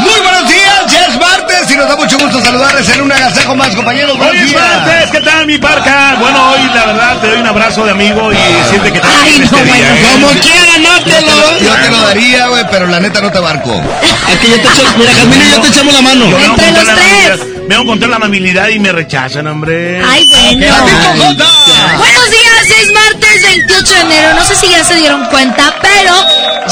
Muy buenos días, ya es martes y nos da mucho gusto saludarles en un agasajo más, compañeros. Buenos Hoy es días. martes, ¿qué tal mi parca? Bueno, hoy la verdad te doy un abrazo de amigo y siente que te Ay, no, este bueno, día, ¿eh? como quiera, no te lo... Yo te lo daría, güey, pero la neta no te barco. Aquí yo te echo, mira, Jasmine y yo te echamos la mano. Entre los tres. amabilidad- Vengo con toda la amabilidad y me rechazan, hombre. Ay, bueno. Buenos días, es martes 28 de enero. No sé si ya se dieron cuenta, pero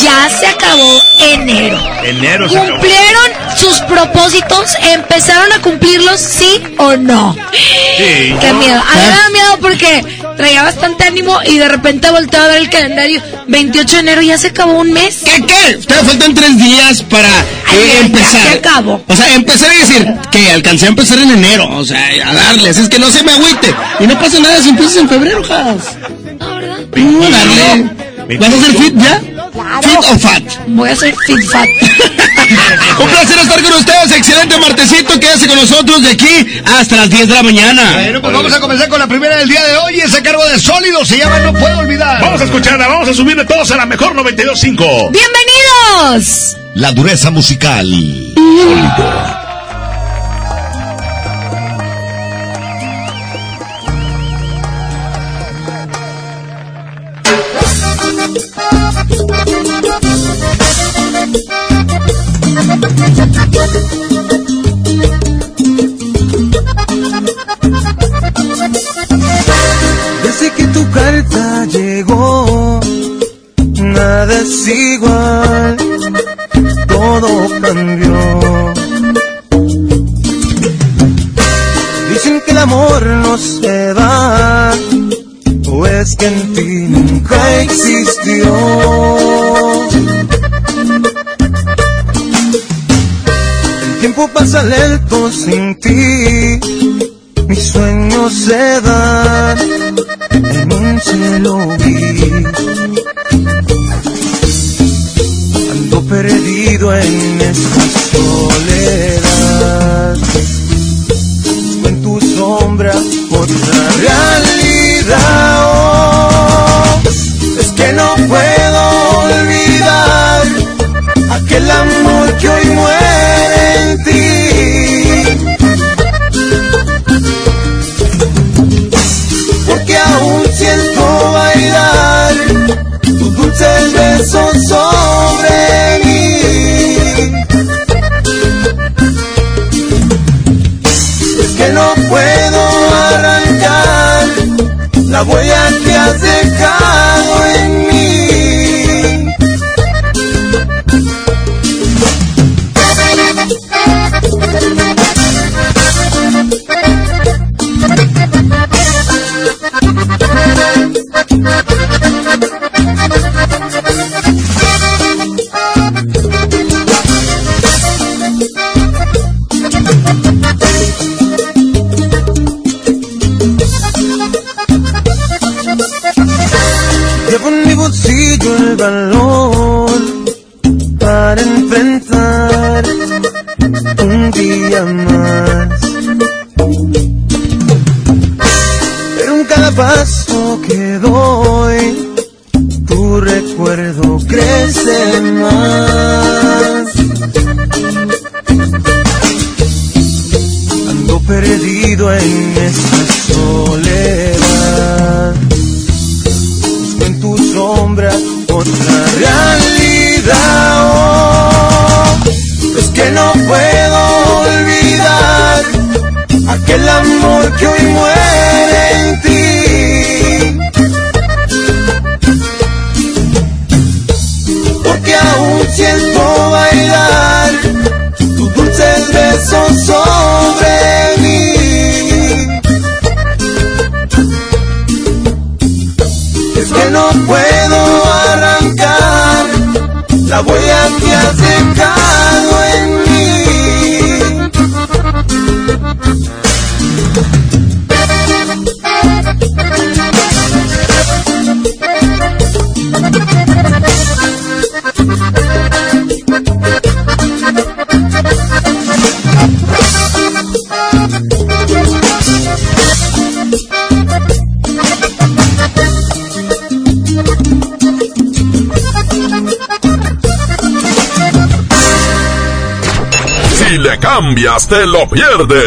ya se acabó enero. Enero se acabó. ¿Cumplieron sus propósitos? ¿Empezaron a cumplirlos, sí o no? Sí. Qué miedo. A mí me da miedo porque traía bastante ánimo y de repente volteo a ver el calendario. 28 de enero ya se acabó un mes. ¿Qué, qué? Te faltan tres días para Ay, eh, ya, empezar. ya se acabó. O sea, empezar a decir que alcancé a empezar en enero. O sea, a darle. Así es que no se me agüite. Y no pasa nada si empiezas en febrero, Jas. ¿No, verdad? No, darle. ¿Vas a ser fit ya? ¿Fit o fat? Voy a ser fit fat. Un placer estar con ustedes. Excelente martesito. Quédese con nosotros de aquí hasta las 10 de la mañana. Bueno, pues vamos a comenzar con la primera del día de hoy. Es a cargo de Sólido, se llama No Puedo Olvidar. Vamos a escucharla, vamos a subirle todos a la mejor 92.5. ¡Bienvenidos! La dureza musical. Nada es igual, todo cambió. Dicen que el amor no se va, o es que en ti nunca existió. El tiempo pasa lento sin ti, mis sueños se dan en un cielo. Perdido en esta soledad. En tu sombra otra realidad. Oh, es que no puedo olvidar aquel amor que hoy muere en ti. porque aún siento bailar tus dulces besos para enfrentar un día más. Pero en cada paso que doy, tu recuerdo crece más. Ando perdido en esta soledad cambias, te lo pierdes.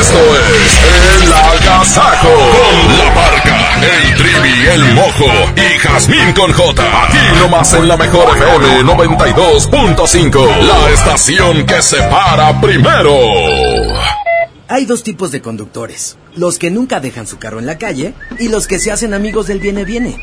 Esto es El Agasajo. Con la barca, el trivi, el mojo y Jazmín con J. Aquí nomás en la mejor FM 92.5. La estación que se para primero. Hay dos tipos de conductores. Los que nunca dejan su carro en la calle y los que se hacen amigos del viene-viene.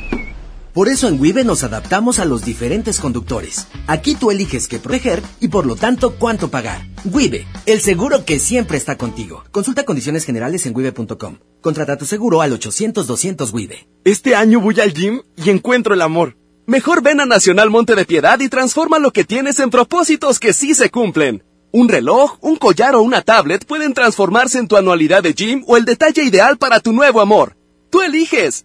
Por eso en Wibe nos adaptamos a los diferentes conductores. Aquí tú eliges qué proteger y por lo tanto cuánto pagar. Wibe, el seguro que siempre está contigo. Consulta condiciones generales en wibe.com. Contrata tu seguro al 800-200 Wibe. Este año voy al gym y encuentro el amor. Mejor ven a Nacional Monte de Piedad y transforma lo que tienes en propósitos que sí se cumplen. Un reloj, un collar o una tablet pueden transformarse en tu anualidad de gym o el detalle ideal para tu nuevo amor. Tú eliges.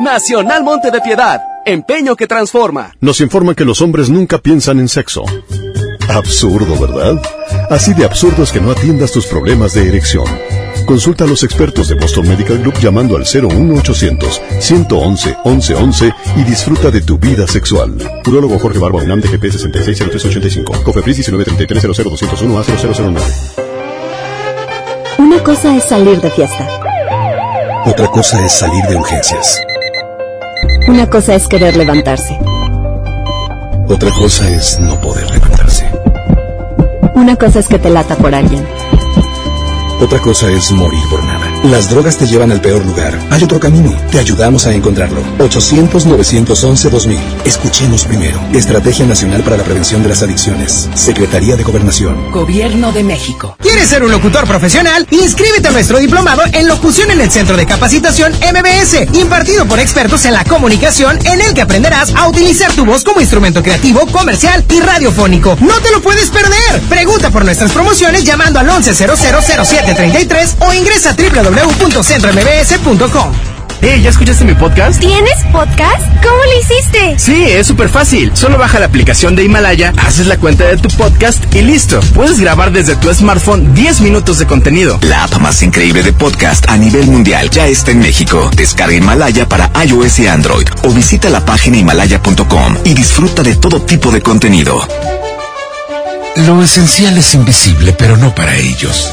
Nacional Monte de Piedad. Empeño que transforma. Nos informan que los hombres nunca piensan en sexo. Absurdo, ¿verdad? Así de absurdo es que no atiendas tus problemas de erección. Consulta a los expertos de Boston Medical Group llamando al 01800 111 1111 y disfruta de tu vida sexual. Urólogo Jorge Barba UNAM de GP 660385. Cofepris 1933 201 a 0009. Una cosa es salir de fiesta. Otra cosa es salir de urgencias. Una cosa es querer levantarse. Otra cosa es no poder levantarse. Una cosa es que te lata por alguien. Otra cosa es morir por nada. Las drogas te llevan al peor lugar. Hay otro camino. Te ayudamos a encontrarlo. 800-911-2000. Escuchemos primero. Estrategia Nacional para la Prevención de las Adicciones. Secretaría de Gobernación. Gobierno de México. ¿Quieres ser un locutor profesional? Inscríbete a nuestro diplomado en locución en el Centro de Capacitación MBS, impartido por expertos en la comunicación, en el que aprenderás a utilizar tu voz como instrumento creativo, comercial y radiofónico. ¡No te lo puedes perder! Pregunta por nuestras promociones llamando al 11000733 o ingresa a www.centrombs.com. Hey, ¿ya escuchaste mi podcast? ¿Tienes podcast? ¿Cómo lo hiciste? Sí, es súper fácil. Solo baja la aplicación de Himalaya, haces la cuenta de tu podcast y listo. Puedes grabar desde tu smartphone 10 minutos de contenido. La app más increíble de podcast a nivel mundial ya está en México. Descarga Himalaya para iOS y Android o visita la página himalaya.com y disfruta de todo tipo de contenido. Lo esencial es invisible, pero no para ellos.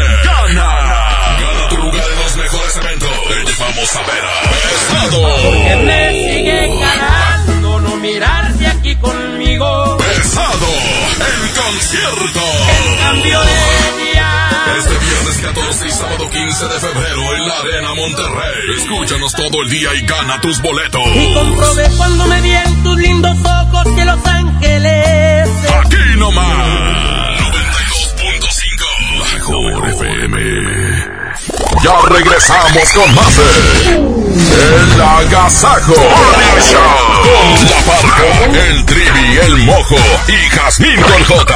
Pesado. Porque me sigue ganando no mirarse aquí conmigo. Pesado. El concierto. El cambio de día. Este viernes 14 y sábado 15 de febrero en la Arena Monterrey. Escúchanos todo el día y gana tus boletos. Y comprobé cuando me vi en tus lindos ojos que Los Ángeles. Aquí nomás. 92.5. La mejor FM. Ya regresamos con más El Agasajo Morning Show. Con la parca, el trivi, el mojo y Jazmín con J.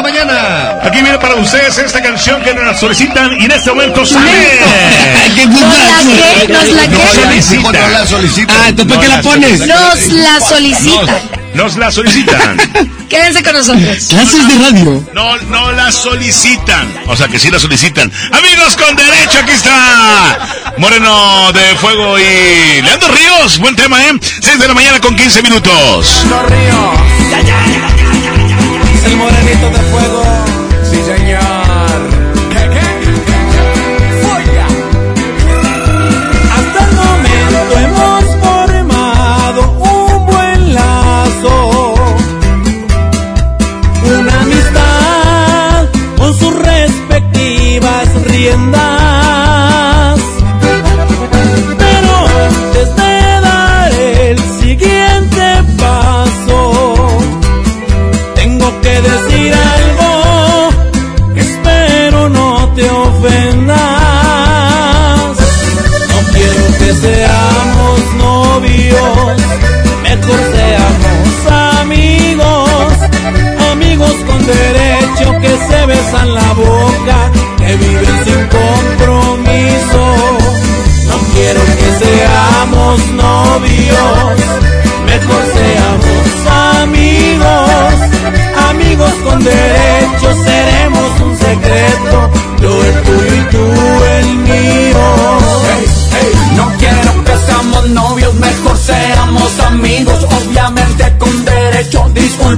Esta mañana. Aquí viene para ustedes esta canción que nos solicitan y en este momento sale. ¿Nos la qué? ¿Nos la qué? Dijo, no la solicita. Ah, ¿tú para qué la pones? Nos la solicitan. Nos la solicitan. Quédense con nosotros. Clases de radio. No, no la solicitan. O sea que sí la solicitan. Amigos con derecho, aquí está. Moreno de Fuego y Leandro Ríos. Buen tema, ¿eh? 6 de la mañana con 15 minutos. El morenito de fuego, sí señor.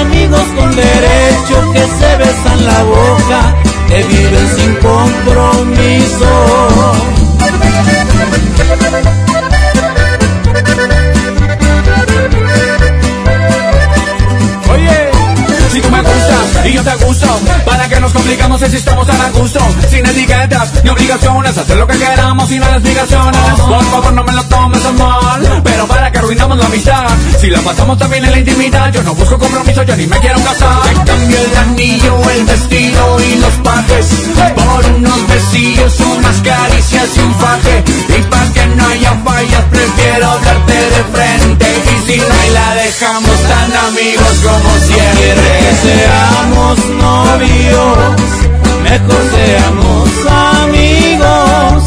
amigos con derecho que se besan la boca, que viven sin compromiso. Oye, si tú me gustas y yo te gusto, ¿para qué nos complicamos sé si estamos tan a gusto, sin etiquetas ni obligaciones, hacer lo que queramos sin las obligaciones. Por favor, no me lo tomes a mal, pero para que arruinamos la amistad. Si la pasamos también en la intimidad, yo no busco compromiso, yo ni me quiero casar. Te cambio el anillo, el vestido y los pajes por unos besillos, unas caricias y un faje. Y para que no haya fallas, prefiero hablarte de frente. Y si no, ahí la dejamos tan amigos como siempre. que seamos novios, mejor seamos amigos,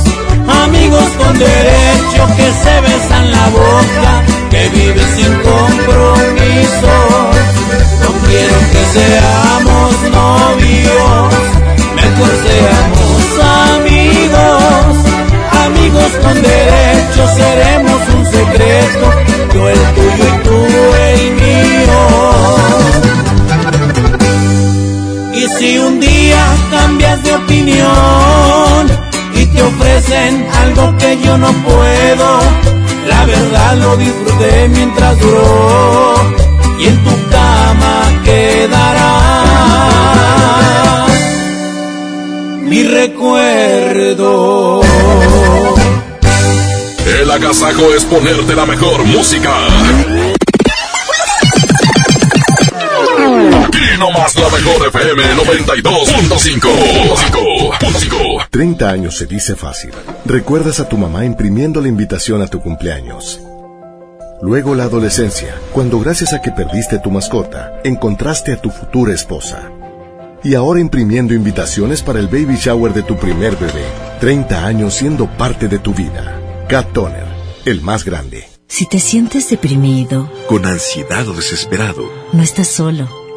amigos con derecho que se besan la boca, que viven sin compromiso. No quiero que seamos novios, mejor seamos amigos, amigos con derecho seremos un secreto, yo el tuyo si un día cambias de opinión y te ofrecen algo que yo no puedo, la verdad lo disfruté mientras duró y en tu cama quedará mi recuerdo. El agasajo es ponerte la mejor música. Aquí nomás la mejor FM 92.5. 30 años se dice fácil. Recuerdas a tu mamá imprimiendo la invitación a tu cumpleaños. Luego la adolescencia, cuando gracias a que perdiste tu mascota, encontraste a tu futura esposa. Y ahora imprimiendo invitaciones para el baby shower de tu primer bebé. 30 años siendo parte de tu vida. Cat Toner, el más grande. Si te sientes deprimido, Con ansiedad o desesperado, no estás solo.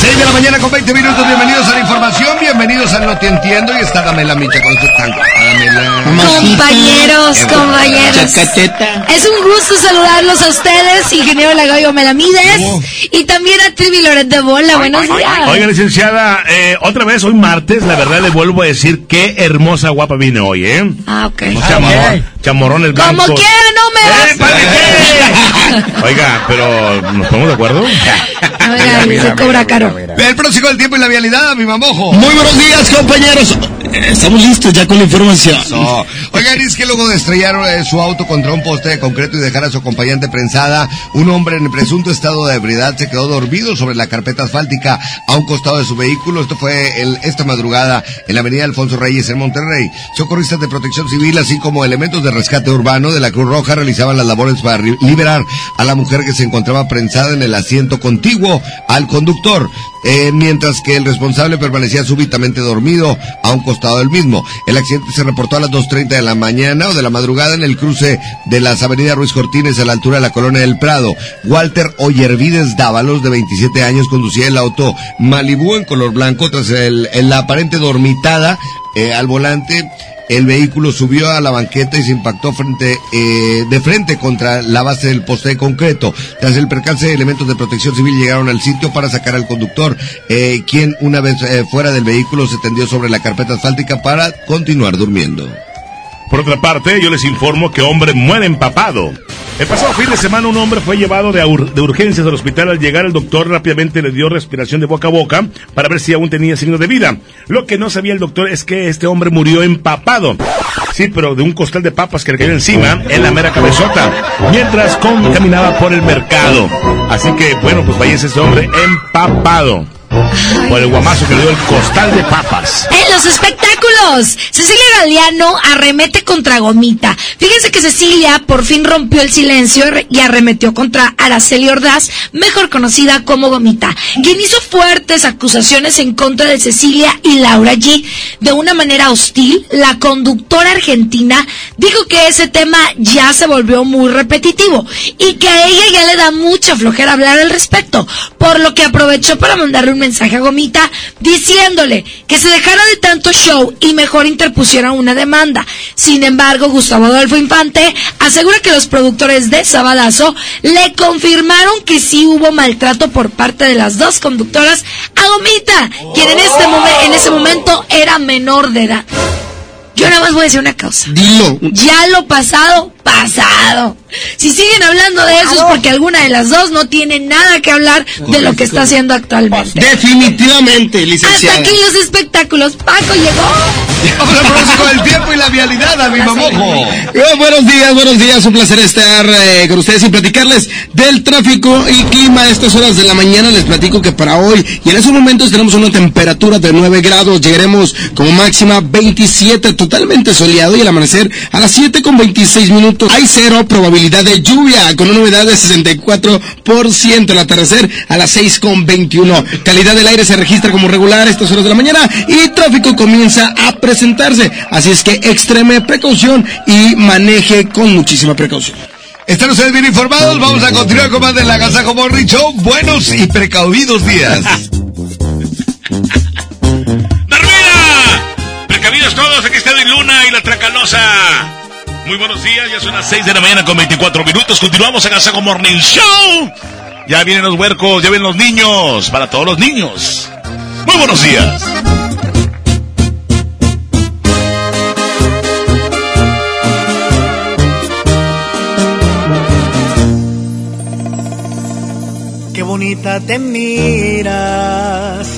6 de la mañana con 20 minutos, bienvenidos a la información, bienvenidos al No Te Entiendo y está Gamela Micha con su tango. Gamela. Compañeros, compañeros. Es un gusto saludarlos a ustedes, ingeniero Lagoyo Melamides, y también a Trivi Loret de Bola. Buenos días. Oiga, licenciada, eh, otra vez hoy martes, la verdad le vuelvo a decir qué hermosa guapa viene hoy, ¿eh? Ah, ok. Chamorrón, chamorrones Como blancos. quiera, no me vas. Oiga, pero ¿nos ponemos de acuerdo? Oiga, se cobra caro. El próximo del tiempo y la vialidad, mi mamojo. Muy buenos días, compañeros. Eh, Estamos listos ya con la información. Oigan, es que luego de estrellar eh, su auto contra un poste de concreto y dejar a su acompañante prensada, un hombre en presunto estado de ebriedad se quedó dormido sobre la carpeta asfáltica a un costado de su vehículo. Esto fue el- esta madrugada en la avenida Alfonso Reyes en Monterrey. Socorristas de protección civil, así como elementos de rescate urbano de la Cruz Roja, realizaban las labores para liberar a la mujer que se encontraba prensada en el asiento contiguo al conductor. Eh, mientras que el responsable permanecía súbitamente dormido a un costado del mismo. El accidente se reportó a las 2.30 de la mañana o de la madrugada en el cruce de las avenidas Ruiz Cortines a la altura de la colonia del Prado. Walter Oyervides Dávalos, de 27 años, conducía el auto Malibú en color blanco tras el, el- la aparente dormitada eh, al volante. El vehículo subió a la banqueta y se impactó eh, de frente contra la base del poste de concreto. Tras el percance, elementos de protección civil llegaron al sitio para sacar al conductor, eh, quien una vez eh, fuera del vehículo se tendió sobre la carpeta asfáltica para continuar durmiendo. Por otra parte, yo les informo que hombre muere empapado El pasado fin de semana un hombre fue llevado de, de, urgencias al hospital. Al llegar el doctor rápidamente le dio respiración de boca a boca para ver si aún tenía signos de vida. Lo que no sabía el doctor es que este hombre murió empapado. Sí, pero de un costal de papas que le cayó encima en la mera cabezota, mientras caminaba por el mercado. Así que, bueno, pues fallece ese hombre empapado. Por el guamazo que le dio el costal de papas. En los espectáculos, Cecilia Galeano arremete contra Gomita. Fíjense que Cecilia por fin rompió el silencio y arremetió contra Araceli Ordaz, mejor conocida como Gomita, quien hizo fuertes acusaciones en contra de Cecilia y Laura G. De una manera hostil, la conductora argentina dijo que ese tema ya se volvió muy repetitivo y que a ella ya le da mucha flojera hablar al respecto, por lo que aprovechó para mandarle un mensaje a Gomita diciéndole que se dejara de tanto show mejor interpusiera una demanda. Sin embargo, Gustavo Adolfo Infante asegura que los productores de Sabadazo le confirmaron que sí hubo maltrato por parte de las dos conductoras a Gomita, quien en, este en ese momento era menor de edad. Yo nada más voy a decir una cosa. Dilo. Ya lo pasado, pasado. Si siguen hablando de eso es porque alguna de las dos no tiene nada que hablar de lo que está haciendo actualmente. Definitivamente, licenciada. Hasta aquí los espectáculos. Paco llegó. Vamos con el tiempo y la vialidad, a mi mamojo. Eh, buenos días, buenos días. Un placer estar eh, con ustedes y platicarles del tráfico y clima a estas horas de la mañana. Les platico que para hoy y en esos momentos tenemos una temperatura de 9 grados. Llegaremos como máxima 27, totalmente soleado y el amanecer a las 7 con 26 minutos. Hay cero probabilidad de lluvia con una humedad de 64%. El atardecer a las 6.21. Calidad del aire se registra como regular a estas horas de la mañana y tráfico comienza a presentarse. Así es que extreme precaución y maneje con muchísima precaución. ¿Están ustedes bien informados? Vamos a continuar con más de la Casa como Show. Buenos y precaudidos días. Precavidos todos, aquí está Di Luna y la Tracalosa. Muy buenos días, ya son las 6 de la mañana con 24 minutos. Continuamos en Asago Morning Show. Ya vienen los huercos, ya vienen los niños, para todos los niños. Muy buenos días. Qué bonita te miras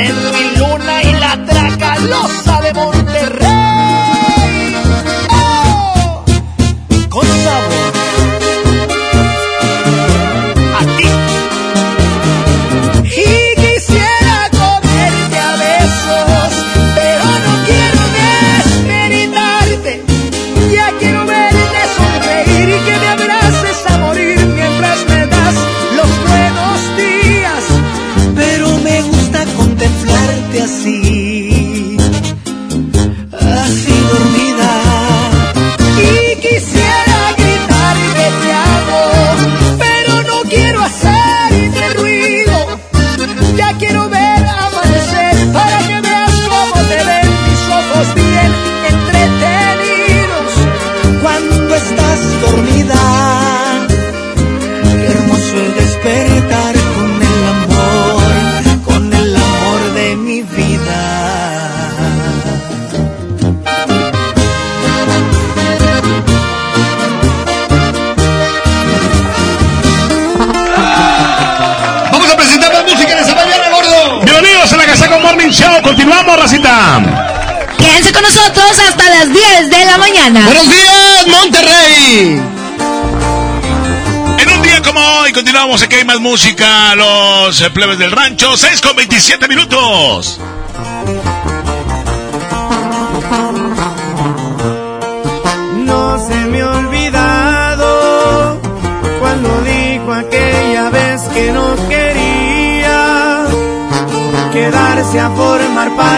en mi luna y la tracalosa. Racita. Quédense con nosotros hasta las 10 de la mañana. Buenos días, Monterrey. En un día como hoy continuamos aquí hay más música, los eh, plebes del rancho, 6 con 27 minutos. No se me ha olvidado cuando dijo aquella vez que no quería quedarse a formar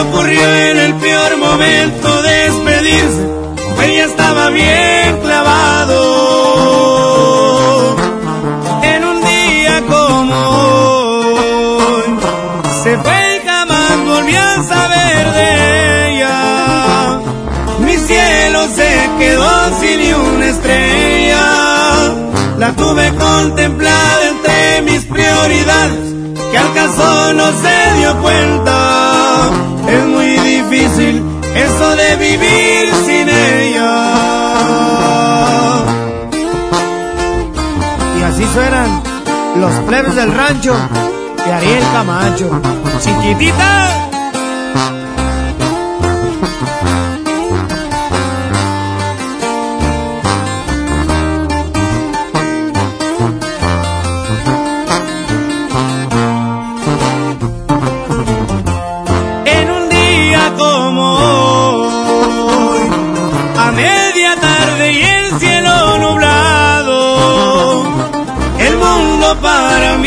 Ocurrió en el peor momento despedirse ella estaba bien clavado. En un día como hoy, se fue y jamás volví a saber de ella. Mi cielo se quedó sin ni una estrella. La tuve contemplada entre mis prioridades, que al caso no se dio cuenta. Vivir sin ella. Y así suenan los plebes del rancho de Ariel Camacho. Chiquitita.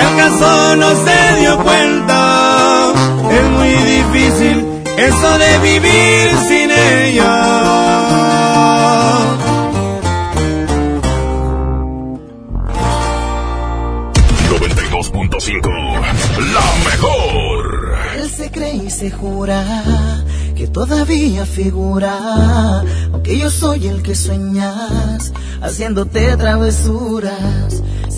que acaso no se dio cuenta. Es muy difícil eso de vivir sin ella. 92.5 La mejor. Él se cree y se jura que todavía figura, aunque yo soy el que sueñas, haciéndote travesuras.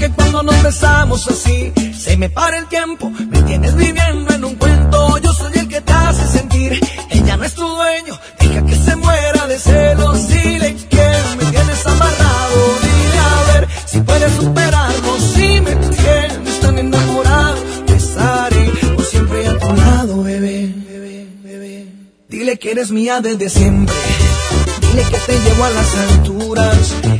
porque cuando nos besamos así, se me para el tiempo. Me tienes viviendo en un cuento. Yo soy el que te hace sentir. Ella no es tu dueño. Deja que se muera de celos. Dile que me tienes amarrado. Dile a ver si puedes superarlo. Si me tienes tan enamorado, estaré por siempre a tu lado, bebé. Dile que eres mía desde siempre. Dile que te llevo a las alturas.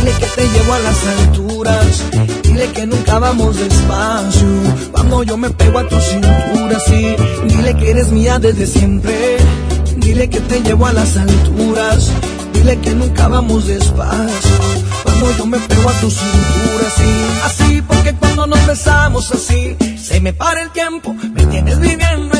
Dile que te llevo a las alturas. Dile que nunca vamos despacio. Cuando yo me pego a tu cintura, sí. Dile que eres mía desde siempre. Dile que te llevo a las alturas. Dile que nunca vamos despacio. Cuando yo me pego a tu cintura, sí. Así, porque cuando nos besamos así, se me para el tiempo. Me tienes viviendo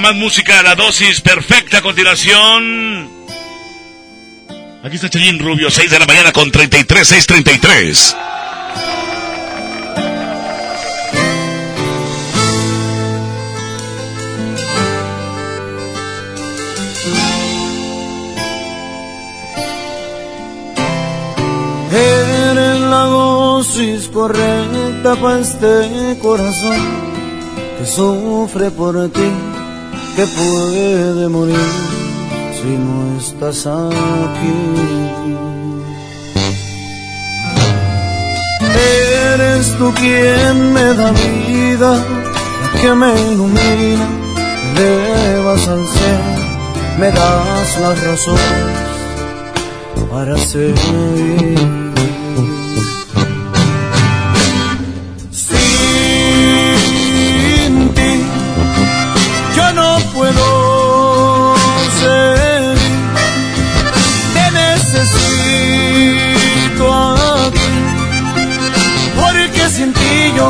Más música, la dosis perfecta a continuación. Aquí está Chelín Rubio, 6 de la mañana con 33, 633. Eres la dosis correcta para este corazón que sufre por ti, que puede morir si no estás aquí. Eres tú quien me da vida, que me ilumina, me elevas al cielo, me das las razones para seguir.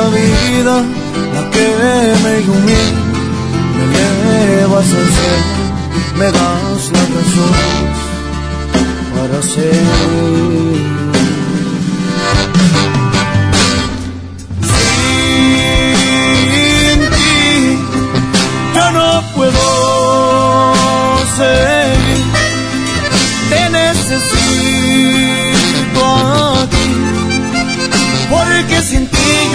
Da vida, la que me ilumina, me elevas al cielo, me das la razón para seguir.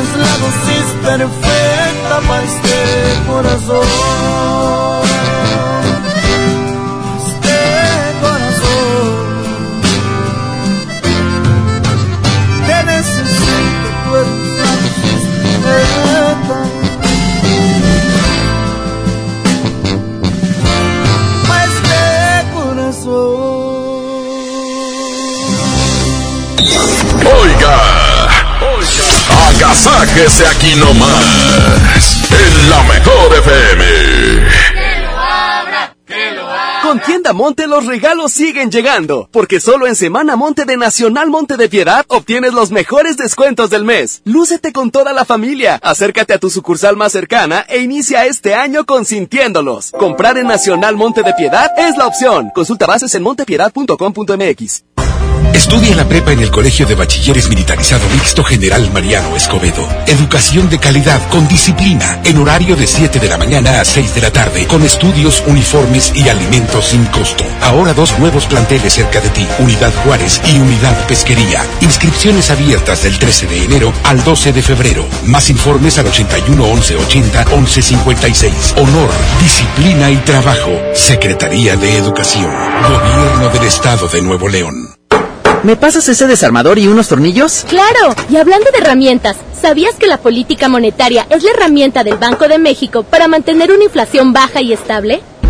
tú eres la dosis perfecta para este corazón. Agasáquese aquí nomás, en la mejor FM. Monte los regalos siguen llegando, porque solo en Semana Monte de Nacional Monte de Piedad obtienes los mejores descuentos del mes. Lúcete con toda la familia, acércate a tu sucursal más cercana e inicia este año consintiéndolos. Comprar en Nacional Monte de Piedad es la opción. Consulta bases en montepiedad.com.mx. Estudia la prepa en el Colegio de Bachilleres Militarizado Mixto General Mariano Escobedo. Educación de calidad con disciplina, en horario de 7 de la mañana a 6 de la tarde, con estudios, uniformes y alimentos sin costo. Ahora dos nuevos planteles cerca de ti, Unidad Juárez y Unidad Pesquería. Inscripciones abiertas del 13 de enero al 12 de febrero. Más informes al 81 11 80 11 56. Honor, disciplina y trabajo. Secretaría de Educación. Gobierno del Estado de Nuevo León. ¿Me pasas ese desarmador y unos tornillos? Claro, y hablando de herramientas, ¿sabías que la política monetaria es la herramienta del Banco de México para mantener una inflación baja y estable?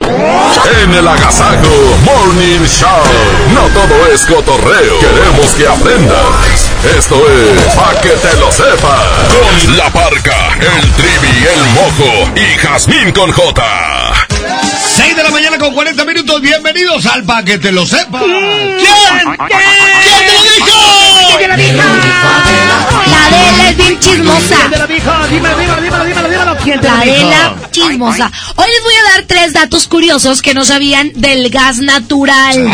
En el Agasajo Morning Show. No todo es cotorreo. Queremos que aprendas. Esto es Pa' que te lo sepas. Con la parca, el trivi, el mojo y Jazmín con J. 6 de la mañana con 40 minutos. Bienvenidos al Pa' que te lo sepas. ¿Quién? ¿Quién te lo dijo? ¿Quién te lo dijo? Chismosa. Dímelo, dímelo, dímelo, dímelo, dímelo. ¿Quién te La lo dijo? Adela chismosa. Hoy les voy a dar tres datos curiosos que no sabían del gas natural.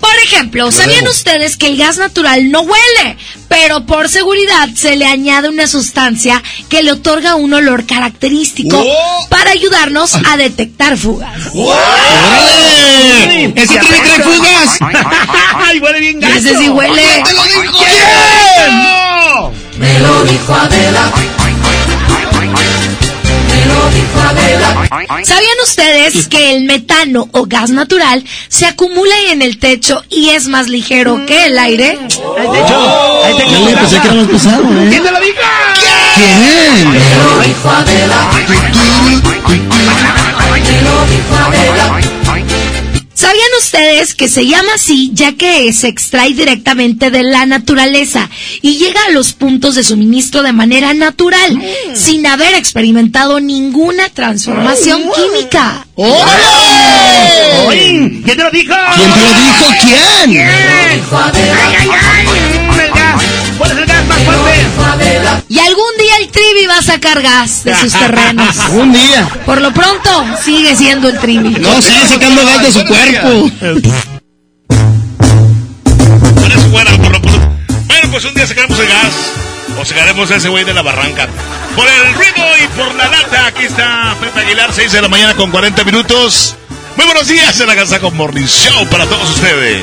Por ejemplo, ¿sabían ustedes que el gas natural no huele? Pero por seguridad se le añade una sustancia que le otorga un olor característico para ayudarnos a detectar fugas. ¡Órale! ¡Ese tiene tres fugas! ¡Ay, huele bien gacho! Ese sí huele. ¿Quién te lo dijo? ¿Quién? Me lo dijo Adela. Me lo dijo Adela. ¿Sabían ustedes que el metano o gas natural se acumula en el techo y es más ligero que el aire? Hay techo. Hay techo. Yo pensé que era más pesado, ¿eh? ¿Quién te lo dijo? ¿Quién? Me lo dijo Adela. Me lo dijo Adela. ¿Sabían ustedes que se llama así ya que se extrae directamente de la naturaleza y llega a los puntos de suministro de manera natural, sin haber experimentado ninguna transformación química? Oye, ¿Quién te lo dijo? ¿Quién te lo dijo? ¿Quién? ¿Quién? ¡Ay, ay, ay! ¡El gas! ¿Cuál es el gas más fuerte? Y algún día el Trivi va a sacar gas de sus terrenos. Un día. Por lo pronto, sigue siendo el Trivi. No, sigue sacando gas de su cuerpo. Bueno, pues un día sacaremos el gas. O sacaremos a ese güey de la barranca. Por el ruido y por la lata, aquí está Pepe Aguilar, 6 de la mañana con 40 minutos. Muy buenos días en la casa con Morning Show para todos ustedes.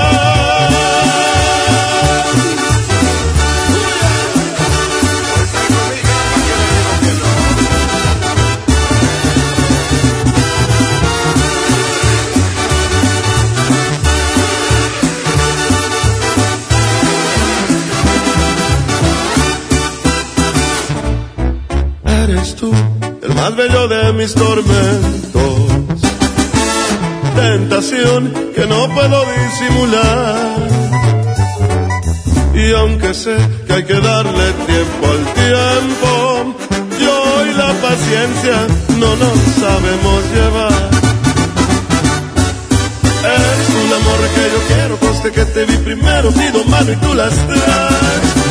más bello de mis tormentos. Tentación que no puedo disimular. Y aunque sé que hay que darle tiempo al tiempo, yo y la paciencia no nos sabemos llevar. Es un amor que yo quiero, coste que te vi primero, pido mano y tú las traes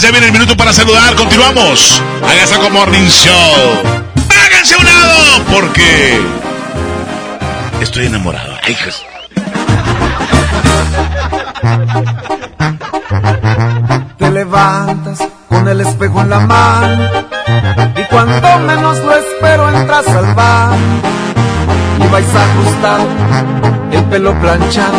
Ya viene el minuto para saludar. Continuamos. Hágase como Morning Show. Háganse un lado porque estoy enamorado. Ay, hijos. Te levantas con el espejo en la mano y cuando menos lo espero entras al bar y vais a ajustar el pelo planchado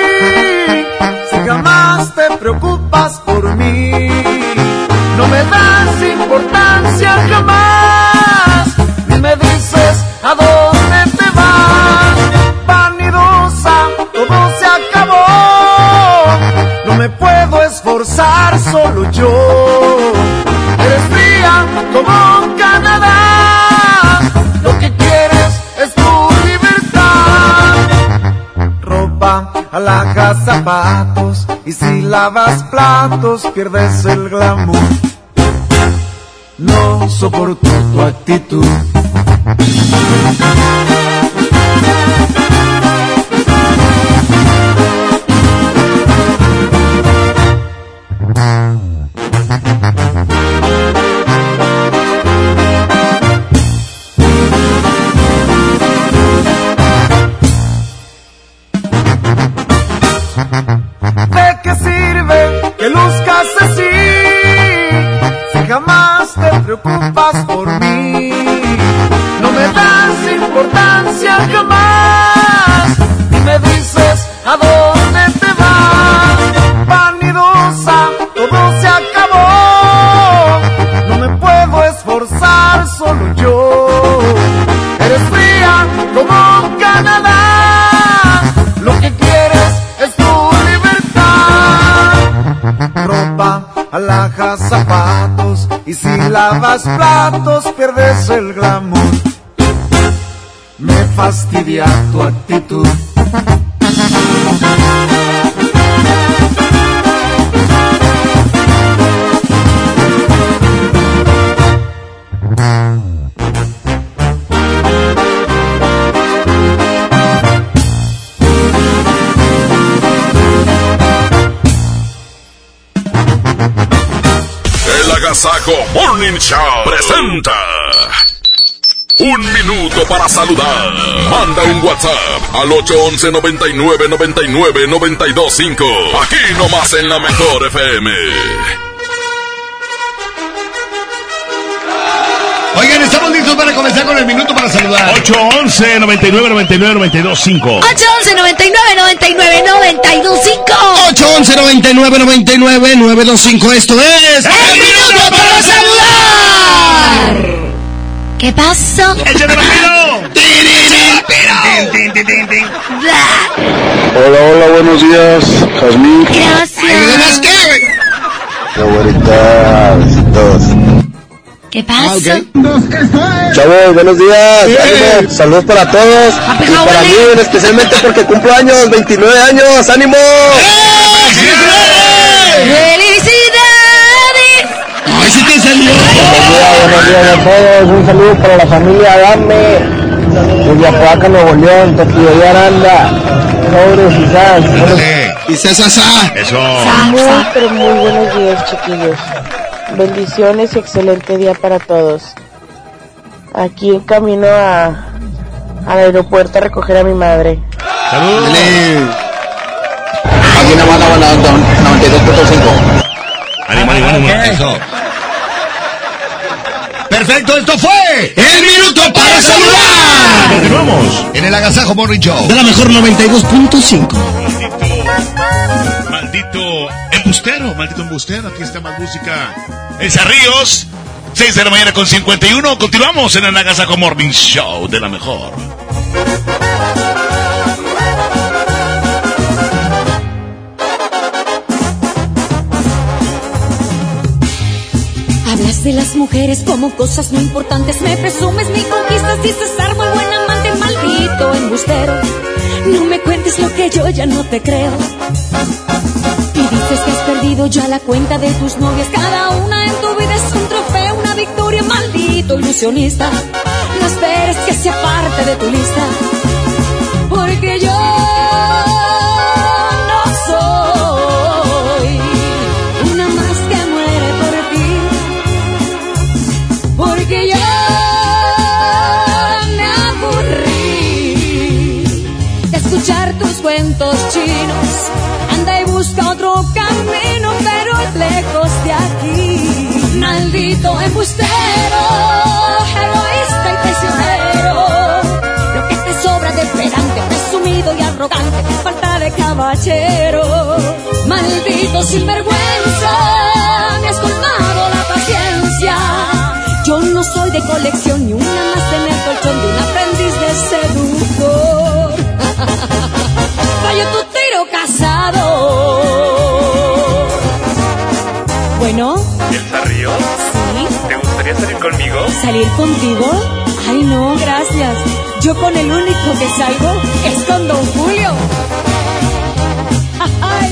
Importancia jamás, ni me dices a dónde te vas. Vanidosa, todo se acabó, no me puedo esforzar solo yo. Eres fría como Canadá, lo que quieres es tu libertad. Ropa, alhajas, zapatos, y si lavas platos pierdes el glamour. Soporto tu actitud. Platos, Un minuto para saludar. Manda un WhatsApp al 811 99 99 925. Aquí nomás en la mejor FM. Oigan, estamos listos para comenzar con el minuto para saludar. 811 99 99 925 811 99 99 925 811 99 99 925 Esto es... ¡El minuto para saludar! ¿Qué pasó? ¡Échale Hola, hola, buenos días, Jazmín. Gracias. Qué bonitas, dos. ¿Qué pasa? Chavos, buenos días. Ánimo. Saludos para todos. Y para mí, especialmente porque cumplo años, 29 años. ¡Ánimo! Buenos días, buenos días a todos. Un saludo para la familia Adame. Desde Apodaca, Nuevo León, Tokio y Aranda. Sobres y sas. Y Sasasa. Eso. Muy, pero muy buenos días, chiquillos. Bendiciones y excelente día para todos. Aquí en camino a, al aeropuerto a recoger a mi madre. Aquí nada más la banda 92.5. Ánimo, ánimo, ánimo. Eso. Perfecto, esto fue El minuto para saludar. Continuamos. en el Agasajo Morning Show. De la mejor 92.5. Maldito embustero, maldito embustero. Aquí está más música. El Ríos. 6 de la mañana con 51. Continuamos en el Nagasaco Morning Show de la mejor. De las mujeres como cosas no importantes. Me presumes mi conquistas, dices ser muy buen amante, maldito embustero. No me cuentes lo que yo ya no te creo. Y dices que has perdido ya la cuenta de tus novias. Cada una en tu vida es un trofeo, una victoria, maldito ilusionista. No esperes que sea parte de tu lista. busca otro camino, pero es lejos de aquí. Maldito embustero, heroísta y prisionero. Lo que te sobra de esperante, presumido y arrogante, falta de caballero. Maldito sinvergüenza, me has colmado la paciencia. Yo no soy de colección ni una más en el colchón de un aprendiz de seductor. Falló tu tiro casado. Bueno, ¿Piensa Ríos? Sí. ¿Te gustaría salir conmigo? ¿salir contigo? Ay, no, gracias. Yo con el único que salgo es con Don Julio. Ay.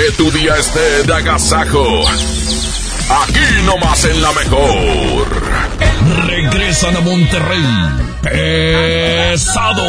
Que tu día esté de agasajo. Aquí nomás en la mejor. Regresan a Monterrey. Pesado.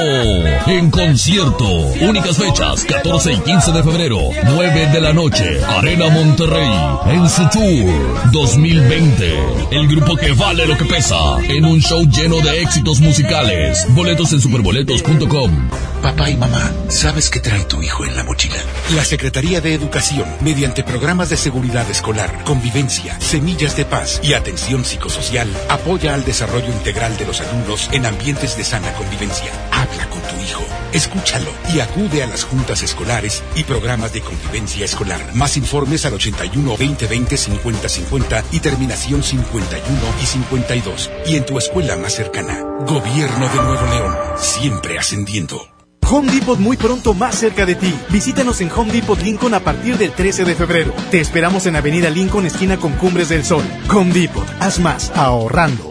En concierto. Únicas fechas. 14 y 15 de febrero. 9 de la noche. Arena Monterrey. En su tour 2020. El grupo que vale lo que pesa. En un show lleno de éxitos musicales. Boletos en superboletos.com. Papá y mamá, ¿sabes qué trae tu hijo en la mochila? La Secretaría de Educación, mediante programas de seguridad escolar, convivencia, semillas de paz y atención psicosocial, apoya al desarrollo integral de los alumnos en ambientes de sana convivencia. Habla con tu hijo, escúchalo y acude a las juntas escolares y programas de convivencia escolar. Más informes al 81 2020 50 50 y terminación 51 y 52. Y en tu escuela más cercana. Gobierno de Nuevo León, siempre ascendiendo. Home Depot muy pronto más cerca de ti. Visítanos en Home Depot Lincoln a partir del 13 de febrero. Te esperamos en Avenida Lincoln, esquina con Cumbres del Sol. Home Depot, haz más ahorrando.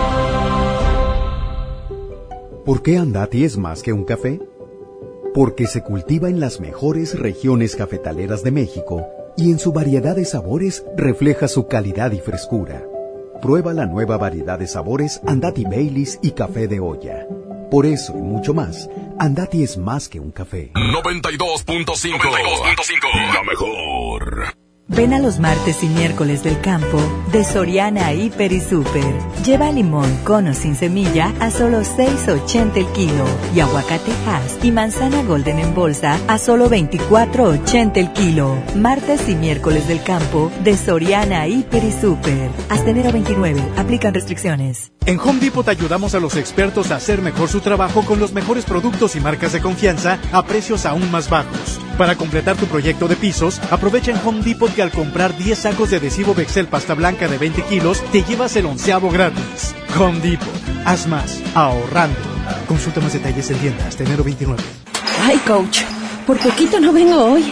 ¿Por qué Andati es más que un café? Porque se cultiva en las mejores regiones cafetaleras de México y en su variedad de sabores refleja su calidad y frescura. Prueba la nueva variedad de sabores Andati Baileys y café de olla. Por eso y mucho más, Andati es más que un café. 92.5. La mejor. Ven a los martes y miércoles del campo de Soriana Hiper y Super. Lleva limón con o sin semilla a solo 6.80 el kilo y aguacate Hass y manzana Golden en bolsa a solo 24.80 el kilo. Martes y miércoles del campo de Soriana Hiper y Super. Hasta enero 29. Aplican restricciones. En Home Depot ayudamos a los expertos a hacer mejor su trabajo con los mejores productos y marcas de confianza a precios aún más bajos. Para completar tu proyecto de pisos, aprovecha en Home Depot que al comprar 10 sacos de adhesivo Bexel pasta blanca de 20 kilos, te llevas el onceavo gratis. Home Depot. Haz más, ahorrando. Consulta más detalles en tienda hasta enero 29. Ay, coach, por poquito no vengo hoy.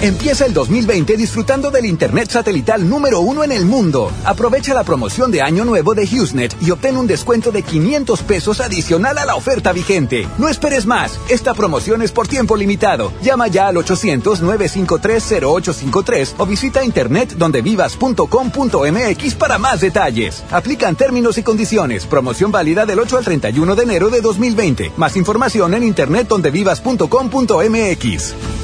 Empieza el 2020 disfrutando del Internet satelital número uno en el mundo. Aprovecha la promoción de Año Nuevo de HughesNet y obtén un descuento de 500 pesos adicional a la oferta vigente. No esperes más. Esta promoción es por tiempo limitado. Llama ya al 800-953-0853 o visita internetdondevivas.com.mx para más detalles. Aplican términos y condiciones. Promoción válida del 8 al 31 de enero de 2020. Más información en internetdondevivas.com.mx.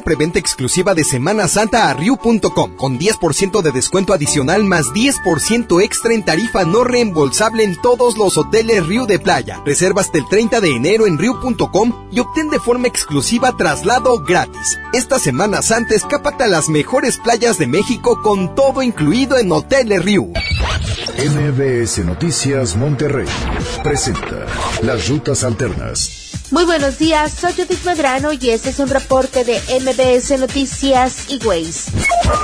preventa exclusiva de Semana Santa a Riu.com con 10% de descuento adicional más 10% extra en tarifa no reembolsable en todos los hoteles Riu de Playa. Reserva hasta el 30 de enero en Riu.com y obtén de forma exclusiva traslado gratis. Esta Semana Santa escápate a las mejores playas de México con todo incluido en Hoteles Riu. MBS Noticias Monterrey presenta Las Rutas Alternas. Muy buenos días, soy Judith Medrano y este es un reporte de MBS Noticias y Waze.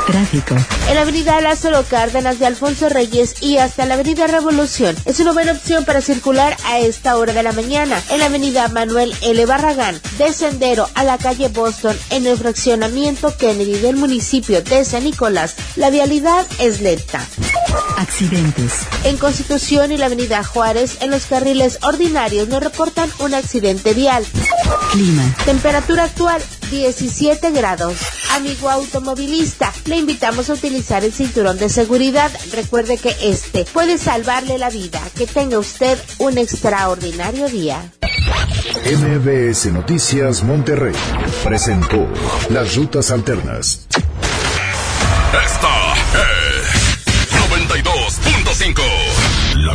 Tráfico. En la avenida Lázaro Cárdenas de Alfonso Reyes y hasta la avenida Revolución es una buena opción para circular a esta hora de la mañana. En la avenida Manuel L. Barragán, de Sendero a la calle Boston, en el fraccionamiento Kennedy del municipio de San Nicolás, la vialidad es lenta. Accidentes. En Constitución y la avenida Juárez, en los carriles ordinarios nos reportan un accidente vial. Clima. Temperatura actual 17 grados. Amigo automovilista, le invitamos a utilizar el cinturón de seguridad. Recuerde que este puede salvarle la vida. Que tenga usted un extraordinario día. MBS Noticias Monterrey presentó Las Rutas Alternas. Esta es 92.5.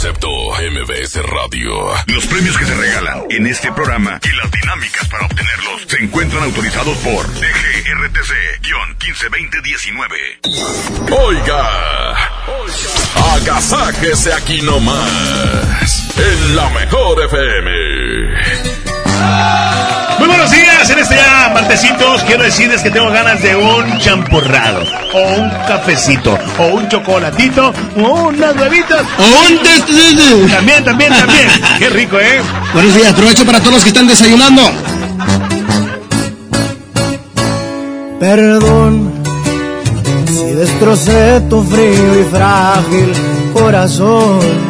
Concepto MBS Radio. Los premios que se regalan en este programa y las dinámicas para obtenerlos se encuentran autorizados por DGRTC-152019. Oiga, agasáquese aquí nomás. En la mejor FM. Muy buenos días, en este ya martesitos quiero decirles que tengo ganas de un champurrado, o un cafecito, o un chocolatito, o unas huevitas, o un. También, también, también. Qué rico, ¿eh? Buenos días, aprovecho para todos los que están desayunando. Perdón si destrocé tu frío y frágil corazón.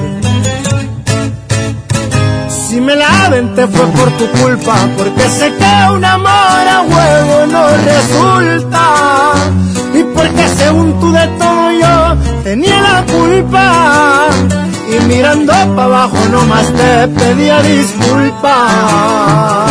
Me la aventé fue por tu culpa, porque sé que un amor a huevo no resulta. Y porque según tú de todo yo te culpa. Y mirando para abajo nomás te pedía disculpas.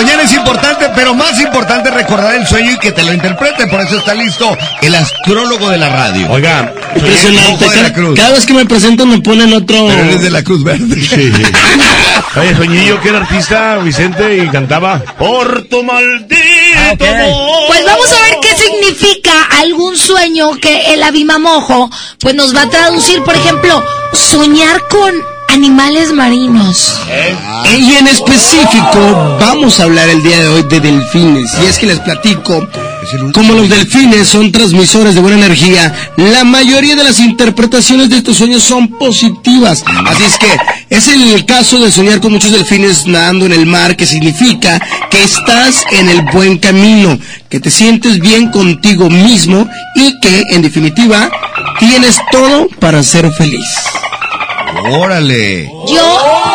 Soñar es importante, pero más importante es recordar el sueño y que te lo interprete. Por eso está listo el astrólogo de la radio. Oiga, Impresionante. Ojo de la Cada, Cruz. cada vez que me presento me ponen otro. Pero él es de la Cruz Verde. Oye, soñé yo que era artista, Vicente, y cantaba Por tu maldito amor. Pues vamos a ver qué significa algún sueño que el abimamojo pues nos va a traducir, por ejemplo, soñar con animales marinos. Y en específico, vamos a hablar el día de hoy de delfines. Y es que les platico, como los delfines son transmisores de buena energía, la mayoría de las interpretaciones de estos sueños son positivas. Así es que es el caso de soñar con muchos delfines nadando en el mar, que significa que estás en el buen camino, que te sientes bien contigo mismo y que, en definitiva, tienes todo para ser feliz. Órale. Yo,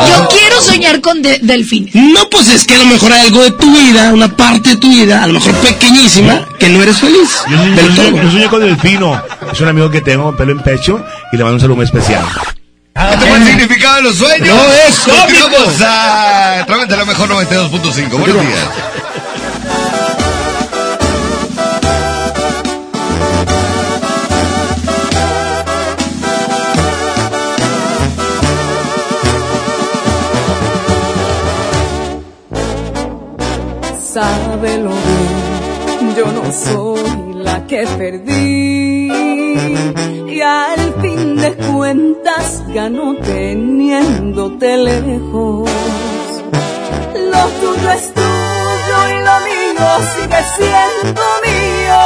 yo quiero soñar con de- delfines. No, pues es que a lo mejor hay algo de tu vida, una parte de tu vida, a lo mejor pequeñísima, que no eres feliz. Yo, soñé- Del yo soñé- todo. yo soñé con Delfino. Es un amigo que tengo pelo en pecho y le mando un saludo muy especial. ¿Este fue el significado de los sueños? No es cómico. Continuamos a de la mejor 92.5. Buenos días. Sábelo bien, yo no soy la que perdí. Y al fin de cuentas ganó teniéndote lejos. Lo tuyo es tuyo y lo mío sigue siendo mío.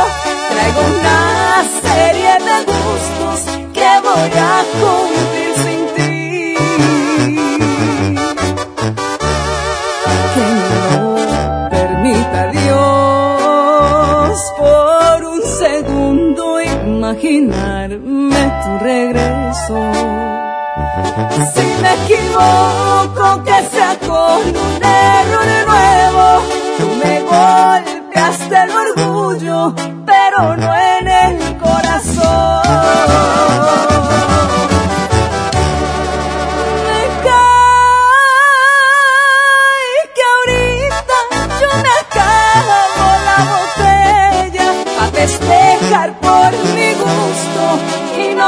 Traigo una serie de gustos que voy a cumplir imaginarme tu regreso. Si me equivoco, que sea con un error nuevo. Tú me golpeaste el orgullo, pero no en el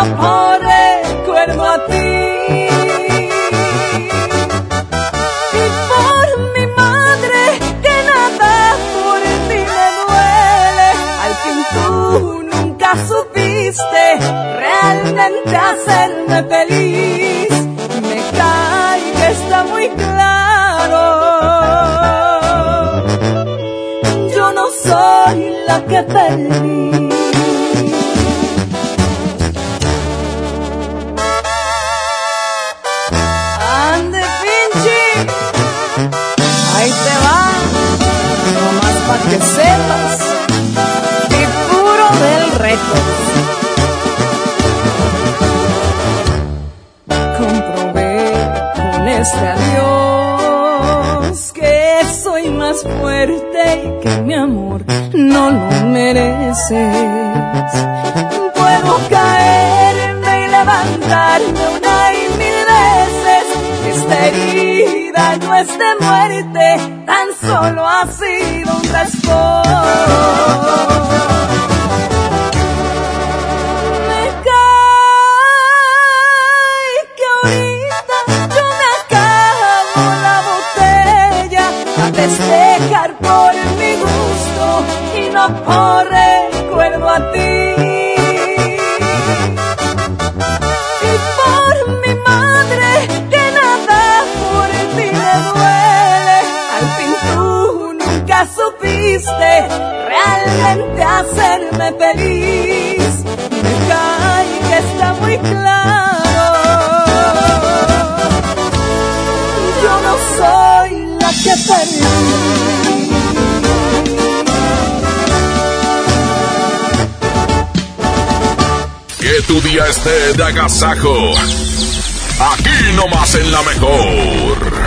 por el ti. Y por mi madre que nada por ti me duele, al fin tú nunca supiste realmente hacerme feliz. Me cae que está muy claro. Yo no soy la que perdí. Este adiós que soy más fuerte y que mi amor no lo mereces. Puedo caerme y levantarme una y mil veces. Esta herida no es de muerte, tan solo ha sido un raspón. Por recuerdo a ti. Y por mi madre que nada por ti me duele. Al fin tú nunca supiste realmente hacerme feliz. Esté de agasajo. Aquí nomás en la mejor.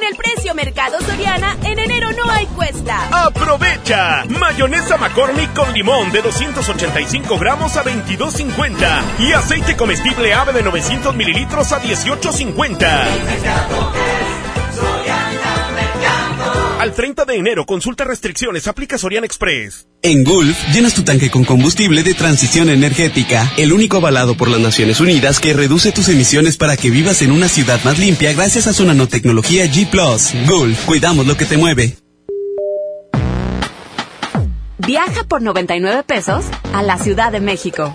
Con el precio Mercado Soriana, en enero no hay cuesta. ¡Aprovecha! Mayonesa McCormick con limón de 285 gramos a 22.50 y aceite comestible ave de 900 mililitros a 18.50. Al 30 de enero, consulta restricciones, aplica Sorian Express. En Gulf, llenas tu tanque con combustible de transición energética, el único avalado por las Naciones Unidas que reduce tus emisiones para que vivas en una ciudad más limpia gracias a su nanotecnología G ⁇ Gulf, cuidamos lo que te mueve. Viaja por 99 pesos a la Ciudad de México.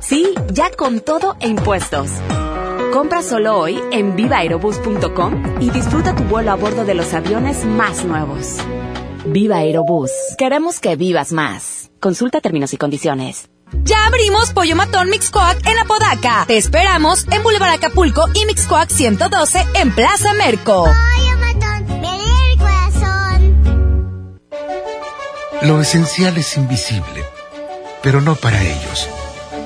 Sí, ya con todo e impuestos. Compra solo hoy en vivaerobus.com y disfruta tu vuelo a bordo de los aviones más nuevos. Viva Aerobús. Queremos que vivas más. Consulta términos y condiciones. Ya abrimos Pollo Matón Mixcoac en Apodaca. Te esperamos en Boulevard Acapulco y Mixcoac 112 en Plaza Merco. Lo esencial es invisible, pero no para ellos.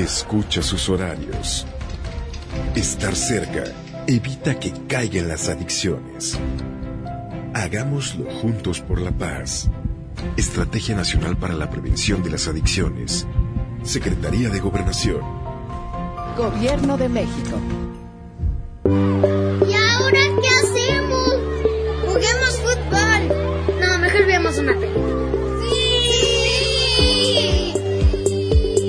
Escucha sus horarios. Estar cerca evita que caigan las adicciones. Hagámoslo juntos por la paz. Estrategia Nacional para la Prevención de las Adicciones. Secretaría de Gobernación. Gobierno de México. ¿Y ahora qué hacemos? Juguemos fútbol. No, mejor veamos una película.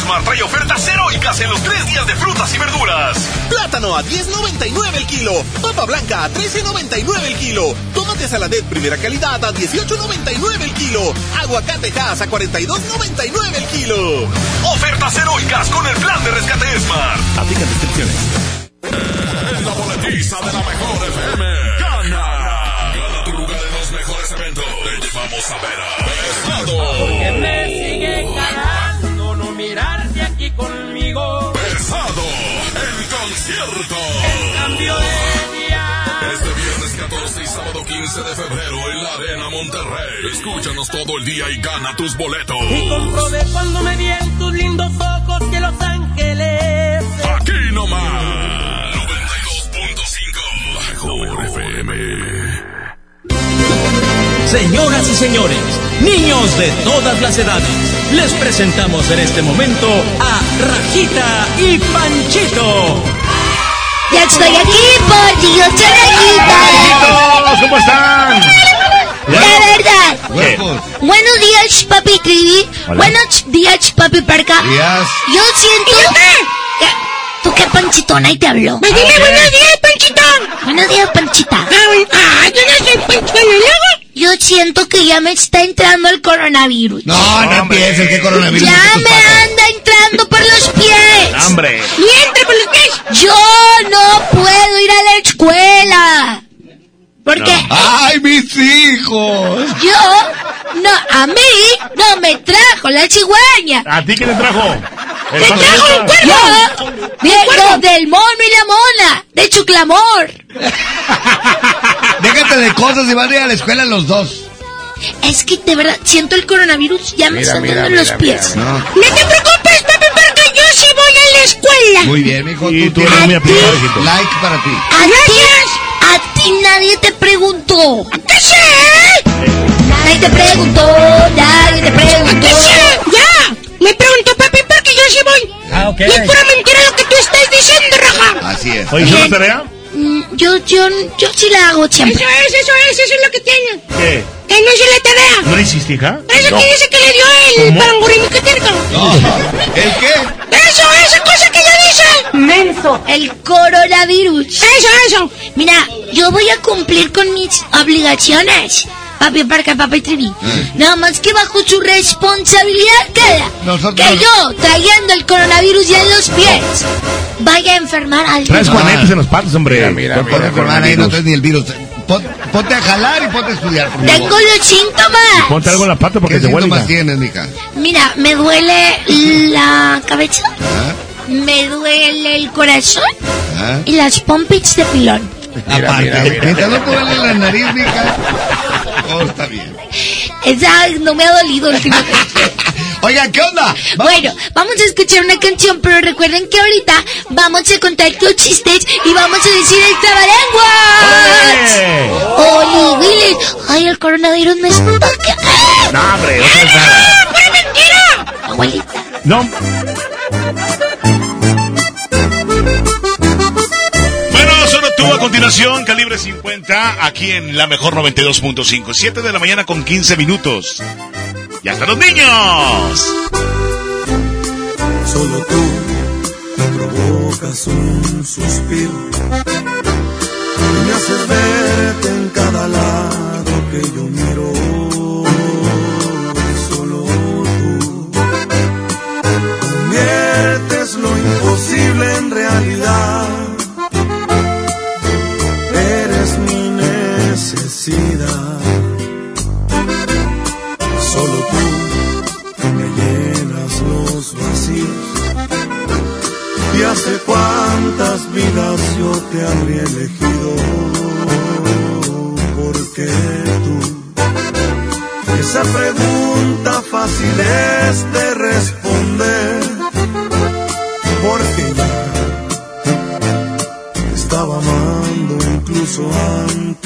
Smart trae ofertas heroicas en los tres días de frutas y verduras. Plátano a 10.99 el kilo. Papa blanca a 13.99 el kilo. Tomate saladet primera calidad a 18.99 el kilo. Aguacate Hass a 42.99 el kilo. Ofertas heroicas con el plan de rescate Smart. Aplican restricciones. En la boletiza de la mejor FM. Gana. Gana tu lugar en los mejores eventos. Vamos a ver a. Porque me sigue calando no mirarte aquí conmigo. Pesado, el concierto. En cambio de día. Este viernes 14 y sábado 15 de febrero en la Arena Monterrey. Escúchanos todo el día y gana tus boletos. Y comprobé cuando me vi en tus lindos ojos que Los Ángeles. Aquí nomás. 92.5. Mejor FM. Señoras y señores, niños de todas las edades, les presentamos en este momento a Rajita y Panchito. Ya estoy aquí, yo estoy aquí. ¿Cómo están? De verdad. ¿Qué? Buenos días, papi Trivi. Hola. Buenos días, papi Parca. Días. Yo siento... ¿Tú qué, Panchitón? Ahí te habló. Pues dime buenos días, Panchitón. Buenos días, Panchita. Ah, yo no soy Panchitón, ¿y luego? Yo siento que ya me está entrando el coronavirus. No, no empieces, ¿qué coronavirus? Ya ¿Qué tus me patas? anda entrando por los pies. ¡Hambre! Y entra por los pies. Yo no puedo ir a la escuela. Porque ¡Ay, mis hijos! yo, no, a mí no me trajo la cigüeña. ¿A ti quién te trajo? ¡Me trajo un cuervo! Vengo del mono y la mona, de Chuclamor. Déjate de cosas y vas a ir a la escuela los dos. Es que de verdad siento el coronavirus, ya me Mira, está mira, dando en los mira, pies. No. No te preocupes, papi, porque yo sí voy a la escuela. Muy bien, mijo. Y tú tienes eres muy aplicado. Like para ti. Ti, a ti nadie te preguntó. ¿Qué sé? Nadie te preguntó, nadie te preguntó. ¿Qué sé? Ya. Me preguntó papi porque yo sí voy. Ah, ok. Y es pura mentira lo que tú estás diciendo, Raja. Así es. Oye, ¿hicieron la tarea? Mm, Yo, yo, yo sí la hago siempre. Eso es, eso es, eso es lo que tiene. ¿Qué? Que no se le tarea. ¿No le hiciste, hija? Eso No. que dice que le dio el ¿Cómo? parangurimiqueterca. ¿El qué? Eso, esa cosa que ella dice. Menso. El coronavirus. Eso, eso. Mira, yo voy a cumplir con mis obligaciones. Papi Parca, papi Trivi. Nada más que bajo su responsabilidad queda Nosotros- que yo, trayendo el coronavirus ya en los pies, vaya a enfermar a alguien. Traes juanetes en los patos, hombre. Mira, mira, Ponte hermana, ahí no traes ni el virus. Pon- Ponte a jalar y ponte a estudiar. Tengo los síntomas. Ponte algo en la pata porque ¿Qué te huele. síntomas tienes, mija? Mira, me duele la cabeza, me duele el corazón ¿Ah? y las pompis de pilón. Aparte, mientras no te duele la nariz, mija, todo está bien. Esa no me ha dolido últimamente. Oiga, ¿qué onda? Bueno, vamos a escuchar una canción, pero recuerden que ahorita vamos a contar los chistes y vamos a decir el trabalenguas. ¡Oli, Willy! ¡Ay, el coronavirus me está... ¡Ah! No, hombre, no sabes nada. ¡Pura mentira! Abuelita. No. Tú a continuación, calibre 50, aquí en la mejor 92.5. 7 de la mañana con 15 minutos. ¡Ya están los niños! Solo tú provocas un suspiro y me haces verte en cada lado que yo miro. Solo tú conviertes lo imposible en realidad. Cuántas vidas yo te habría elegido. Porque tú, esa pregunta fácil es de responder. Porque ya estaba amando incluso antes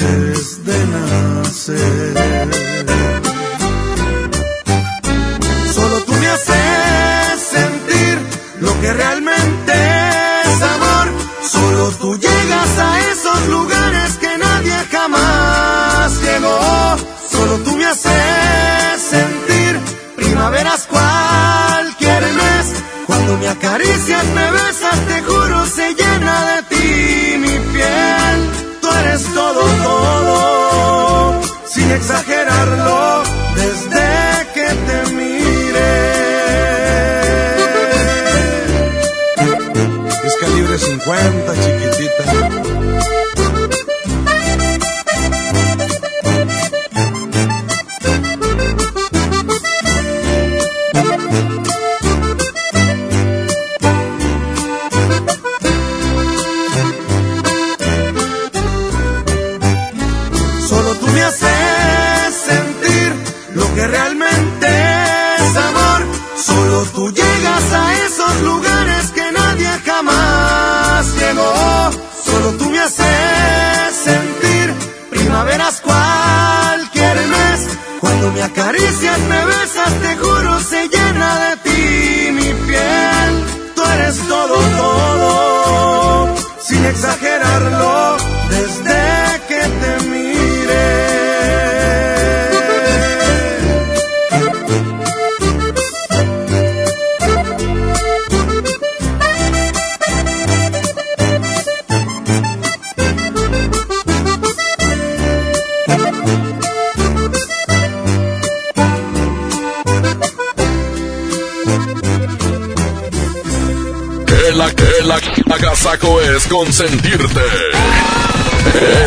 consentirte.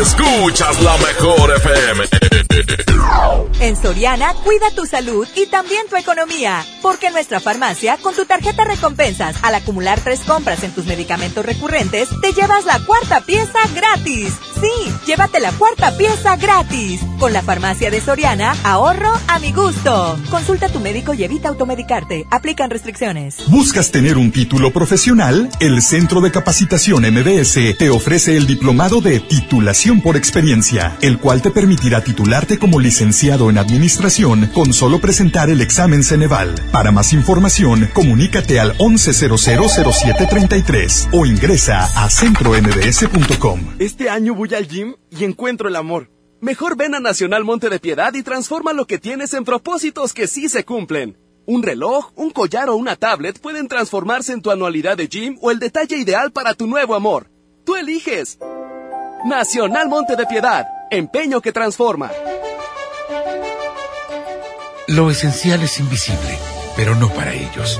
Escuchas la mejor FM. En Soriana, cuida tu salud y también tu economía. Porque en nuestra farmacia, con tu tarjeta recompensas, al acumular tres compras en tus medicamentos recurrentes, te llevas la cuarta pieza gratis. Sí, llévate la cuarta pieza gratis. Con la farmacia de Soriana, ahorro a mi gusto. Consulta a tu médico y evita automedicarte. Aplican restricciones. ¿Buscas tener un título profesional? El Centro de Capacitación MBS te ofrece el diplomado de titulación por experiencia, el cual te permitirá titularte como licenciado en administración con solo presentar el examen Ceneval. Para más información, comunícate al 11000733 o ingresa a centrombs.com. Este año voy al gym y encuentro el amor. Mejor ven a Nacional Monte de Piedad y transforma lo que tienes en propósitos que sí se cumplen. Un reloj, un collar o una tablet pueden transformarse en tu anualidad de gym o el detalle ideal para tu nuevo amor. Tú eliges. Nacional Monte de Piedad, empeño que transforma. Lo esencial es invisible, pero no para ellos.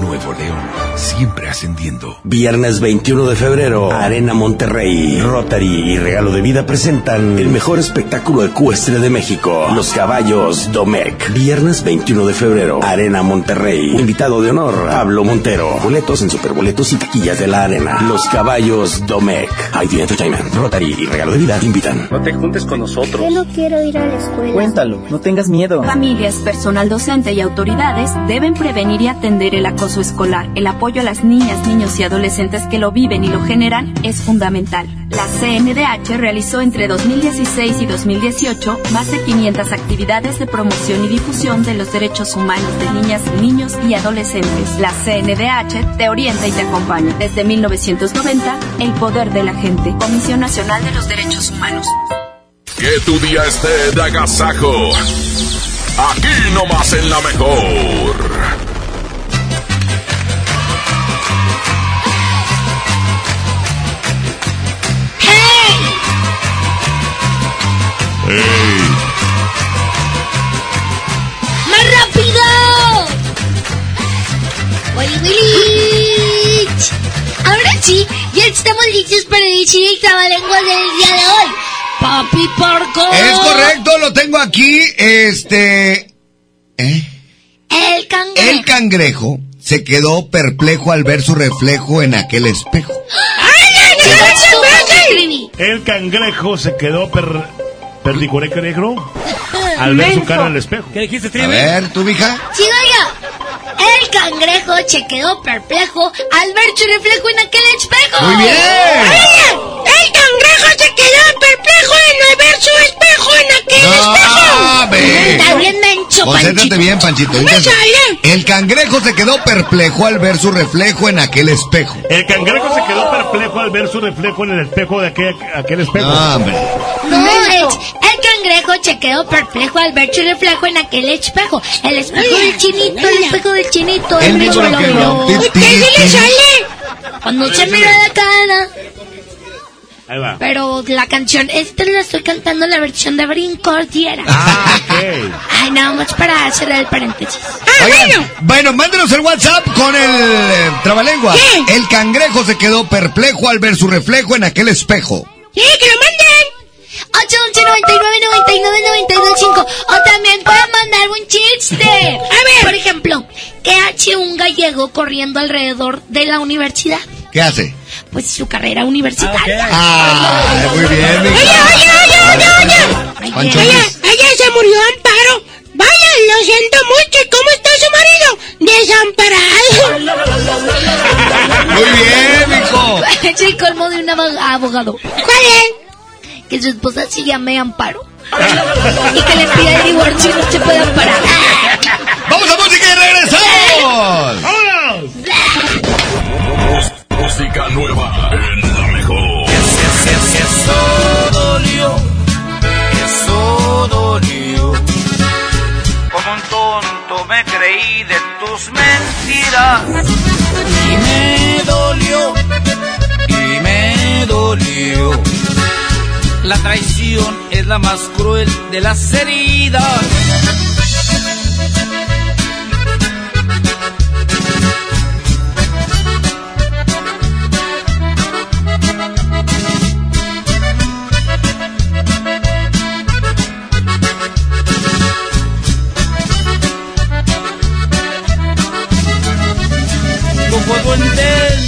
Nuevo León, siempre ascendiendo. Viernes 21 de febrero, Arena Monterrey, Rotary y Regalo de Vida presentan el mejor espectáculo ecuestre de México, Los Caballos Domecq. Viernes 21 de febrero, Arena Monterrey. Invitado de honor, Pablo Montero. Boletos en superboletos y taquillas de la arena. Los Caballos Domecq. ID Entertainment, Rotary y Regalo de Vida te invitan. No te juntes con nosotros. Yo no quiero ir a la escuela. Cuéntalo, no tengas miedo. Familias, personal docente y autoridades deben prevenir y atender el acoso escolar. El apoyo a las niñas, niños y adolescentes que lo viven y lo generan es fundamental. La CNDH realizó entre 2016 y 2018 más de 500 actividades de promoción y difusión de los derechos humanos de niñas, niños y adolescentes. La CNDH te orienta y te acompaña. Desde 1990, el poder de la gente. Comisión Nacional de los Derechos Humanos. Que tu día esté de agasajo. Aquí nomás en la mejor. ¡Más rápido! ¡Willy Willy! Ahora sí, ya estamos listos para decir el trabalengua del día de hoy. Papi Porco. Es correcto, lo tengo aquí. Este. ¿Eh? El cangrejo. El cangrejo se quedó perplejo al ver su reflejo en aquel espejo. El cangrejo se quedó per... perdicureco negro al ver su cara en el espejo. ¿Qué dijiste, A ver, tu hija. Sí, oiga. El cangrejo se quedó perplejo al ver su reflejo en aquel espejo. Muy bien. El cangrejo se quedó perplejo en ver su espejo en aquel No, espejo. ve. Está bien Concéntrate Panchito. bien, Panchito. El cangrejo se quedó perplejo al ver su reflejo en aquel espejo. El cangrejo se quedó perplejo al ver su reflejo en el espejo de aquel, aquel espejo. No, hombre. No, es cangrejo se quedó perplejo al ver su reflejo en aquel espejo. El espejo del chinito, el espejo del chinito. El mismo lo ¿Qué se le sale? Cuando se mira la cara. Ahí va. Pero la canción, esta la estoy cantando la versión de Brincordiera. Ah, ok. Ay, nada más para cerrar el paréntesis. Oigan, bueno, mándenos el WhatsApp con el eh, trabalengua. El cangrejo se quedó perplejo al ver su reflejo en aquel espejo. Sí, que lo manden. 811 99 99 92 5 O también pueden mandar un chiste. A ver. Por ejemplo, ¿qué hace un gallego corriendo alrededor de la universidad? ¿Qué hace? Pues su carrera universitaria. Ah, muy bien, mi Oye, oye, oye, oye, oye. Pancho Oye, Luis. ella se murió Amparo. Vaya, lo siento mucho. ¿Y cómo está su marido? Desamparado. Muy bien, mijo. Es el colmo de un abo- abogado. ¿Cuál es? Que su esposa se llame Amparo. y que le pida el divorcio y no se puede amparar. ¡Vamos a música y regresamos! Música nueva en la mejor. Eso dolió, eso dolió. Como un tonto me creí de tus mentiras. Y me dolió, y me dolió. La traición es la más cruel de las heridas. no puedo entender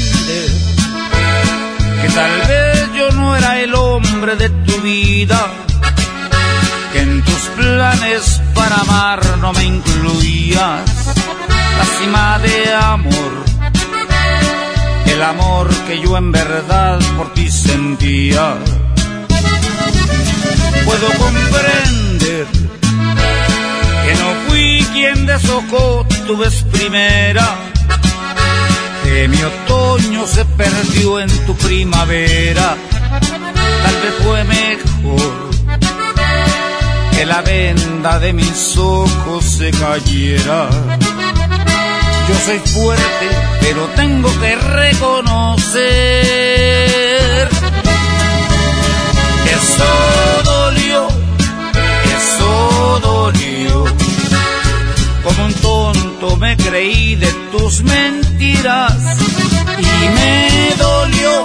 que tal vez hombre de tu vida, que en tus planes para amar no me incluías la de amor, el amor que yo en verdad por ti sentía. Puedo comprender que no fui quien deshojó tu vez primera que mi otoño se perdió en tu primavera. Tal vez fue mejor que la venda de mis ojos se cayera. Yo soy fuerte, pero tengo que reconocer que eso dolió, eso dolió. Como un tonto me creí de tus mentiras y me dolió,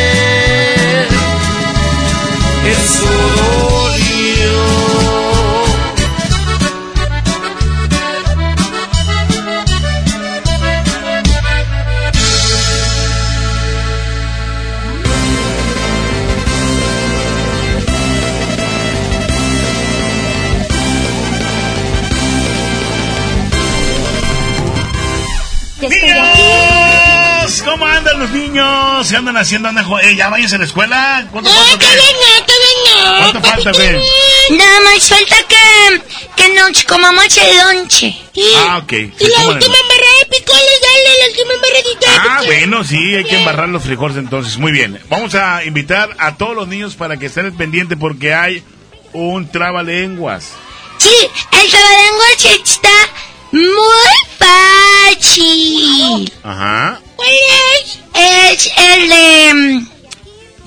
eso dolió. ¿Cómo andan los niños? ¿Qué andan haciendo? ¿Andan? Eh, ¿Ya váyanse a la escuela? ¿Cuánto falta? qué? ¿Cuánto falta, qué? Nada más falta que, que nos comamos el lonche. Ah, ok. Y Se la última embarrada de picoles, dale, la última embarradita de Ah, bueno, sí, hay que embarrar los frijoles entonces. Muy bien. Vamos a invitar a todos los niños para que estén pendientes porque hay un trabalenguas. Sí, el trabalenguas está muy fácil. Ajá. ¿Cuál es? Es el de... mm,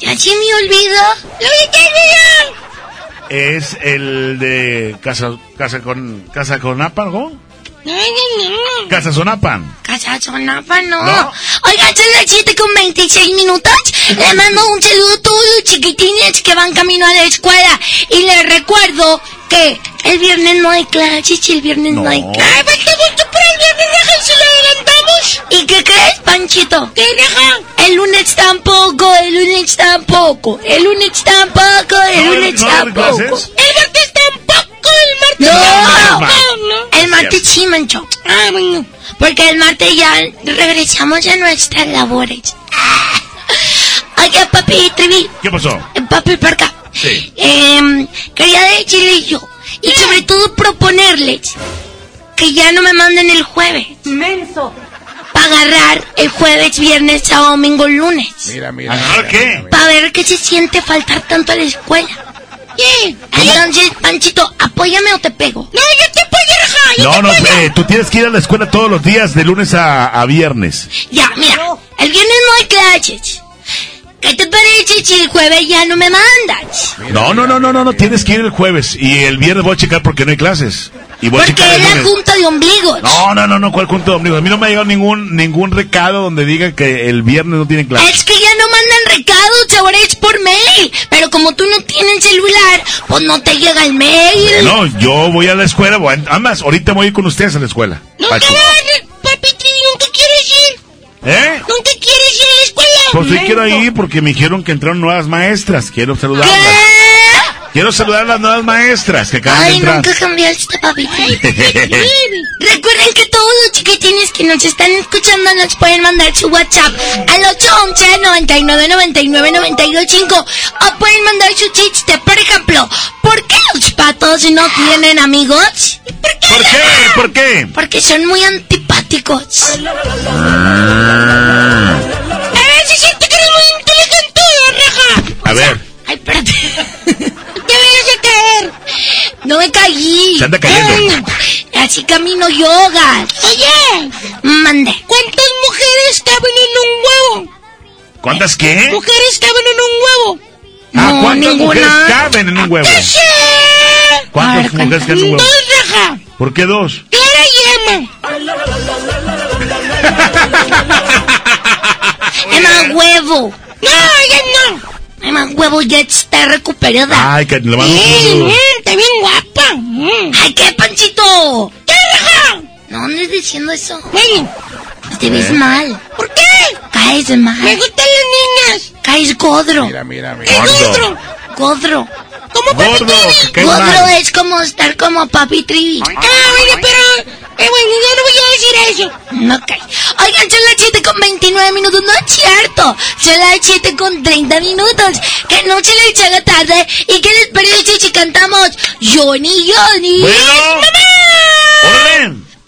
Ya se me olvidó. ¡Lo te olvidó! Es el de Casa, casa con Casa Conapan, ¿no? No, no, no. Casa Sonapan. Casa Sonapa, no. ¿No? Oigan, son las 7 con 26 minutos. Le mando un saludo a todos los chiquitines que van camino a la escuela. Y les recuerdo que el viernes no hay clases y el viernes no, hay clases. ¡Ay, bajemos tú para el viernes, Raja, si lo adelantamos! ¿Y qué crees, Panchito. El lunes tampoco, el lunes tampoco, el lunes tampoco, el ¿No- lunes no tampoco. El martes tampoco, el No, tampoco. el martes sí, Mancho. Ah, bueno. Porque el martes ya regresamos a nuestras labores. Ah. Oye, papi, Trivi, ¿Qué pasó? eh, papi, por acá. Sí. Em, quería decirles yo, y sobre todo proponerles, que ya no me manden el jueves. Menso. Para agarrar el jueves, viernes, sábado, domingo, lunes. Mira, mira. ¿Agarrar qué? Para ver qué se siente faltar tanto a la escuela. ¿Qué? Entonces, Panchito, apóyame o te pego. No, yo te apoyo, Raja. No, no, eh, tú tienes que ir a la escuela todos los días, de lunes a, a viernes. Ya, mira, el viernes no hay clases. ¿Qué te parece si el jueves ya no me mandas? No, no, no, no, no, no, tienes que ir el jueves y el viernes voy a checar porque no hay clases. Y voy a Porque checar es la junta de ombligos. No, no, no, no, ¿cuál junto de ombligo? A mí no me ha llegado ningún, ningún recado donde diga que el viernes no tienen clases. Es que no mandan recados, es por mail. Pero como tú no tienes celular, pues no te llega el mail. No, yo voy a la escuela, voy a- además, ahorita voy a ir con ustedes a la escuela. Pachi. Papi, Trivi, ¿nunca quieres ir? ¿Eh? ¿Nunca quieres ir a la escuela? Pues sí quiero ir porque me dijeron que entraron nuevas maestras. Quiero saludarlas. Quiero saludar a las nuevas maestras que acaban de Ay, entrar. nunca cambiaste, papi. Recuerden que todos los chiquitines que nos están escuchando nos pueden mandar su WhatsApp al 811 99 99 925 o pueden mandar su chiste. Por ejemplo, ¿por qué los patos no tienen amigos? ¿Por qué? ¿Por qué? Porque son muy antipáticos. A ver, se siente que eres muy inteligente, Raja. A ver, Ay, espérate. Te vayas a caer. No me caí. Se anda cayendo. Ay, así camino yoga. Oye, Mande. ¿cuántas mujeres caben en un huevo? ¿cuántas qué? Mujeres caben en un huevo. Ah, No, ¿cuántas ninguna. mujeres caben en un huevo? ¡Sí! ¿Cuántas mujeres caben en un huevo? Dos, Raja. ¿Por qué dos? Clara y Emma. Emma Huevo. No, ya no. Emma Huevo ya está recuperada. Ay, que le mando Mm, un mm, está bien guapa. Mm. Ay, ¿qué, Panchito? ¿Qué? No andes diciendo eso. Te ves ¿Eh? mal. ¿por qué? Caes mal. Me gustan las niñas. Caes godro. Mira, mira, ¿Qué mira. Gordo. otro? Godro. ¿Cómo papi Trivi? Godro mal. es como estar como papi Trivi. Ah, bueno, pero... Eh, bueno, ya no voy a decir eso. No cae. Oigan, son las 7 con 29 minutos. No es cierto. Son las 7 con 30 minutos. Que no se les haga tarde. ¿Y qué les parece si cantamos Johnny Johnny? Bueno. ¡Órale!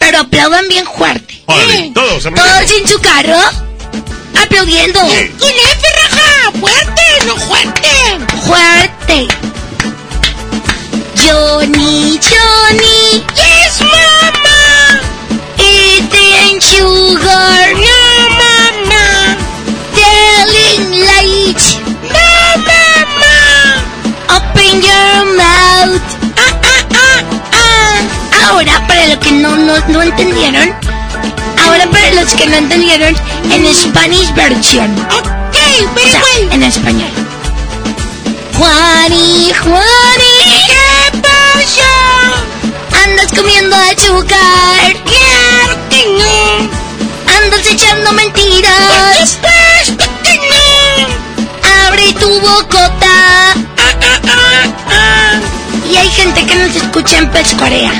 Pero aplaudan bien fuerte. ¡Órale! Todos, Todos en su carro. Aplaudiendo. Con F, Raja. Fuerte, no fuerte. Fuerte. Johnny, Johnny. Yes, mama. Eating sugar. No, mama. Telling lies. No, mama. Open your mouth. Ah, ah, ah, ah. Ahora, para los que no, no, no entendieron. Ahora, para los que no entendieron, en Spanish version. Ok, O very sea, well. en español. Juani, Juani. ¿Qué pasó? Andas comiendo azúcar. Claro que no. Andas echando mentiras. que no. Abre tu bocota. Ah, ah, ah, ah. Y hay gente que nos escucha en Pez Corea,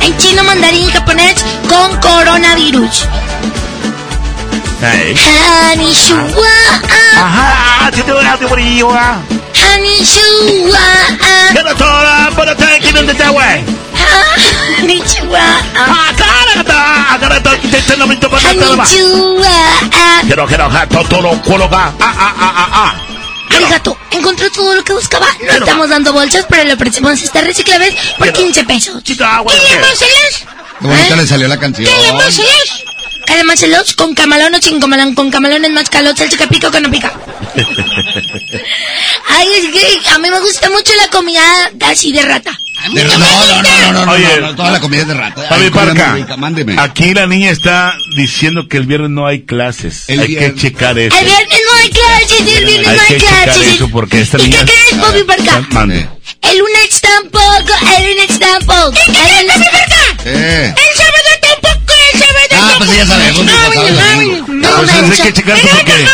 en chino, mandarín, japonés, con coronavirus. Ay. Hanishua, Ajá, te por ahí, ah. Hanishua, toda, pero te quiero de esta güey. Hanishua, Ah, cara, cara, cara, te te no me toca nada más. Hanishua. Quiero, quiero, ja, to- todo, culo, ga. Ah, ah, ah, ah, ah. Arigato, encontró todo lo que buscaba. No estamos dando bolsas, pero le ofrecemos estas reciclables por 15 pesos. ¿Qué le bonita ¿Eh? le salió la canción. ¿Qué le macelas? Calamacelos con camalón o sin camalón, con camalón es más calor, salsa que pica o que no pica. Ay, es que a mí me gusta mucho la comida así de rata. De- no, no, no, no, no, no, Oye. no, no, toda la comida es de rata. Fabi Ay, Parca, rica, Mándeme. aquí la niña está diciendo que el viernes no hay clases. El hay viernes. que checar eso. El viernes no el viernes no eso porque esta ¿Y qué crees, Bobby Parca? Mande. El lunes tampoco, el lunes tampoco. El lunes... Eh, El sábado tampoco, el Ah, pues ya sabemos. No, ya bueno, sabemos. no, no, no, porque...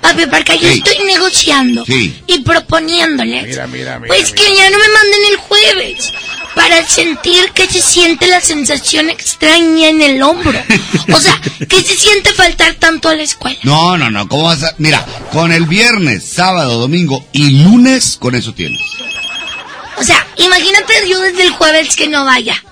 Papi, porque yo Sí. estoy negociando Sí. y proponiéndoles. Mira, mira, mira, pues que ya no me manden el jueves para sentir que se siente la sensación extraña en el hombro. O sea, que se siente faltar tanto a la escuela. No, no, no. ¿Cómo vas a...? Mira, con el viernes, sábado, domingo y lunes, con eso tienes. O sea, imagínate yo desde el jueves que no vaya.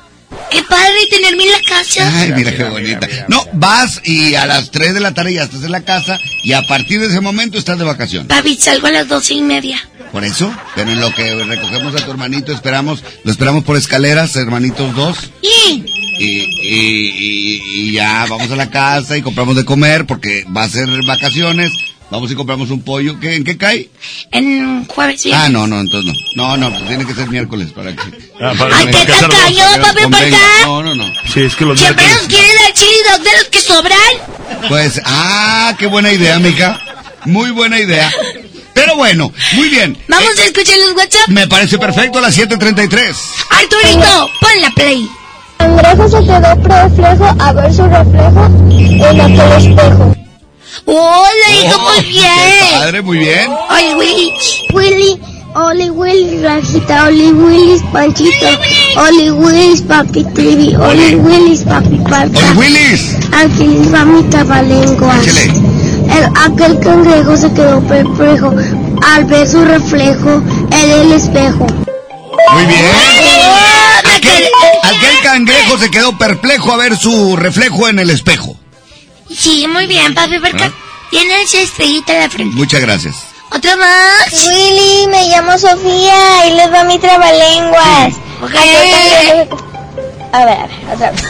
Qué padre tenerme en la casa. Ay, mira qué bonita. No, vas y a las 3 de la tarde ya estás en la casa y a partir de ese momento estás de vacaciones. Papi, salgo a las doce y media. Por eso, pero en lo que recogemos a tu hermanito, esperamos, lo esperamos por escaleras, hermanitos dos, Y y, y, y- y ya vamos a la casa y compramos de comer porque va a ser vacaciones. Vamos y compramos un pollo. ¿Qué, ¿En qué cae? en jueves viernes. Ah, no, no, entonces no. No, no, pues tiene que ser miércoles para que... Ah, para- Ay, qué para dos. tacaño, papi, ¿por Convenga. qué? No, no, no. Sí, es que los Siempre nos miércoles... quieren dar chili dog de los que sobran. Pues, ah, qué buena idea, mija. Muy buena idea. Pero bueno, muy bien. Vamos a escuchar los WhatsApp. Me parece perfecto a las 7.33. Arturito, pon la play. Cangrejo se quedó reflejo a ver su reflejo en aquel espejo. Hola, hijo, Oh, muy qué bien. padre, muy bien. Oye, Willy. Willy, Oli Willy, Rajita, Oli Willis, Panchito, Oli Willis, Papi Trivi, Oli Willis, Papi Parca, Oye, Willis. Ángeles, Mamita Valenguas. El, aquel cangrejo se quedó perplejo al ver su reflejo en el espejo. Muy bien. Aquel, aquel cangrejo se quedó perplejo a ver su reflejo en el espejo. Sí, muy bien, papi, porque Ah. tienes estrellita en la frente. Muchas gracias. ¿Otra más? Willy, me llamo Sofía, ahí les va mi trabalenguas. Ok. A ver, a ver, otra vez.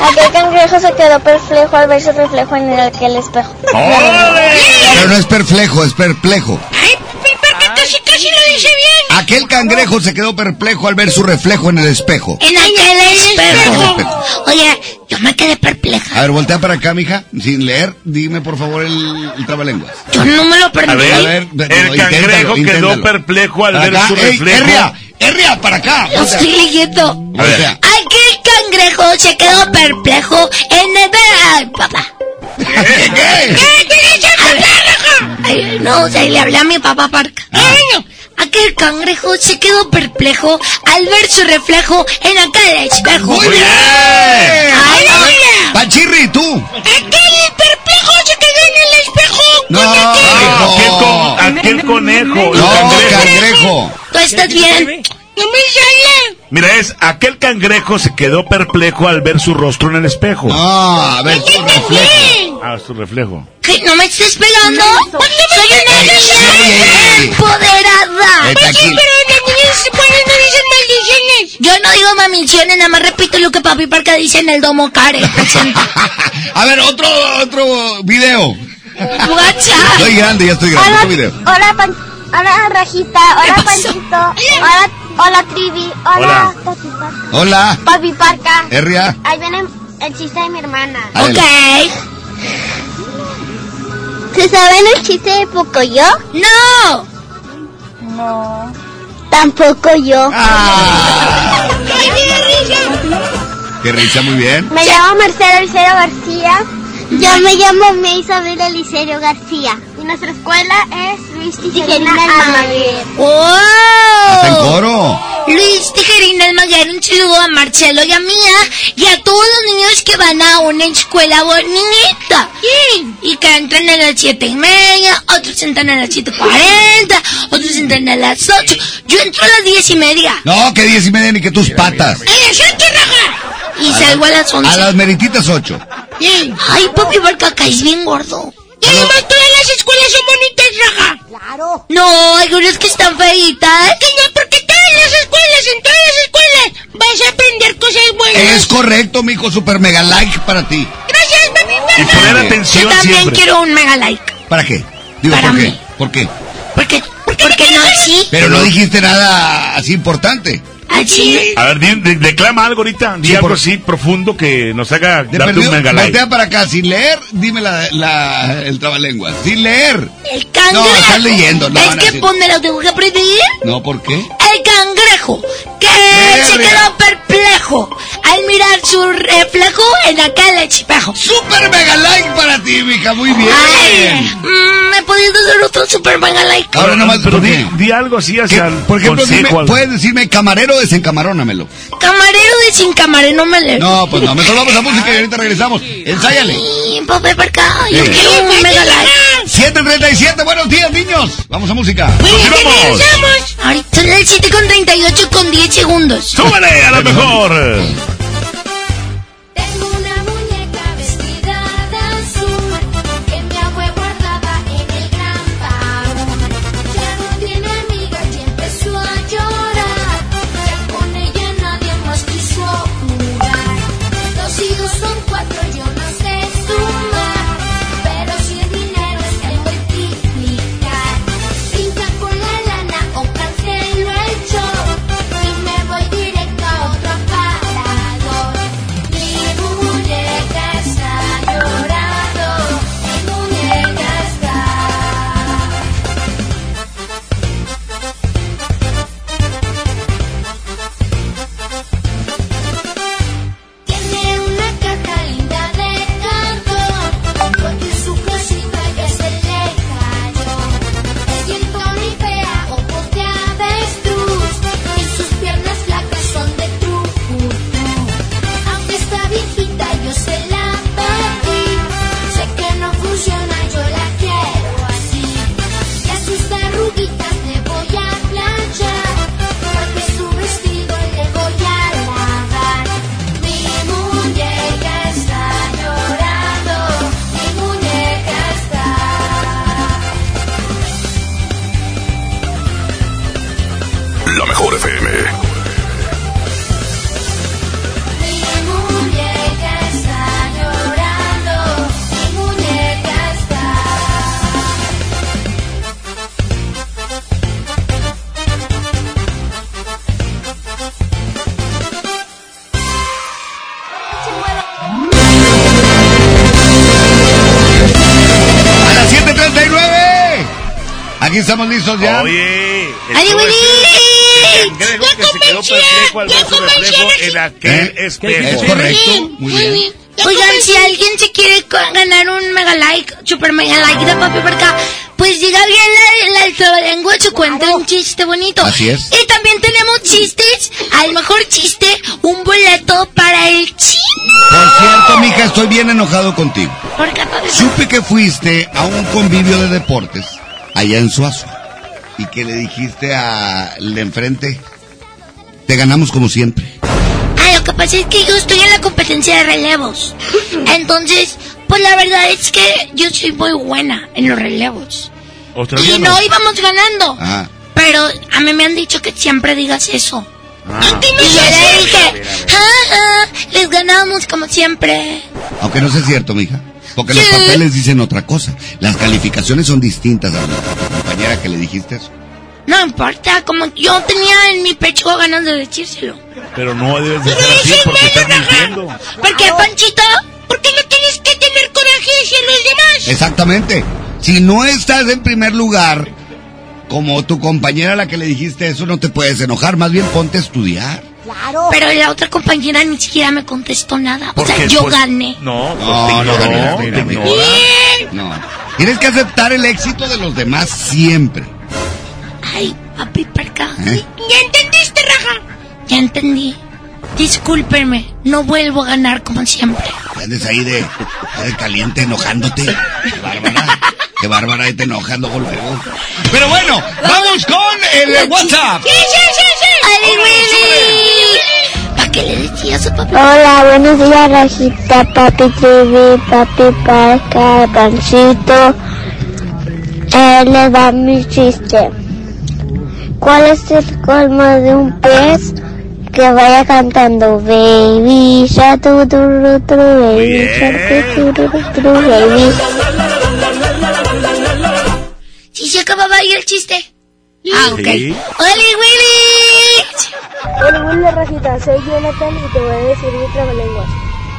Aquel cangrejo se quedó perplejo al ver su reflejo en aquel espejo. Pero no es perplejo, es perplejo. Ay, porque casi, casi lo dice bien. Aquel cangrejo se quedó perplejo al ver su reflejo en el espejo. En aquel espejo. espejo. Oye, yo me quedé perpleja. A ver, voltea para acá, mija, sin leer. Dime, por favor, el, el trabalenguas. Yo no me lo A perdí. ver, A ver, el inténtalo, cangrejo quedó inténtalo. perplejo al ver acá. su ¡Ey, reflejo. Herria! ¡Herria, para acá! Lo estoy leyendo. Aquel cangrejo se quedó perplejo en el... Ay, papá. ¿Qué? ¿Qué? Ay, no, o sea, le hablé a mi papá Parca. Ah. Aquel cangrejo se quedó perplejo al ver su reflejo en aquel espejo. ¡Muy bien! Ay, tú. Aquel perplejo se quedó en el espejo. No, Aquel, hijo. con- aquel conejo, el No, cangrejo. cangrejo. ¿Tú estás bien? No me sale. Mira, es aquel cangrejo se quedó perplejo al ver su rostro en el espejo. No, a ver, tu reflejo. Ah, su reflejo. ¿Qué? ¿No me estás pegando? Soy una Ey, niña ey, ey, ey. empoderada. Eh, dicen maldiciones. Yo no digo mamiciones, nada más repito lo que papi Parca dice en el domo care. A ver, otro, otro video. WhatsApp. Estoy grande, ya estoy grande. Otro video. hola, Pan- hola Rajita, ¿Qué hola? Panchito, hola, hola Trivi, hola, Hola. Papi Parca. Hola. Papi Parca. Herria. Ahí viene el chiste de mi hermana. Ok. ¿Se saben el chiste de Pocoyo? No. No. Tampoco yo. Ah, risa. qué risa, muy bien. Me llamo Marcelo Liceo García. Yo me llamo Isabel Eliseo García. Nuestra escuela es Luis Tijerina Almaguer. Hasta en ¡Oh! coro. Luis Tijerina Almaguer, un saludo a Marcelo y a Mía y a todos los niños que van a una escuela bonita. Y que entran a las siete y media, otros entran a las siete cuarenta, otros entran a las ocho. Yo entro a las diez y media No, que diez y media ni que tus patas. ¡Eh, suerte, raja! y salgo a las A once. las merititas ocho. Ay, papi, porque acá es bien gordo. Y además todas las escuelas son bonitas, raja. No, hay unas que están feitas. Que no, porque todas las escuelas, en todas las escuelas, vas a aprender cosas buenas. Es correcto, mijo, super mega like para ti. Gracias, papi Y poner Yo atención también siempre. quiero un mega like. ¿Para qué? Digo, Para ¿por qué? mí. ¿Por qué? Porque, porque no así. Pero no dijiste nada así importante. Así. A ver, di- de- declama algo ahorita. Di Sí, algo por- así profundo que nos haga De darte perdido, un mega like. voltea para acá, sin leer, dime la, la, el trabalengua. Sin leer. El cangrejo. No, estás leyendo, no, es no, que sí. pone lo tengo que aprender. No, ¿por qué? El cangrejo. Que se quedó perplejo al mirar su reflejo en aquel espejo. Super mega like para ti, mija, muy bien. Ay, mm, ¿me podías hacer otro super mega like? Ahora nomás, Pero ¿por di, di algo así hacia el Por ejemplo, dime, puedes decirme camarero o desencamarónamelo. Camarero de sin camarero, no me le... No, pues no, mejor vamos a música y ahorita regresamos. Ensáyale. Ay, papi, por acá, yo Sí. quiero un mega like. 737, buenos días, niños. Vamos a música. ¡Continuamos! Ahorita 7 con 38 con 10 segundos. ¡Súbale a la mejor! Aquí estamos listos ya. Oye, ¡Ay, cangrejo que se quedó perplejo al ver su reflejo en aquel ¿Eh? espejo. Es correcto. Muy bien. Oigan, si alguien se quiere ganar un mega like, super mega like de papi por acá, pues diga bien la, la trabalengua su cuenta un chiste bonito. Así es. Y también tenemos chistes, al mejor chiste, un boleto para el chi. Por cierto, mija, estoy bien enojado contigo. ¿Por qué, papi? Supe que fuiste a un convivio de deportes allá en Suazo y que le dijiste al de enfrente, te ganamos como siempre. Ah, lo que pasa es que yo estoy en la competencia de relevos. Entonces, pues la verdad es que yo soy muy buena en los relevos. Y no íbamos ganando. Ah, Pero a mí me han dicho que siempre digas eso. Ah. Y yo le dije, "Ah, ah, les ganamos como siempre. aunque no sea cierto, mija. Porque los papeles dicen otra cosa. Las calificaciones son distintas a la a tu compañera que le dijiste eso. No importa, como yo tenía en mi pecho ganas de decírselo. Pero no debes de ser así porque estás mintiendo. ¿Por qué, Panchito? Porque no tienes que tener coraje hacia los demás. Exactamente. Si no estás en primer lugar, como tu compañera a la que le dijiste eso, no te puedes enojar. Más bien ponte a estudiar. Pero la otra compañera ni siquiera me contestó nada. O ¿Por sea, qué? yo Pues- gané. No, pues No, te no, ignoró, te mira, ignora. No. Tienes que aceptar el éxito de los demás siempre. Ay, papi, perca. ¿Eh? ¿Ya entendiste, Raja? Ya entendí. Discúlpenme, no vuelvo a ganar como siempre. Andes ahí de, de caliente enojándote. Qué bárbara. Qué bárbara ahí te enojas luego luego. Pero bueno, vamos con el WhatsApp. ¡Sí, sí, sí, sí! ¡Ay, Willy! ¿Para qué le decías a papi? Hola, buenos días, Rajita, papi TV, papi Parca, Pancito. Eh, les va mi chiste. ¿Cuál es el colmo de un pez que vaya cantando Baby Shark, tu, tu, tu, tu, baby shark, tu, tu, tu, tu, baby? ¿Sí se acababa ahí el chiste? Ah, ok. Sí. ¡Oli, Willy! Hola, Willy Rajita, soy Jonathan y te voy a decir mi trabalenguas.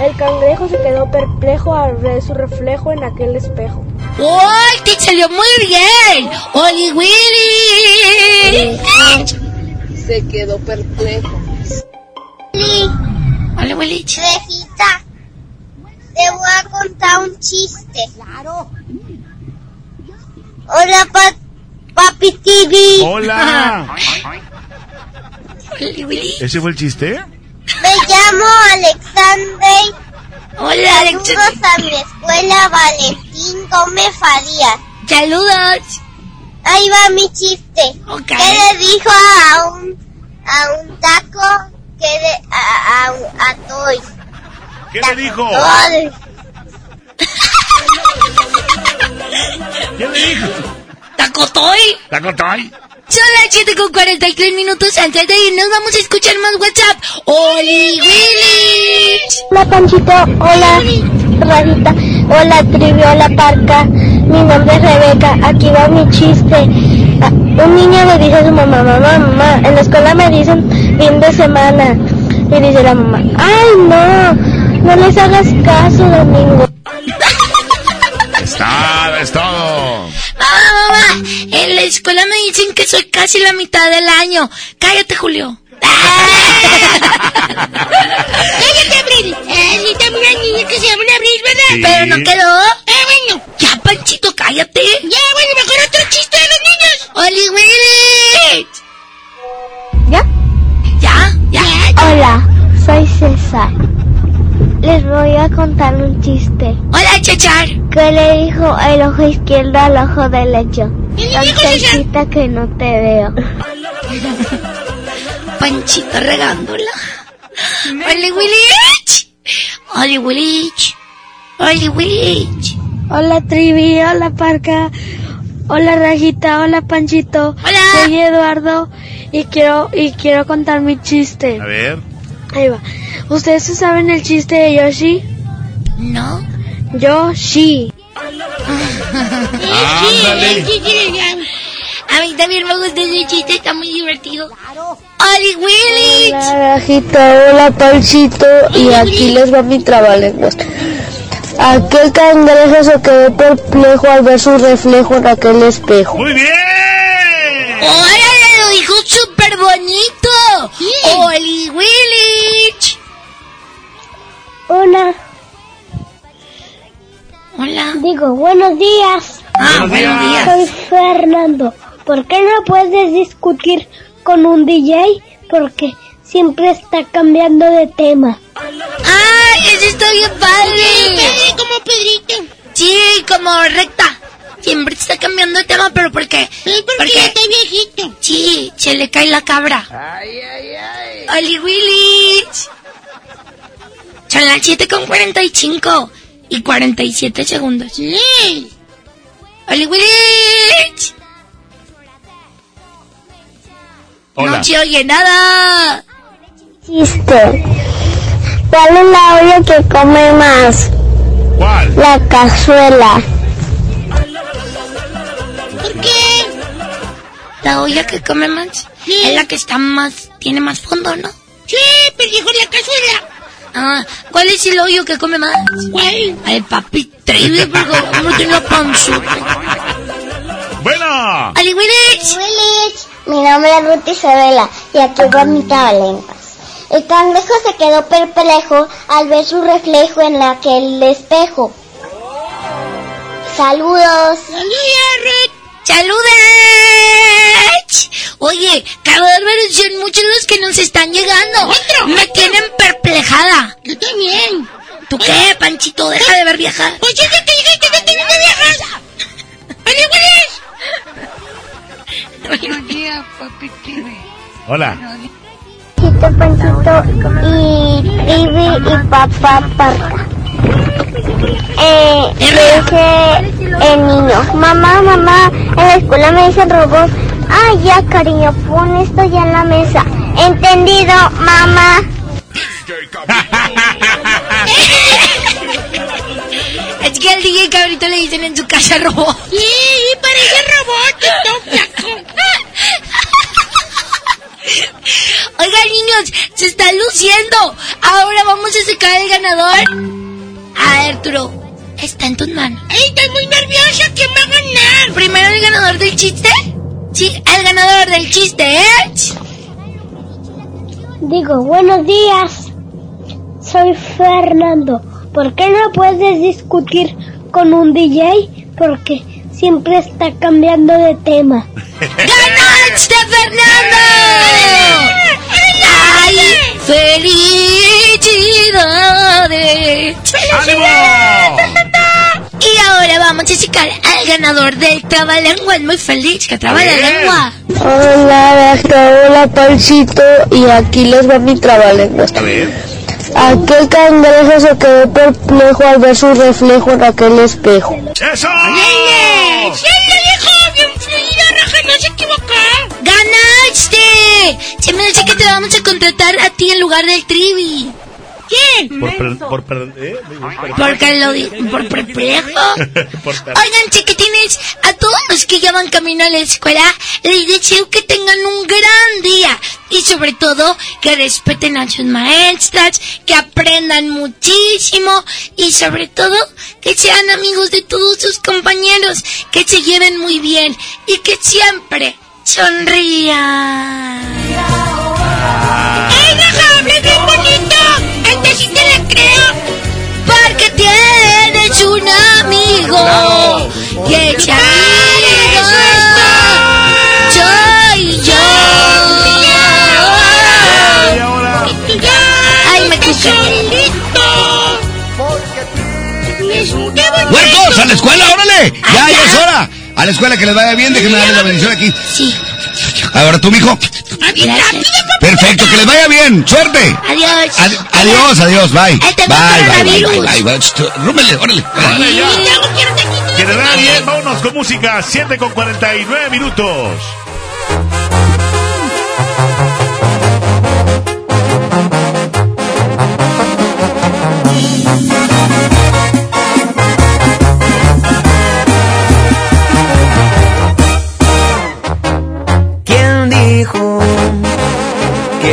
El cangrejo se quedó perplejo al ver su reflejo en aquel espejo. ¡Uy, te salió muy bien! ¡Oli, Willy! Se quedó perplejo Willy. Rejita, te voy a contar un chiste. Claro. Hola, pa- papi TV. Hola. ¿Ese fue el chiste? Me llamo Alexander. Hola, Saludos a mi escuela Valentín Gómez Farías. Saludos. Ahí va mi chiste. ¿Qué le dijo a un, a un taco que de, a, a, un- a Toy? ¿Qué le dijo? Toy. ¿Qué le dijo? ¿Tacotoy? ¿Tacotoy? Son las 7 con 43 minutos antes de irnos. Vamos a escuchar más WhatsApp. ¡Oli Willy! Hola Panchito, hola Rajita, hola Trivi, hola Parca, mi nombre es Rebeca, aquí va mi chiste. Ah, Un niño le dice a su mamá, mamá, mamá, en la escuela me dicen fin de semana. Y dice la mamá, ay no, no les hagas caso domingo. Está, es todo. En la escuela me dicen que soy casi la mitad del año. Cállate, Julio. Cállate, Abril. Eh, sí, también una niña que se llama Abril, ¿verdad? Sí. Pero no quedó. Ah, bueno. Ya, Panchito, cállate. Ya, bueno, mejor otro chiste de los niños. ¡Oli Willy! ¿Ya? ¿Ya? ¿Ya? Hola, soy César. Les voy a contar un chiste. Hola, Chachar. ¿Qué le dijo el ojo izquierdo al ojo derecho? ¿Qué le dijo, César? Panchita que no te veo. Panchito regándola. ¡Oli Willy! ¡Oli Willy! ¡Oli Willy! Hola Trivi, hola Parca, hola Rajita, hola Panchito. Hola. Soy Eduardo y quiero y quiero contar mi chiste. A ver. Ahí va. ¿Ustedes se saben el chiste de Yoshi? No. Yoshi. Ándale. A mí también me gusta ese chiste, está muy divertido. ¡Oli Willy! Hola Rajita, hola Panchito y aquí les va mi trabalenguas. Aquel cangrejo se quedó perplejo al ver su reflejo en aquel espejo. Muy bien. ¡Órale, lo dijo bonito! ¡Oli Willy! Hola, Hola. digo buenos días. Ah, buenos días. Soy Fernando. ¿Por qué no puedes discutir con un DJ? Porque siempre está cambiando de tema. ¡Ay, ese está bien padre! como Pedrito. Sí, como recta. Siempre está cambiando de tema, pero ¿por qué? Es porque ya está viejito. Sí, se le cae la cabra. Ay, ay, ay. ¡Oli Willy! Son las 7 con 45 y 47 segundos. Sí. ¡Oli Willy! Hola. No se oye nada. Chiste. ¿Cuál es la olla que come más? ¿Cuál? La cazuela. ¿Por qué? La olla que come más es la que está más, tiene más fondo, ¿no? Sí, pero dijo la cazuela. Ah, ¿cuál es el hoyo que come más? ¿Cuál? El papi Trevi, porque no tiene la panzota. Bueno. ¡Ali! Willich, mi nombre es Ruth Isabela y aquí va mi trabalenguas. El cangrejo se quedó perplejo al ver su reflejo en aquel espejo. Saludos. Saludos, Ruth. ¡Saludos! Oye, cabe de ver son muchos los que nos están llegando. Otro, Me otro. tienen perplejada. Yo también. ¿Tú qué, Panchito? Deja de ver vieja. Ya que te dije que no te viejas. ¡Ali Willis! Hola. Panchito, Panchito y Trivi y Papá Parca. Eh, le dice el niño, mamá, mamá, en la escuela me dicen robot. Ah, ya, cariño, pon esto ya en la mesa. Entendido, mamá. Es que al DJ Cabrito le dicen en su casa robot. Sí, y parece robot. Oigan, niños, se está luciendo. Ahora vamos a sacar el ganador. A ver, Arturo, está en tus manos. Ay, estoy muy nerviosa. ¿Quién va a ganar? Primero el ganador del chiste. Sí, el ganador del chiste es... Digo, buenos días. soy Fernando. ¿Por qué no puedes discutir con un DJ? Porque siempre está cambiando de tema. ¡Ganaste, Fernando! ¡Ay, felicidades! Y ahora vamos a checar al ganador del Trabalenguas. Muy feliz que traba la lengua. Hola, hola Pancito y aquí les va mi trabalenguas. A ver. Aquel cangrejo se quedó perplejo al ver su reflejo en aquel espejo. ¡Eso! ¡Bien fluido, Raja! ¡No se equivocó! ¡Ganaste! Se me dice que te vamos a contratar a ti en lugar del Trivi. ¿Quién? Por, per- por, per- ¿eh? Porque lo di por perplejo. Oigan, chiquitines, a todos los que ya van camino a la escuela, les deseo que tengan un gran día. Y sobre todo, que respeten a sus maestras, que aprendan muchísimo. Y sobre todo, que sean amigos de todos sus compañeros, que se lleven muy bien y que siempre sonrían. Un amigo. Y ese amigo soy yo. Ay, me cuca. ¡Huercos! ¡A la escuela, órale! ¡Ya, ya es hora! A la escuela que les vaya bien, déjenme darles la bendición aquí. Sí. Ahora tú, mijo. Perfecto, que les vaya bien. ¡Suerte! Adiós. Ad- adiós, adiós, bye. Bye, bye, bye, bye, bye, Rúmbele, órale. Órale, ya. Que les vaya bien, vámonos con música, 7 con 49 minutos.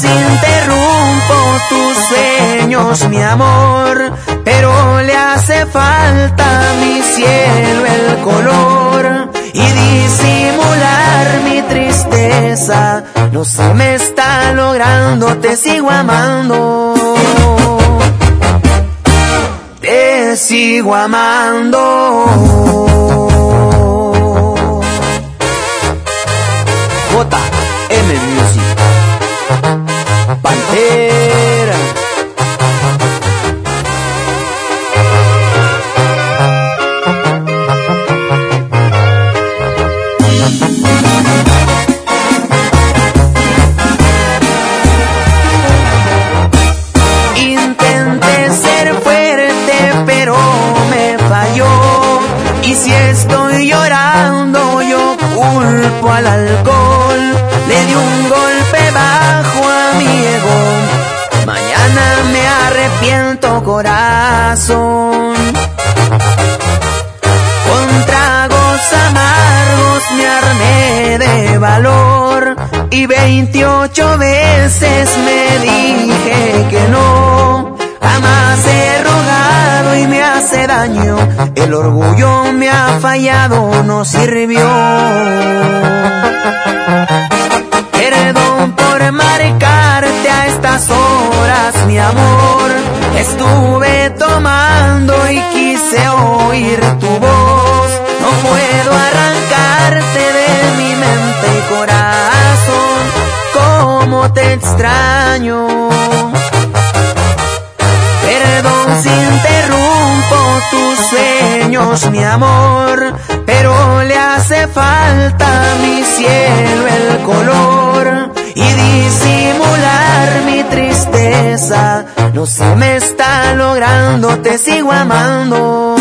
Si interrumpo tus sueños, mi amor, pero le hace falta a mi cielo el color y disimular mi tristeza. No se me está logrando, te sigo amando. Te sigo amando. JM Music. Pantera. Intenté ser fuerte, pero me falló. Y si estoy llorando, yo culpo al alcohol. Le di un golpe arrepiento, corazón. Con tragos amargos me armé de valor y 28 veces me dije que no. Jamás he rogado y me hace daño. El orgullo me ha fallado, no sirvió. Perdón por marcarte a estas horas, mi amor. Estuve tomando y quise oír tu voz. No puedo arrancarte de mi mente y corazón. Cómo te extraño. Perdón si interrumpo sueños, mi amor, pero le hace falta mi cielo el color y disimular mi tristeza. No se me está logrando, te sigo amando.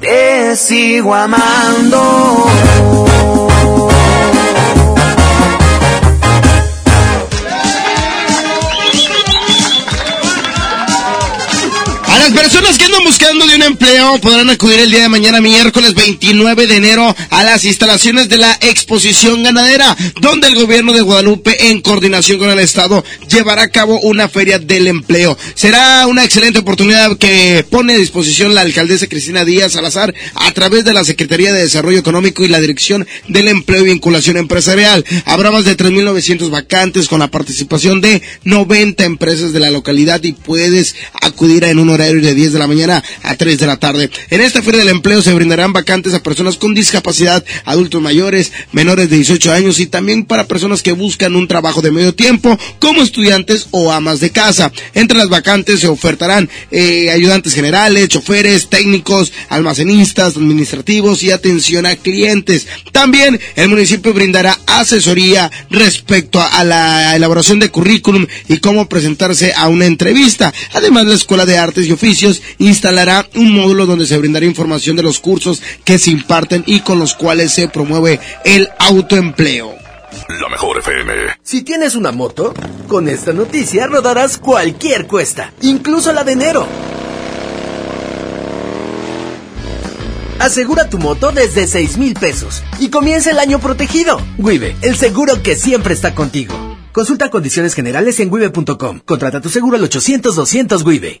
Te sigo amando. Personas que andan buscando de un empleo podrán acudir el día de mañana, miércoles 29 de enero, a las instalaciones de la exposición ganadera, donde el gobierno de Guadalupe, en coordinación con el Estado, llevará a cabo una feria del empleo. Será una excelente oportunidad que pone a disposición la alcaldesa Cristina Díaz Salazar a través de la Secretaría de Desarrollo Económico y la Dirección del Empleo y Vinculación Empresarial. Habrá más de 3.900 vacantes con la participación de 90 empresas de la localidad y puedes acudir en un horario de 10 de la mañana a 3 de la tarde. En esta feria del empleo se brindarán vacantes a personas con discapacidad, adultos mayores, menores de 18 años y también para personas que buscan un trabajo de medio tiempo como estudiantes o amas de casa. Entre las vacantes se ofertarán eh, ayudantes generales, choferes, técnicos, almacenistas, administrativos y atención a clientes. También el municipio brindará asesoría respecto a, a la elaboración de currículum y cómo presentarse a una entrevista. Además, la Escuela de Artes y Oficios instalará un módulo donde se brindará información de los cursos que se imparten y con los cuales se promueve el autoempleo. La mejor FM. Si tienes una moto, con esta noticia rodarás cualquier cuesta, incluso la de enero. Asegura tu moto desde 6 mil pesos y comienza el año protegido. Wibe, el seguro que siempre está contigo. Consulta condiciones generales en wibe.com. Contrata tu seguro al 800-200 Wibe.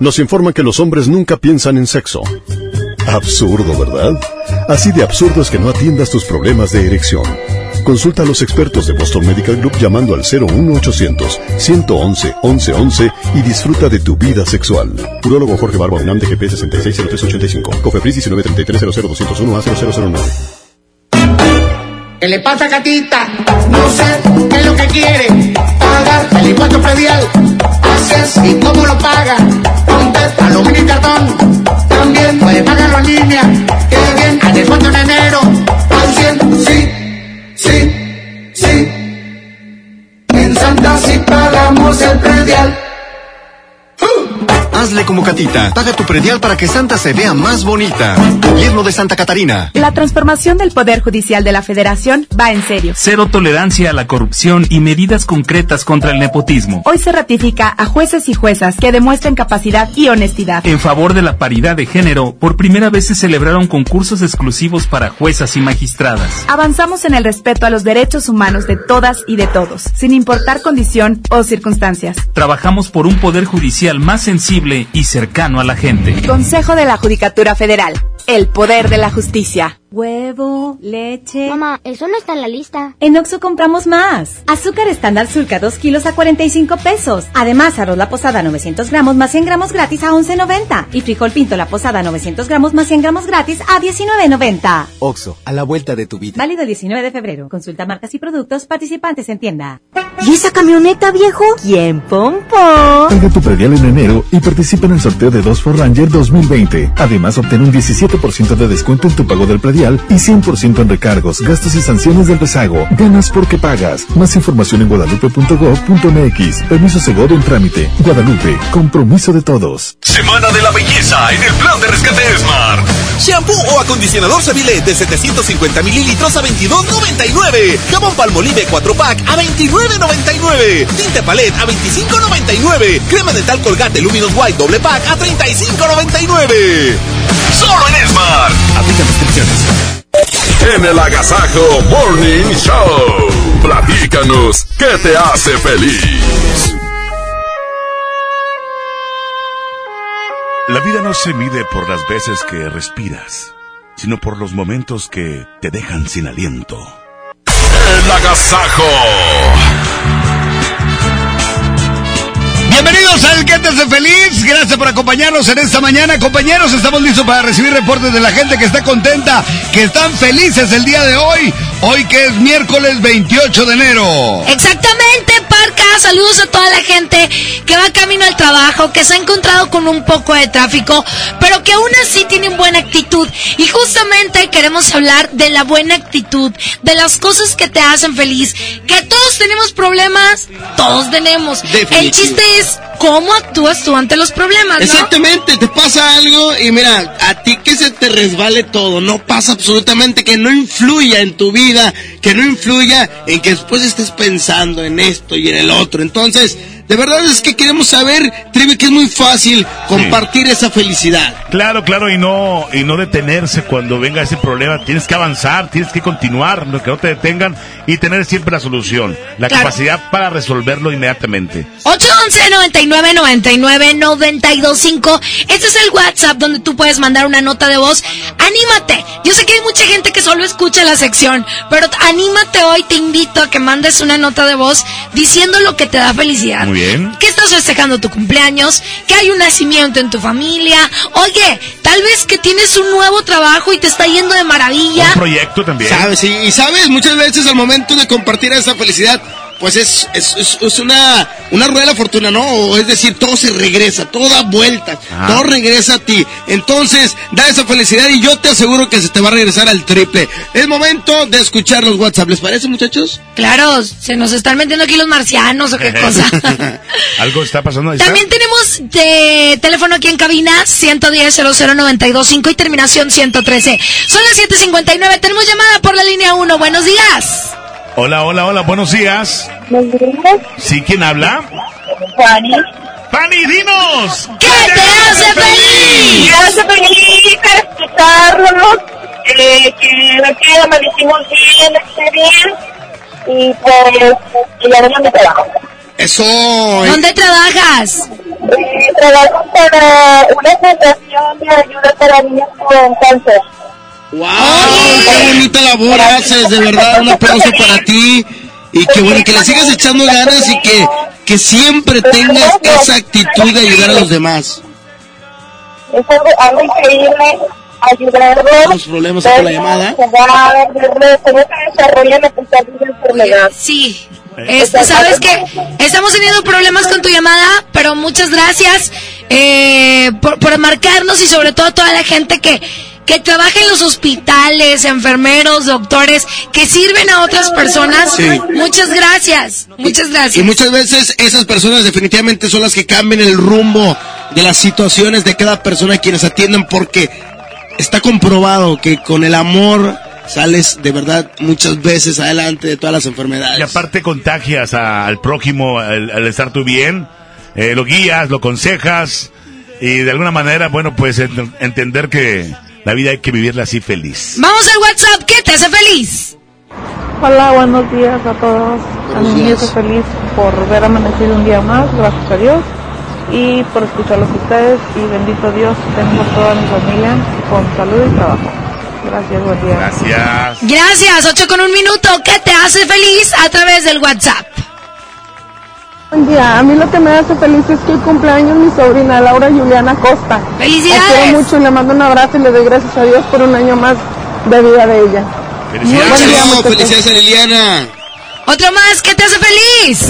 Nos informan que los hombres nunca piensan en sexo. Absurdo, ¿verdad? Así de absurdo es que no atiendas tus problemas de erección. Consulta a los expertos de Boston Medical Group llamando al 01800 111 1111 y disfruta de tu vida sexual. Urólogo Jorge Barba UNAM de GP 660385. Cofepris 1933 00201 a 0009. ¿Qué le pasa, gatita? No sé qué es lo que quiere. Pagar el impuesto predial. ¿Y cómo lo paga? Con a lo mini cartón. También puede pagarlo en línea. Qué bien, al descuento en enero. Al 100, sí, sí, sí. En Santa sí pagamos el predial. Hazle como Catita. Paga tu predial para que Santa se vea más bonita. Gobierno de Santa Catarina. La transformación del Poder Judicial de la Federación va en serio. Cero tolerancia a la corrupción y medidas concretas contra el nepotismo. Hoy se ratifica a jueces y juezas que demuestren capacidad y honestidad. En favor de la paridad de género, por primera vez se celebraron concursos exclusivos para juezas y magistradas. Avanzamos en el respeto a los derechos humanos de todas y de todos, sin importar condición o circunstancias. Trabajamos por un poder judicial más sensible y cercano a la gente. Consejo de la Judicatura Federal. El poder de la justicia. Huevo, leche. Mamá, eso no está en la lista. En Oxo compramos más. Azúcar estándar Sulca 2 kilos a 45 pesos. Además, arroz la posada 900 gramos más 100 gramos gratis a 11.90. Y frijol pinto la posada 900 gramos más 100 gramos gratis a 19.90. Oxo, a la vuelta de tu vida. Válido el 19 de febrero. Consulta marcas y productos participantes en tienda. ¿Y esa camioneta, viejo? ¿Quién pompo? Paga tu predial en enero y participa en el sorteo de dos Ford Ranger 2020. Además, obtén un 17% de descuento en tu pago del predial y 100% en recargos, gastos y sanciones del rezago. Ganas porque pagas. Más información en guadalupe.gov.mx. Permiso Seguro en trámite. Guadalupe, compromiso de todos. Semana de la belleza en el plan de rescate Smart. Shampoo o acondicionador Seville de 750 mililitros a 22.99. Jabón Palmolive 4 pack a 29.99. Tinte Palette a 25.99. Crema dental Colgate Luminous White doble pack a 35.99. Solo en Smart. Aplica restricciones. En el Agasajo Morning Show. Platícanos qué te hace feliz. La vida no se mide por las veces que respiras, sino por los momentos que te dejan sin aliento. El agasajo. Bienvenidos al Que te hace feliz. Gracias por acompañarnos en esta mañana. Compañeros, estamos listos para recibir reportes de la gente que está contenta, que están felices el día de hoy. Hoy que es miércoles 28 de enero. Exactamente, Parca. Saludos a toda la gente que va camino al trabajo, que se ha encontrado con un poco de tráfico, pero que aún así tienen buena actitud. Y justamente queremos hablar de la buena actitud, de las cosas que te hacen feliz. Que todos tenemos problemas, todos tenemos. El chiste es cómo actúas tú ante los problemas. Exactamente, te pasa algo y mira, a ti que se te resbale todo, no pasa absolutamente que no influya en tu vida, que no influya en que después estés pensando en esto y en el otro. Entonces, de verdad es que queremos saber, Trivi, que es muy fácil compartir esa felicidad. Claro, claro, y no, y no detenerse cuando venga ese problema. Tienes que avanzar, tienes que continuar, no, que no te detengan y tener siempre la solución, la Claro. capacidad para resolverlo inmediatamente. 811-9999-925. Este es el WhatsApp donde tú puedes mandar una nota de voz. Anímate. Yo sé que hay mucha gente que solo escucha la sección, pero anímate hoy. Te invito a que mandes una nota de voz diciendo lo que te da felicidad. Muy bien. Que estás festejando tu cumpleaños, que hay un nacimiento en tu familia. Oye, tal vez que tienes un nuevo trabajo y te está yendo de maravilla. Un proyecto también. ¿Sabes? Y, y sabes, muchas veces al momento de compartir esa felicidad, pues es, es, es- es una, una rueda de la fortuna, ¿no? O es decir, todo se regresa, todo da vueltas, Ah. todo regresa a ti. Entonces, da esa felicidad y yo te aseguro que se te va a regresar al triple. Es momento de escuchar los WhatsApp, ¿les parece, muchachos? Claro, se nos están metiendo aquí los marcianos o qué cosa. Algo está pasando ahí. está. También tenemos de teléfono aquí en cabina 110 00925 y terminación 113. Son las 7:59. Tenemos llamada por la línea 1. Buenos días. Hola, hola, hola, buenos días. ¿Sí? ¿Quién habla? Fanny. Fanny, dinos. ¿Qué te hace feliz? Me hace feliz escucharlos, eh, que me queda, me decimos bien, esté bien, y pues, y ya no mi trabajo. Eso. ¿Dónde trabajas? Eh, trabajo para una fundación de ayuda para niños con cáncer. ¡Wow! ¡Qué bonita labor haces! De verdad, un aplauso para ti. Y que bueno, que le sigas echando ganas y que, que siempre tengas esa actitud de ayudar a los demás. Es algo, algo increíble ayudarlos. Los problemas con la llamada. Sí. Este, Sabes que estamos teniendo problemas con tu llamada, pero muchas gracias eh, por, por marcarnos y sobre todo a toda la gente que, que trabaja en los hospitales, enfermeros, doctores, que sirven a otras personas. Sí. Muchas gracias, muchas Y gracias. muchas veces esas personas definitivamente son las que cambian el rumbo de las situaciones de cada persona a quienes atienden porque está comprobado que con el amor sales de verdad muchas veces adelante de todas las enfermedades. Y aparte contagias a- al prójimo al, al estar tú bien, eh, lo guías, lo aconsejas y de alguna manera, bueno, pues ent- entender que la vida hay que vivirla así feliz. Vamos al WhatsApp, ¿qué te hace feliz? Hola, buenos días a todos. A mí me días. hace feliz por ver amanecido un día más, gracias a Dios, y por escucharlos a ustedes. Y bendito Dios, tengo toda mi familia con salud y trabajo. Gracias, buen día. Gracias. Gracias, 8 con un minuto, ¿qué te hace feliz a través del WhatsApp? Buen día. A mí lo que me hace feliz es que el cumpleaños mi sobrina Laura Juliana Costa. ¡Felicidades! La quiero mucho y le mando un abrazo y le doy gracias a Dios por un año más de vida de ella. ¡Felicidades! Día. ¡Felicidades a Liliana! Otro más, ¿qué te hace feliz?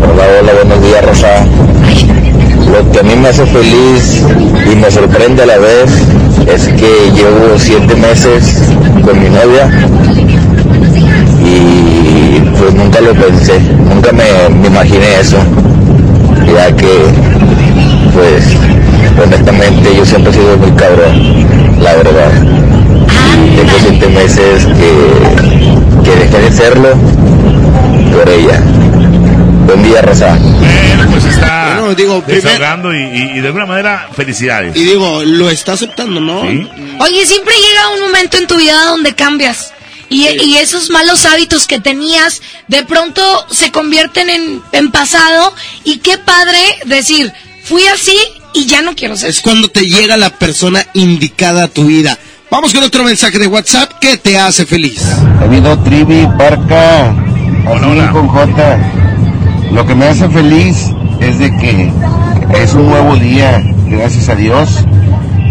Hola, hola, buenos días, Rosa. Lo que a mí me hace feliz y me sorprende a la vez es que llevo siete meses con mi novia y pues nunca lo pensé, nunca me, me imaginé eso, ya que pues honestamente yo siempre he sido muy cabrón, la verdad. Y tengo siete meses que, que dejé de serlo por ella. Buen día, Rosa. Bueno, pues está Bueno, digo, desahogando y, y- y de alguna manera felicidades. Y digo, lo está aceptando, ¿no? Oye, siempre llega un momento en tu vida donde cambias. Y, y esos malos hábitos que tenías, de pronto se convierten en, en pasado. Y qué padre decir, fui así y ya no quiero ser Es cuando te llega la persona indicada a tu vida. Vamos con otro mensaje de WhatsApp que te hace feliz. Davido Trivi, Parca, con J. Lo que me hace feliz es de que es un nuevo día, gracias a Dios,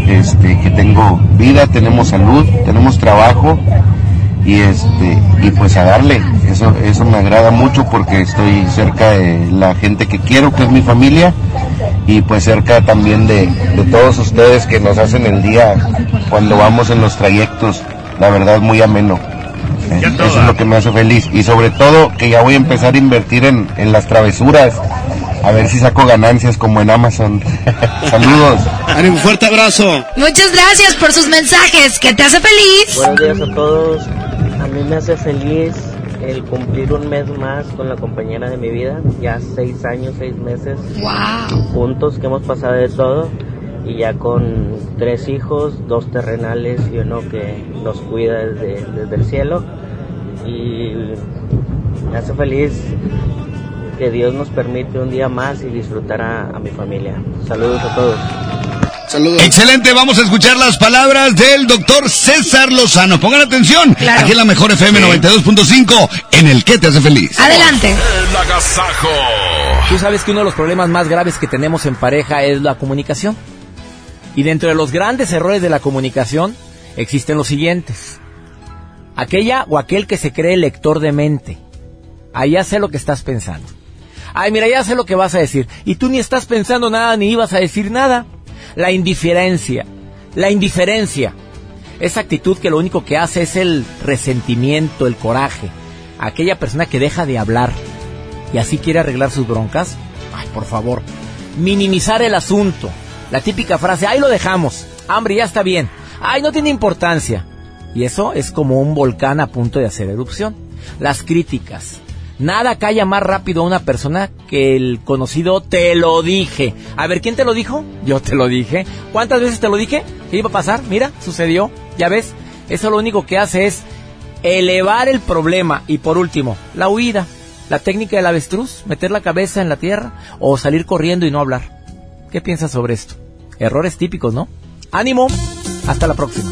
este, que tengo vida, tenemos salud, tenemos trabajo y este, y pues a darle. Eso, eso me agrada mucho porque estoy cerca de la gente que quiero, que es mi familia, y pues cerca también de, de todos ustedes que nos hacen el día cuando vamos en los trayectos, la verdad muy ameno. Eh, Eso es lo que me hace feliz. Y sobre todo que ya voy a empezar a invertir en, en las travesuras. A ver si saco ganancias como en Amazon. Saludos. Un fuerte abrazo. Muchas gracias por sus mensajes. ¿Qué te hace feliz? Buenos días a todos. A mí me hace feliz el cumplir un mes más con la compañera de mi vida. Ya seis años, seis meses juntos que hemos pasado de todo. Y ya con tres hijos, dos terrenales y uno que nos cuida desde, desde el cielo. Y me hace feliz que Dios nos permite un día más y disfrutar a, a mi familia. Saludos a todos. Excelente, vamos a escuchar las palabras del doctor César Lozano. Pongan atención, aquí en la mejor FM 92.5, en el que te hace feliz. Adelante. El agasajo. Tú sabes que uno de los problemas más graves que tenemos en pareja es la comunicación. Y dentro de los grandes errores de la comunicación existen los siguientes. Aquella o aquel que se cree lector de mente. Ahí ya sé lo que estás pensando. Ay, mira, ya sé lo que vas a decir. Y tú ni estás pensando nada ni ibas a decir nada. La indiferencia. La indiferencia. Esa actitud que lo único que hace es el resentimiento, el coraje. Aquella persona que deja de hablar y así quiere arreglar sus broncas. Ay, por favor. Minimizar el asunto. La típica frase, ahí lo dejamos. Hambre, ya está bien. Ay, no tiene importancia. Y eso es como un volcán a punto de hacer erupción. Las críticas. Nada calla más rápido a una persona que el conocido te lo dije. A ver, ¿quién te lo dijo? Yo te lo dije. ¿Cuántas veces te lo dije? ¿Qué iba a pasar? Mira, sucedió. Ya ves, eso lo único que hace es elevar el problema. Y por último, la huida. La técnica del avestruz, meter la cabeza en la tierra o salir corriendo y no hablar. ¿Qué piensas sobre esto? Errores típicos, ¿no? Ánimo. Hasta la próxima.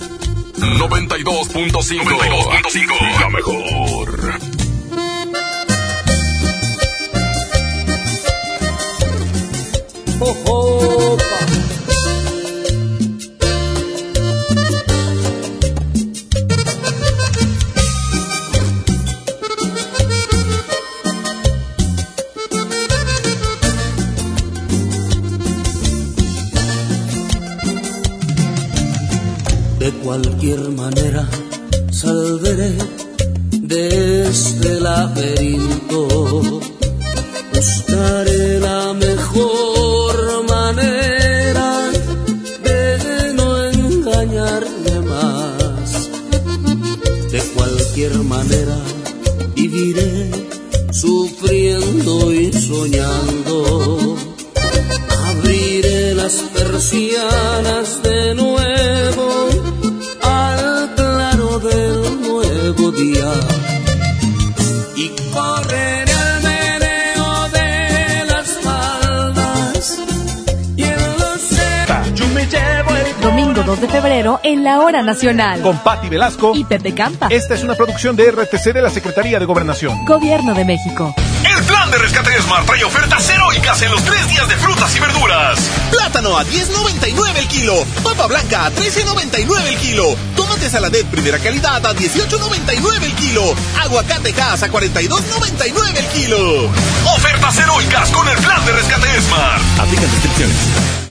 92.5. 92.5. La mejor. De cualquier manera saldré de este laberinto. Buscaré la cualquier manera viviré sufriendo y soñando. Abriré las persianas de nuevo al claro del nuevo día y Domingo 2 de febrero en la hora nacional. con Patti Velasco. Y Pepe Campa. Esta es una producción de RTC de la Secretaría de Gobernación. Gobierno de México. El plan de rescate Smart trae ofertas heroicas en los tres días de frutas y verduras. Plátano a 10.99 el kilo. Papa blanca a 13.99 el kilo. Tomate saladet primera calidad a 18.99 el kilo. Aguacate Hass a 42.99 el kilo. Ofertas heroicas con el plan de rescate Smart. Aplican restricciones.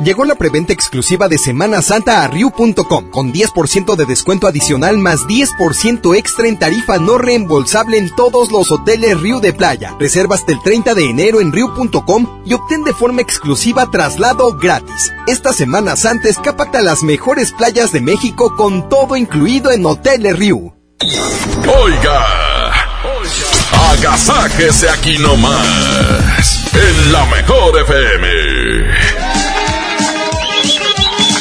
Llegó la preventa exclusiva de Semana Santa a Riu.com con 10% de descuento adicional más 10% extra en tarifa no reembolsable en todos los hoteles Riu de Playa. Reserva hasta el 30 de enero en Riu.com y obtén de forma exclusiva traslado gratis. Esta Semana Santa escápate a las mejores playas de México con todo incluido en Hoteles Riu. Oiga, agasáquese aquí nomás, en la mejor FM.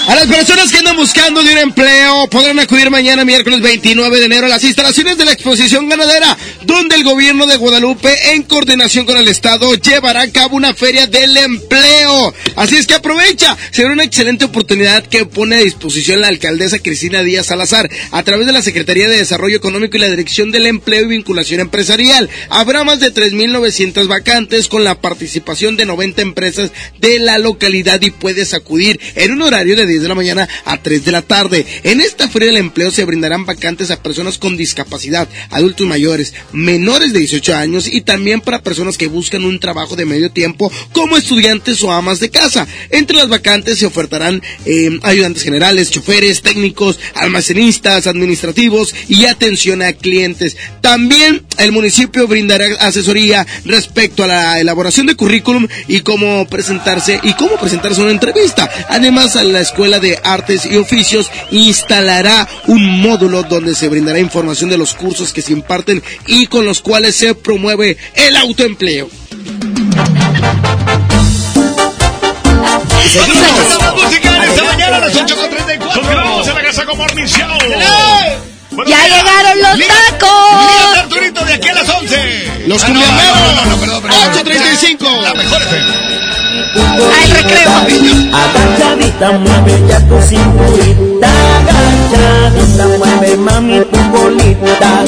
A las personas que andan buscando de un empleo podrán acudir mañana miércoles 29 de enero a las instalaciones de la exposición ganadera, donde el gobierno de Guadalupe, en coordinación con el Estado, llevará a cabo una feria del empleo. Así es que aprovecha, será una excelente oportunidad que pone a disposición la alcaldesa Cristina Díaz Salazar a través de la Secretaría de Desarrollo Económico y la Dirección del Empleo y Vinculación Empresarial. Habrá más de 3.900 vacantes con la participación de 90 empresas de la localidad y puedes acudir en un horario de 10 de la mañana a 3 de la tarde. En esta feria del empleo se brindarán vacantes a personas con discapacidad, adultos mayores, menores de 18 años y también para personas que buscan un trabajo de medio tiempo como estudiantes o amas de casa. Entre las vacantes se ofertarán eh, ayudantes generales, choferes, técnicos, almacenistas, administrativos y atención a clientes. También el municipio brindará asesoría respecto a la elaboración de currículum y cómo presentarse y cómo presentarse una entrevista. Además, a la escuela de Artes y Oficios instalará un módulo donde se brindará información de los cursos que se imparten y con los cuales se promueve el autoempleo. Seguimos. música en esta mañana a las 8.34. Continuamos en la casa con Morning Show. ¡Ya llegaron los tacos! Mira, Arturito, de aquí a las 11. Los Ah, no, cumbiamberos. no, no, no, perdón, perdón. 8.35. La mejor FM. ¡Al recreo! Agachadita mueve ya tu cinturita, agachadita mueve mami tu bolita,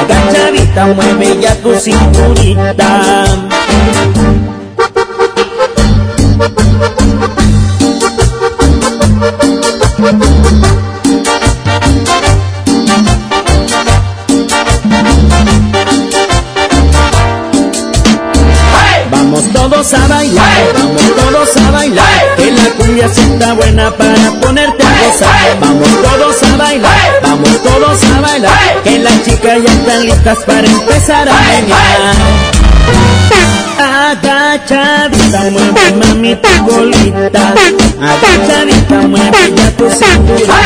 agachadita mueve ya tu cinturita. Todos a bailar, vamos todos a bailar, que la cumbia sí está buena para ponerte a gozar. Vamos todos a bailar, vamos todos a bailar, que las chicas ya están listas para empezar a bailar. Agachadita mueve mami tu bolita, agachadita mueve ya tu cintura,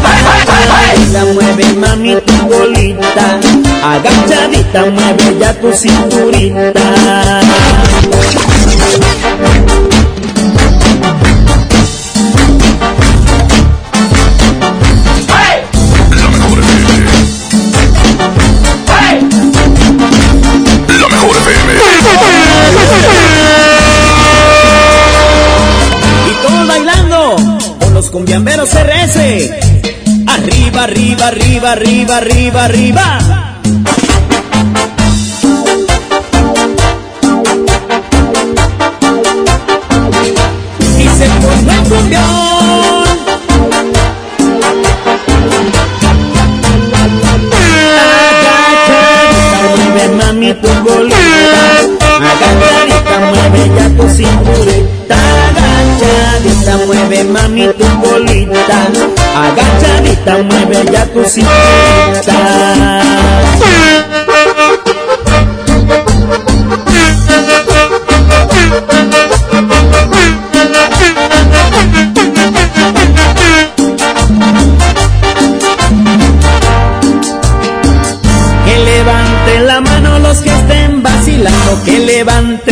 agachadita mueve mami tu bolita, agachadita mueve ya tu cinturita. Cumbiamberos RS. Arriba, arriba, arriba, arriba, arriba, arriba. Y se formó el cumbión. Mueve mami tu bolita, agachadita mueve ya tu cinturita, agachadita mueve ya tu. Que levanten la mano los que estén vacilando, que levanten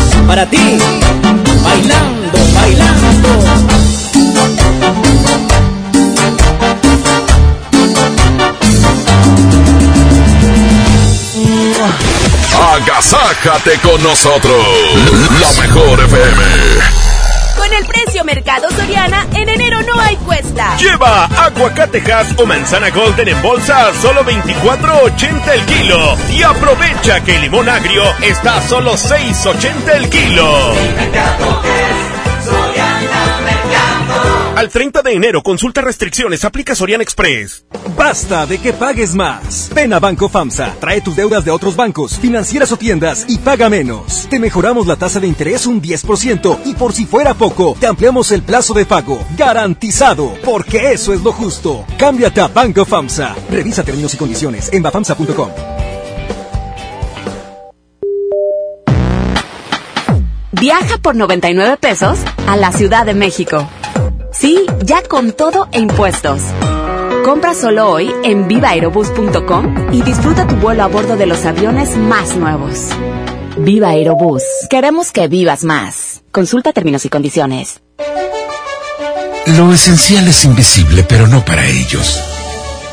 para ti, bailando, bailando. Agasájate con nosotros. La mejor FM. Mercado Soriana, en enero Lleva aguacatejas o manzana golden en bolsa a solo 24.80 el kilo. Y aprovecha que el limón agrio está a solo 6.80 el kilo. Al 30 de enero, consulta restricciones, aplica Sorian Express. Basta de que pagues más. Ven a Banco FAMSA, trae tus deudas de otros bancos, financieras o tiendas y paga menos. Te mejoramos la tasa de interés un 10% y por si fuera poco, te ampliamos el plazo de pago. Garantizado, porque eso es lo justo. Cámbiate a Banco FAMSA. Revisa términos y condiciones en bafamsa.com. Viaja por 99 pesos a la Ciudad de México. Sí, ya con todo e impuestos. Compra solo hoy en vivaerobus.com y disfruta tu vuelo a bordo de los aviones más nuevos. Viva Aerobús. Queremos que vivas más. Consulta términos y condiciones. Lo esencial es invisible, pero no para ellos.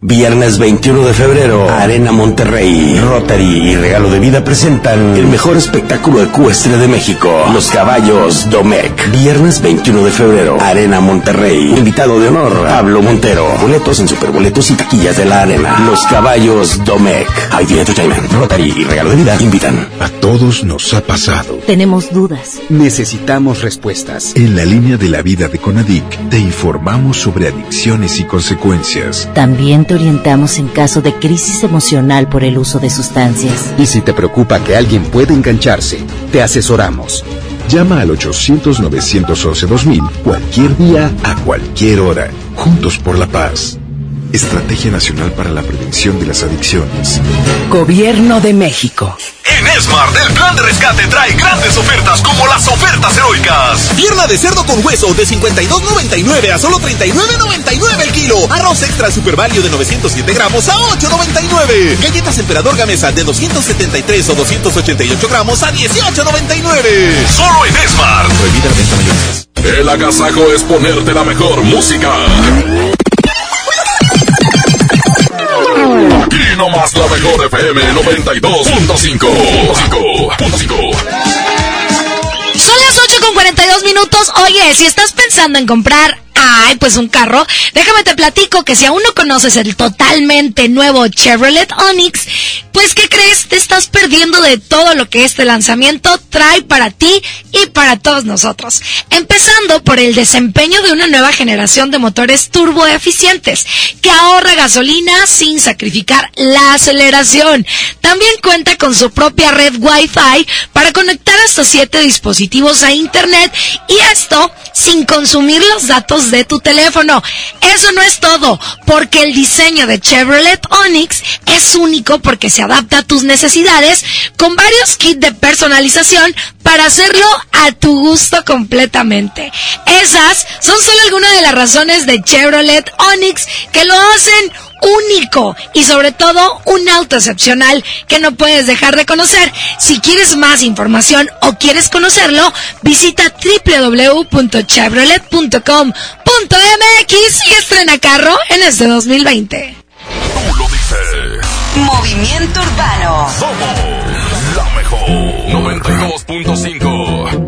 Viernes 21 de febrero, Arena Monterrey, Rotary y Regalo de Vida presentan el mejor espectáculo ecuestre de México, Los Caballos Domec. Viernes 21 de febrero, Arena Monterrey. Invitado de honor, Pablo Montero. Boletos en superboletos y taquillas de la arena. Los Caballos Domec. ID Entertainment, Rotary y Regalo de Vida invitan. A todos nos ha pasado. Tenemos dudas. Necesitamos respuestas. En la línea de la vida de Conadic te informamos sobre adicciones y consecuencias. También te orientamos en caso de crisis emocional por el uso de sustancias. Y si te preocupa que alguien pueda engancharse, te asesoramos. Llama al 800-911-2000 cualquier día, a cualquier hora. Juntos por la paz. Estrategia Nacional para la Prevención de las Adicciones. Gobierno de México. En Esmart, el plan de rescate trae grandes ofertas como las ofertas heroicas. Pierna de cerdo con hueso de 52.99 a solo 39.99 el kilo. Arroz extra super value de 907 gramos a 8.99. Galletas emperador gamesa de 273 o 288 gramos a 18.99. Solo en Esmart. Prohibida la venta mayoristas. El agasajo es ponerte la mejor música. Aquí nomás la mejor FM 92.5. Son las 8 con 42 minutos. Oye, si estás pensando en comprar Ay, pues un carro. Déjame te platico que si aún no conoces el totalmente nuevo Chevrolet Onix, pues ¿qué crees? Te estás perdiendo de todo lo que este lanzamiento trae para ti y para todos nosotros. Empezando por el desempeño de una nueva generación de motores turbo eficientes que ahorra gasolina sin sacrificar la aceleración. También cuenta con su propia red Wi-Fi para conectar hasta siete dispositivos a internet y esto sin consumir los datos de tu teléfono. Eso no es todo, porque el diseño de Chevrolet Onix es único porque se adapta a tus necesidades con varios kits de personalización para hacerlo a tu gusto completamente. Esas son solo algunas de las razones de Chevrolet Onix que lo hacen único y sobre todo un auto excepcional que no puedes dejar de conocer. Si quieres más información o quieres conocerlo, visita www.chevrolet.com.mx y estrena carro en este 2020. Tú lo dices. Movimiento Urbano. Somos la mejor 92.5.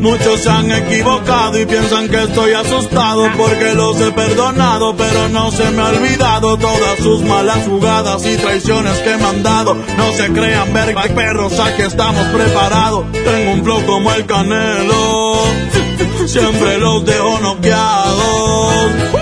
Muchos se han equivocado y piensan que estoy asustado porque los he perdonado, pero no se me ha olvidado todas sus malas jugadas y traiciones que me han dado. No se crean verga, perros, aquí estamos preparados. Tengo un flow como el canelo, siempre los dejo noqueados.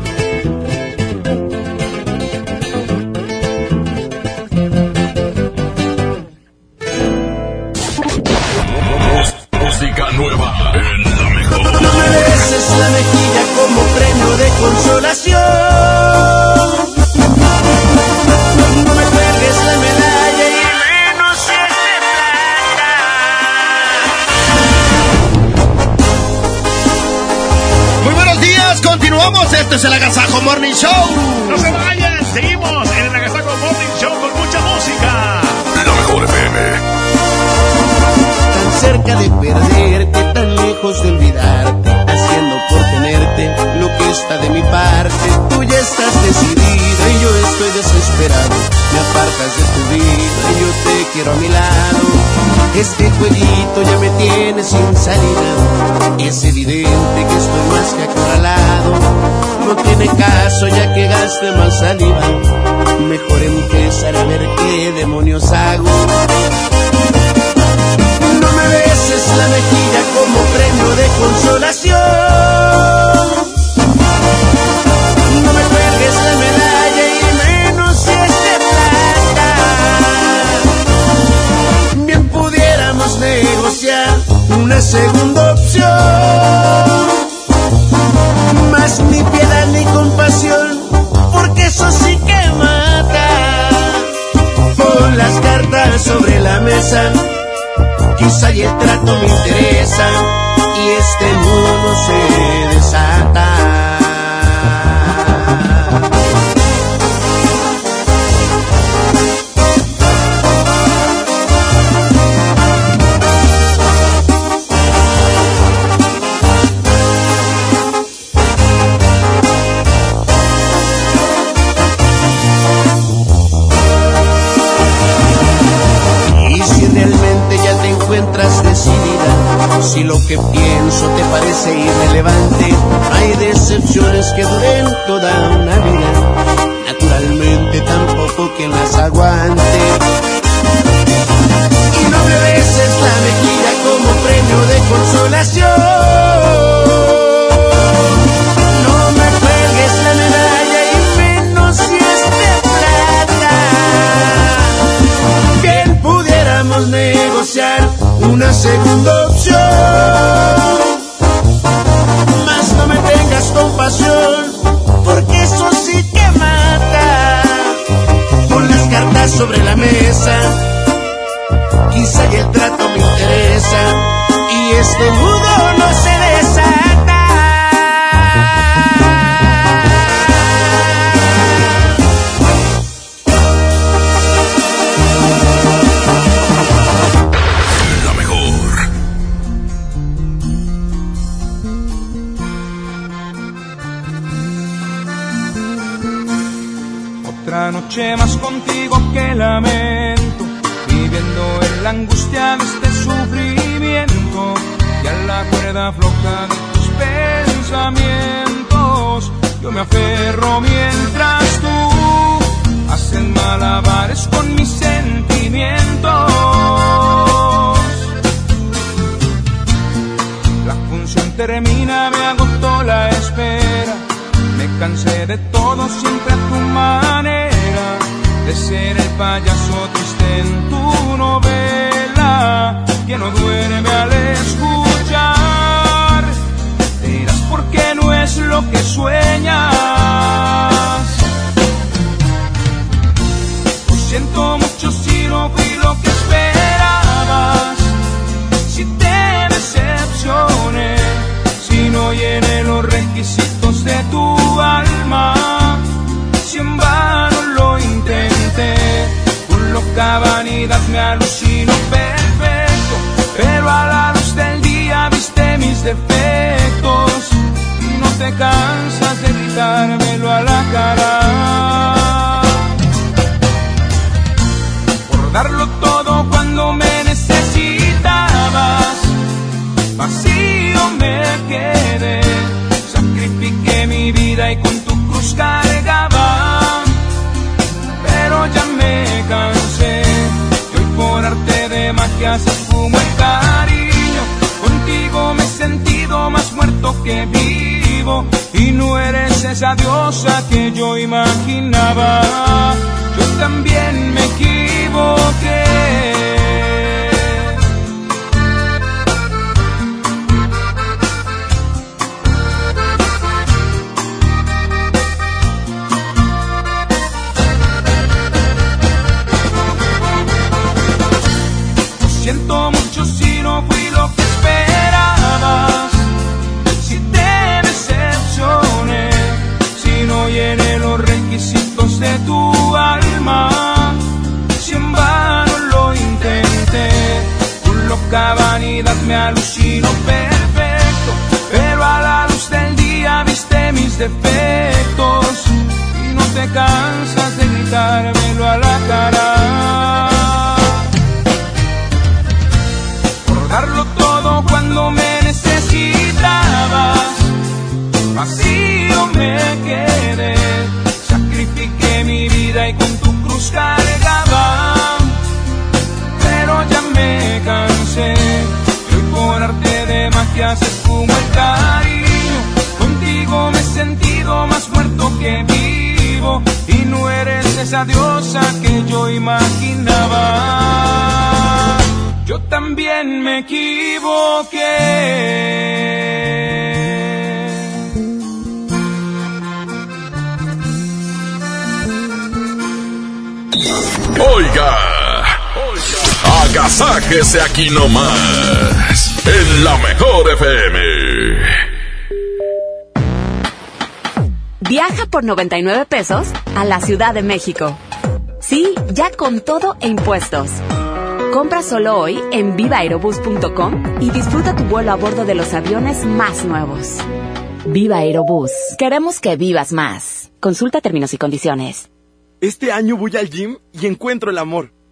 Este es el Agasajo Morning Show. No se vayan, seguimos en el Agasaco Morning Show con mucha música. La mejor FM. tan cerca de perderte, tan lejos de olvidarte, haciendo por tenerte lo que está de mi parte. Tú ya estás decidida y yo estoy desesperado. Me apartas de tu vida y yo te quiero a mi lado. Este jueguito ya me tiene sin salida. Es evidente que estoy más que acorralado. No tiene caso ya que gaste más saliva. Mejor empezar a ver qué demonios hago. Aquí nomás, en la mejor FM. Viaja por 99 pesos a la Ciudad de México. Sí, ya con todo e impuestos. Compra solo hoy en vivaerobus.com y disfruta tu vuelo a bordo de los aviones más nuevos. Viva Aerobús. Queremos que vivas más. Consulta términos y condiciones. Este año voy al gym y encuentro el amor.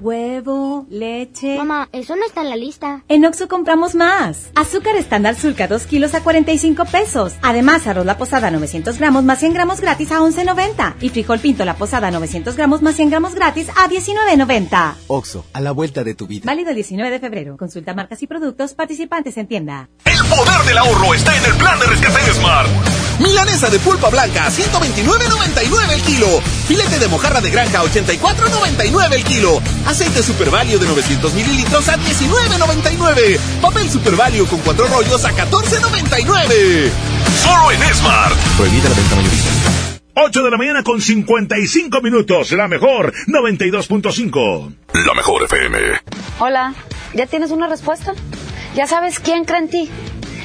Huevo, leche. Mamá, eso no está en la lista. En Oxo compramos más. Azúcar estándar Sulca 2 kilos a 45 pesos. Además, arroz la posada 900 gramos más 100 gramos gratis a 11.90. Y frijol pinto la posada 900 gramos más 100 gramos gratis a 19.90. Oxo, a la vuelta de tu vida. Válido el 19 de febrero. Consulta marcas y productos participantes en tienda. El poder del ahorro está en el plan de rescate Smart. Milanesa de pulpa blanca, 129.99 el kilo. Filete de mojarra de granja, 84.99 el kilo. Aceite Super Value de 900 mililitros a 19.99. Papel Super Value con cuatro rollos a 14.99. Solo en Smart. Prohibida la venta mayorista. 8 de la mañana con 55 minutos. La mejor, 92.5. La mejor FM. Hola, ¿ya tienes una respuesta? ¿Ya sabes quién cree en ti?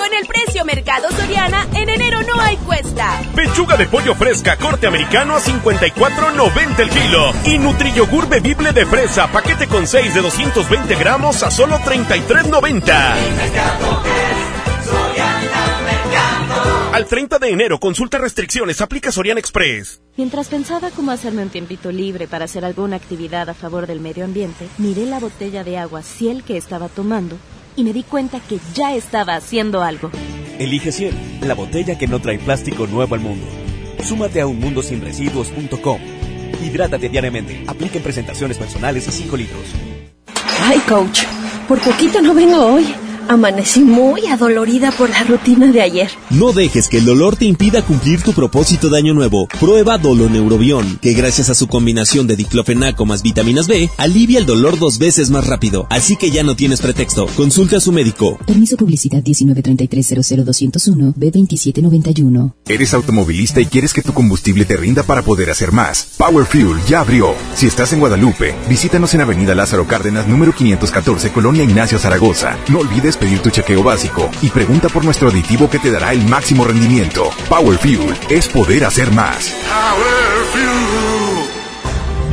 Con el precio Mercado Soriana, en enero no hay cuesta. Pechuga de pollo fresca corte americano a 54.90 el kilo. Y Nutriyogur bebible de fresa, paquete con 6 de 220 gramos a solo 33.90. Al 30 de enero, consulta restricciones, aplica Soriana Express. Mientras pensaba cómo hacerme un tiempito libre para hacer alguna actividad a favor del medio ambiente, miré la botella de agua Ciel que estaba tomando y me di cuenta que ya estaba haciendo algo. Elige Ciel, la botella que no trae plástico nuevo al mundo. Súmate a unmundosinresiduos.com. Hidrátate diariamente. Apliquen presentaciones personales a 5 litros. Ay, coach, por poquito no vengo hoy. Amanecí muy adolorida por la rutina de ayer. No dejes que el dolor te impida cumplir tu propósito de año nuevo. Prueba Doloneurobión, que gracias a su combinación de diclofenaco más vitaminas B, alivia el dolor dos veces más rápido. Así que ya no tienes pretexto. Consulta a su médico. Permiso publicidad 193300201 B2791. ¿Eres automovilista y quieres que tu combustible te rinda para poder hacer más? Power Fuel ya abrió. Si estás en Guadalupe, visítanos en Avenida Lázaro Cárdenas, número 514, Colonia Ignacio Zaragoza. No olvides pedir tu chequeo básico y pregunta por nuestro aditivo que te dará el máximo rendimiento. Power Fuel es poder hacer más.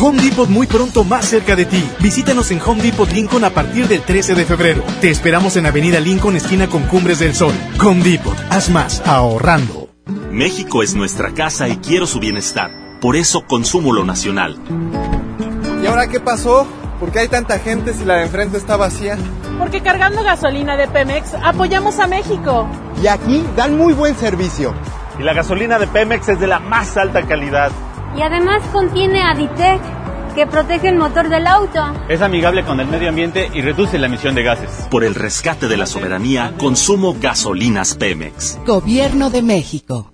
Home Depot muy pronto más cerca de ti. Visítanos en Home Depot Lincoln a partir del 13 de febrero. Te esperamos en Avenida Lincoln, esquina con Cumbres del Sol. Home Depot, haz más ahorrando. México es nuestra casa y quiero su bienestar. Por eso consumo lo nacional. ¿Y ahora qué pasó? ¿Por qué hay tanta gente si la de enfrente está vacía? Porque cargando gasolina de Pemex apoyamos a México. Y aquí dan muy buen servicio. Y la gasolina de Pemex es de la más alta calidad. Y además contiene Aditec, que protege el motor del auto. Es amigable con el medio ambiente y reduce la emisión de gases. Por el rescate de la soberanía, consumo gasolinas Pemex. Gobierno de México.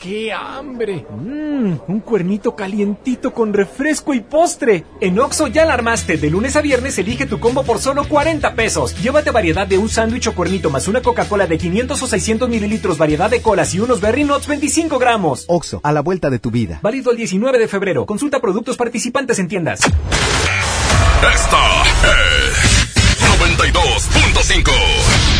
¡Qué hambre! Mmm, un cuernito calientito con refresco y postre. En Oxo ya la armaste. De lunes a viernes elige tu combo por solo 40 pesos. Llévate variedad de un sándwich o cuernito más una Coca-Cola de 500 o 600 mililitros, variedad de colas y unos Berry Nuts 25 gramos. Oxo, a la vuelta de tu vida. Válido el 19 de febrero. Consulta productos participantes en tiendas. Esta es 92.5.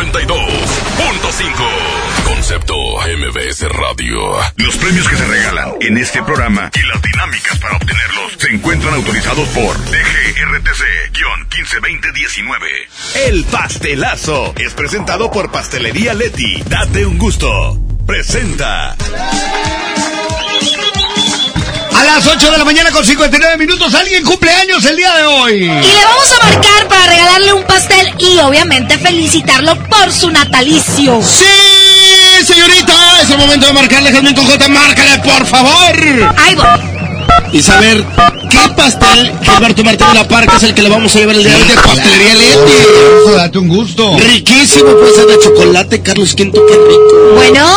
92.5. Concepto MBS Radio. Los premios que se regalan en este programa y las dinámicas para obtenerlos se encuentran autorizados por DGRTC-152019. El pastelazo es presentado por Pastelería Leti. Date un gusto. Presenta. A las 8 de la mañana con 59 minutos, alguien cumpleaños el día de hoy. Y le vamos a marcar para regalarle un pastel y obviamente felicitarlo por su natalicio. ¡Sí, señorita! Es el momento de marcarle, Jasmine con J. Márcale, por favor. Ahí voy. Y saber qué pastel Gilberto Martín de la Parca es el que le vamos a llevar el día de hoy de Pastelería Leti. Eso, date un gusto. Riquísimo, puede ser de chocolate, Carlos Quinto, qué rico. Bueno.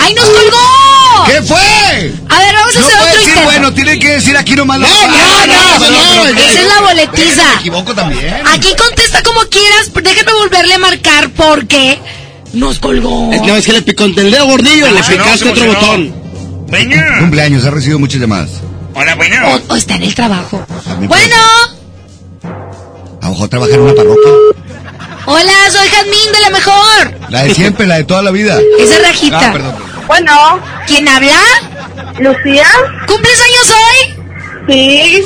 ¡Ay, nos colgó! ¿Qué fue? A ver, vamos a No hacer otro decir, intento. bueno, tiene que decir aquí nomás. No, no, no, no, no, Esa es la boletiza. Me equivoco también. Aquí contesta como quieras. Déjame volverle a marcar porque nos colgó. Es que, es que le picó el dedo gordillo, le Ah, picaste no, otro botón. Cumpleaños, ha recibido muchas llamadas. Hola, bueno. O, o está en el trabajo. Bueno. A lo mejor trabaja en una parroquia. Hola, soy Jazmín de la mejor. La de siempre, la de toda la vida. Esa es Rajita. Ah, perdón. Bueno. ¿Quién habla? Lucía. ¿Cumples años hoy? Sí.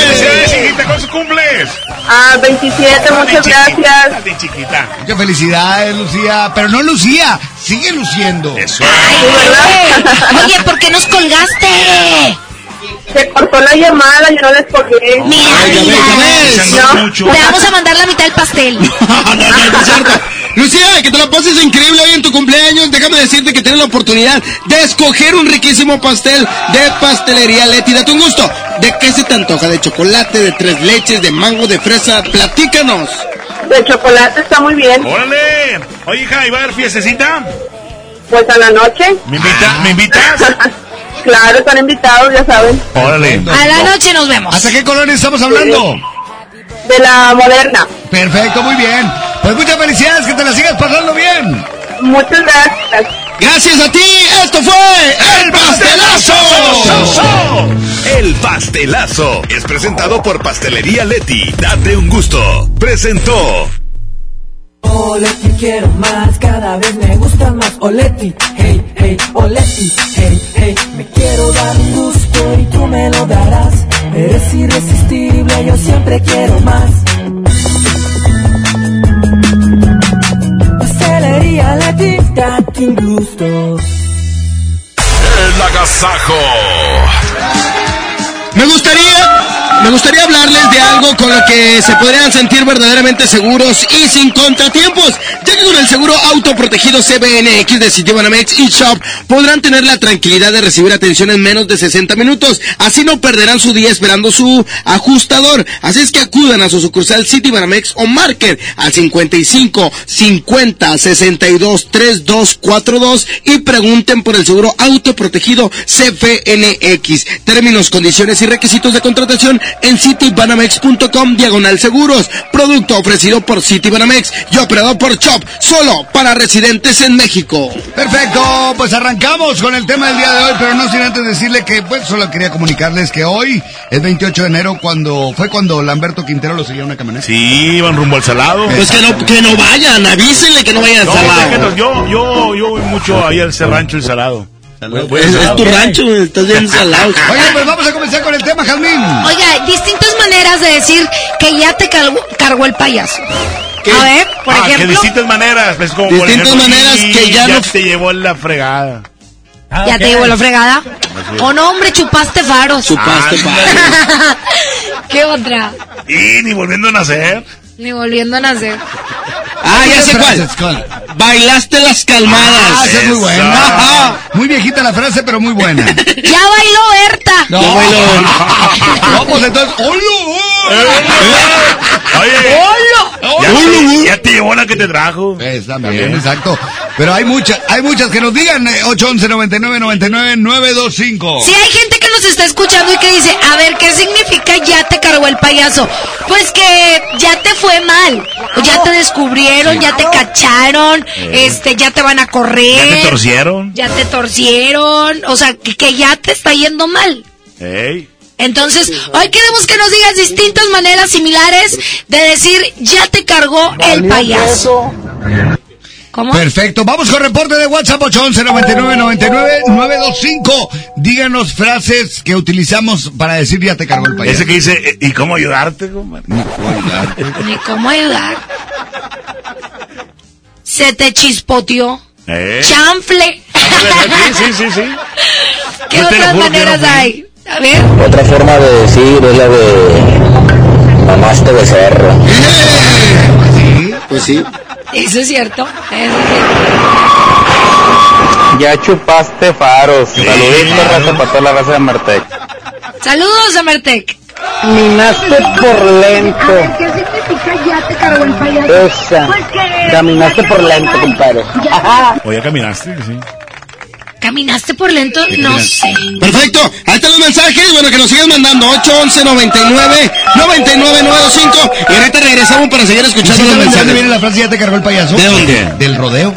¡Felicidades, chiquita! ¿Cuántos cumples? Ah, 27, muchas gracias. De chiquita. Muchas felicidades, Lucía. Pero no Lucía, sigue luciendo. Eso. Oye, ¿por qué nos colgaste? Se cortó la llamada, yo no les colgué. Mira, mira. Te vamos a mandar la mitad del pastel. Lucía, que te la pases increíble hoy en tu cumpleaños. Déjame decirte que tienes la oportunidad de escoger un riquísimo pastel de pastelería Leti. Date un gusto. ¿De qué se te antoja? ¿De chocolate, de tres leches, de mango, de fresa? Platícanos. De chocolate está muy bien. ¡Órale! Oye, hija, ¿y va a haber fiestecita? Pues a la noche. ¿Me, invita- ¿me invitas? Claro, están invitados, ya saben. Órale. A la noche nos vemos. ¿Hasta qué colonia estamos hablando? De la moderna. Perfecto, muy bien. Pues muchas felicidades, que te la sigas pasando bien. Muchas gracias. Gracias a ti, esto fue El Pastelazo. El pastelazo es presentado por Pastelería Leti. Date un gusto. Presentó. Oleti quiero más, cada vez me gusta más Oleti, hey, hey, Oleti, hey, hey Me quiero dar un gusto y tú me lo darás Eres irresistible, yo siempre quiero más Gusto El agasajo. Me gustaría, me gustaría hablarles de algo con lo que se podrían sentir verdaderamente seguros y sin contratiempos, ya que con el seguro autoprotegido CBNX de Citibanamex y Shop podrán tener la tranquilidad de recibir atención en menos de 60 minutos, así no perderán su día esperando su ajustador, así es que acudan a su sucursal Citibanamex o Marker al 55 50 62 3242 y pregunten por el seguro autoprotegido CFNX. Términos, condiciones y requisitos de contratación en citibanamex.com diagonal seguros. Producto ofrecido por Citibanamex y operado por Chop, solo para residentes en México. Perfecto, pues arrancamos con el tema del día de hoy, pero no sin antes decirle que, pues, solo quería comunicarles que hoy es 28 de enero, cuando fue cuando Lamberto Quintero lo seguía una camioneta. Sí, iban rumbo al salado. Pues que no, que no vayan, avísenle que no vayan al No, salado. déjenos, yo, yo, yo voy mucho ahí al rancho el salado. Al Es, tu rancho, estás bien salado. Oye, pues vamos a comenzar con el tema, Jazmín. Oiga, distintas maneras de decir que ya te cargó, cargó el payaso. A ver, por ah, que ejemplo, distintas maneras. Pues como por Distintas ejemplo, maneras sí, que ya no- te llevó la fregada. ya te llevó la fregada. O no, hombre, chupaste faros. Chupaste Ah, ¿Qué otra? Y ni volviendo a nacer. Ni volviendo a nacer. Ah, ya sé cuál. Bailaste las calmadas. Ah, esa es muy buena. Muy viejita la frase, pero muy buena. Ya bailó Berta. No, Ya bailó. No, pues entonces. ¡Hola! Oye, ¡Hola! ya, te, ya te llevó la que te trajo. Es también, exacto. Pero hay muchas, hay muchas que nos digan eh, 811 99 99 925. Si hay gente que nos está escuchando y que dice, a ver, ¿qué significa ya te cargó el payaso? Pues que ya te fue mal, ya te descubrieron, ya te cacharon, este, ya te van a correr. ¿Ya te torcieron? Ya te torcieron, o sea, que, que ya te está yendo mal. Ey. Entonces, hoy queremos que nos digas distintas maneras similares de decir, ya te cargó el payaso. ¿Cómo? Perfecto. Vamos con reporte de WhatsApp 811 99 99 925. Díganos frases que utilizamos para decir ya te cargó el payaso. Ese que dice, eh, ¿y cómo ayudarte, compadre? Ni cómo ayudar. Se te chispoteó. Eh. Chanfle. Sí, sí, sí, sí. ¿Qué Yo otras juro maneras no hay? A ver. Otra forma de decir es la de mamaste becerro. Pues sí. Eso es cierto. Eso Ya chupaste faros. Saluditos, raza, para toda la raza de Martec. es cierto. Saludos a Mertec. Caminaste por lento. ¿Qué significa ya te cargó el payaso? Esa. Caminaste por lento, compadre. ¿O ya caminaste? Sí. ¿Caminaste por lento? No sé. Perfecto. Ahí están los mensajes. Bueno, que nos sigan mandando. 811 99 99 925. Y ahorita regresamos para seguir ¿Y escuchando los saben de dónde viene mensajes. la frase ya te cargó el payaso? ¿De dónde? Del rodeo.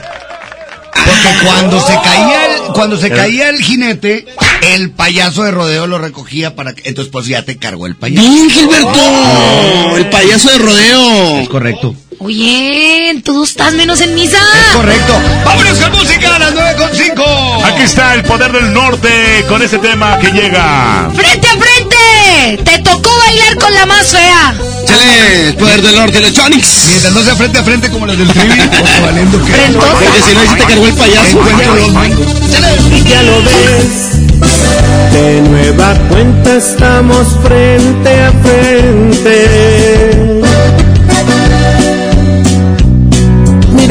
Porque cuando se caía el, cuando se caía el jinete, el payaso de rodeo lo recogía para que, entonces pues ya te cargó el payaso. Bien, Gilberto. El payaso de rodeo. Es correcto. Oye, tú estás menos en misa. Es correcto. Vámonos con música a las 9.5. Aquí está el poder del norte con este tema que llega. ¡Frente a frente! Te tocó bailar con la más fea. Chale, el poder del norte, electronics. Mientras no sea frente a frente como los del trivi, pues valiendo que. Porque si no, ahí sí te cargó el payaso. Encuentro los mangos. Y ya lo ves, de nueva cuenta estamos frente a frente.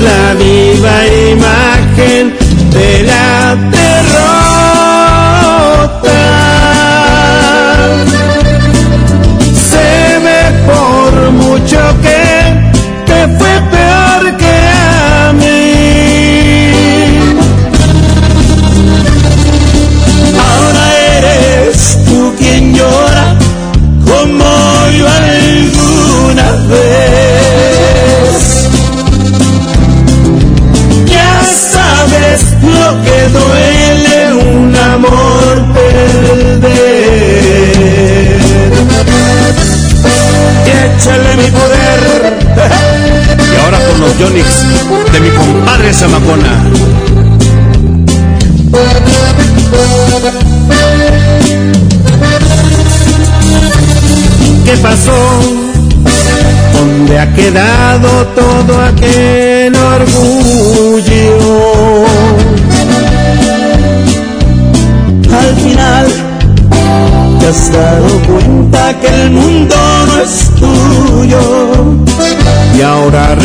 La viva imagen de la.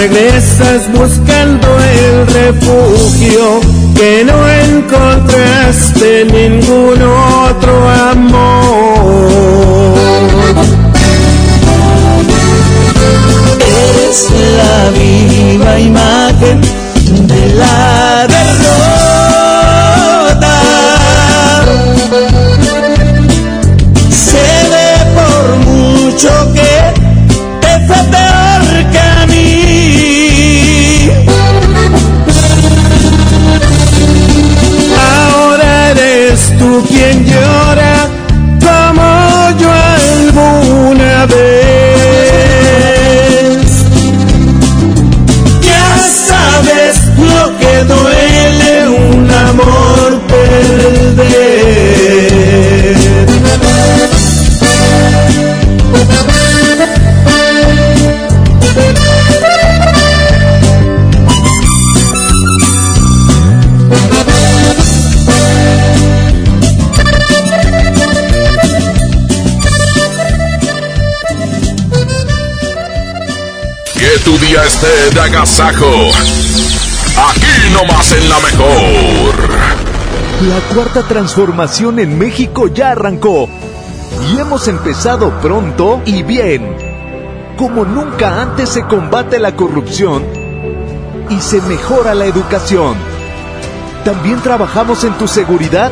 Regresas buscando el refugio que no encontraste en quien día esté de. Aquí nomás en la mejor. La cuarta transformación en México ya arrancó. Y hemos empezado pronto y bien. Como nunca antes se combate la corrupción y se mejora la educación. También trabajamos en tu seguridad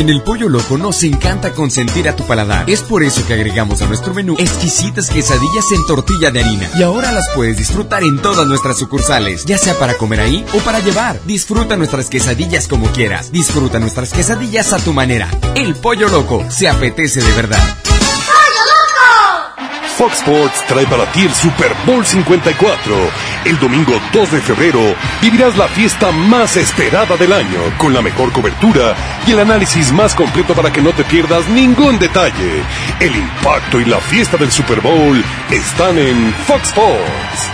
En el Pollo Loco nos encanta consentir a tu paladar. Es por eso que agregamos a nuestro menú exquisitas quesadillas en tortilla de harina. Y ahora las puedes disfrutar en todas nuestras sucursales, ya sea para comer ahí o para llevar. Disfruta nuestras quesadillas como quieras. Disfruta nuestras quesadillas a tu manera. El Pollo Loco se apetece de verdad. Fox Sports trae para ti el Super Bowl 54. El domingo 2 de febrero vivirás la fiesta más esperada del año, con la mejor cobertura y el análisis más completo para que no te pierdas ningún detalle. El impacto y la fiesta del Super Bowl están en Fox Sports.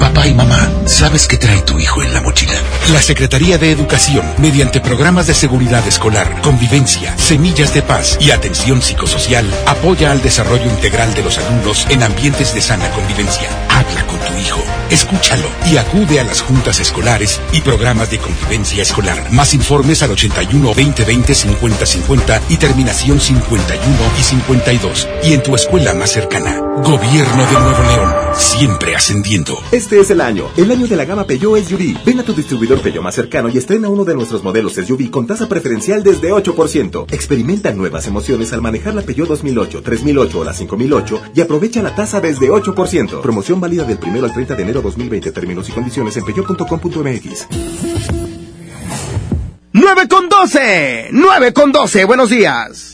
Papá y mamá, ¿sabes qué trae tu hijo en la mochila? La Secretaría de Educación, mediante programas de seguridad escolar, convivencia, semillas de paz y atención psicosocial, apoya al desarrollo integral de los alumnos en ambientes de sana convivencia. Con tu hijo, escúchalo y acude a las juntas escolares y programas de convivencia escolar. Más informes al 81 2020 50 50 y terminación 51 y 52. Y en tu escuela más cercana. Gobierno de Nuevo León, siempre ascendiendo. Este es el año, el año de la gama Peugeot SUV. Ven a tu distribuidor Peugeot más cercano y estrena uno de nuestros modelos SUV con tasa preferencial desde 8%. Experimenta nuevas emociones al manejar la Peugeot 2008, 3008 o la 5008 y aprovecha la tasa desde 8%. Promoción válida del 1 al 30 de enero 2020. Términos y condiciones en peugeot.com.mx. 9 con 12, 9 con 12, buenos días.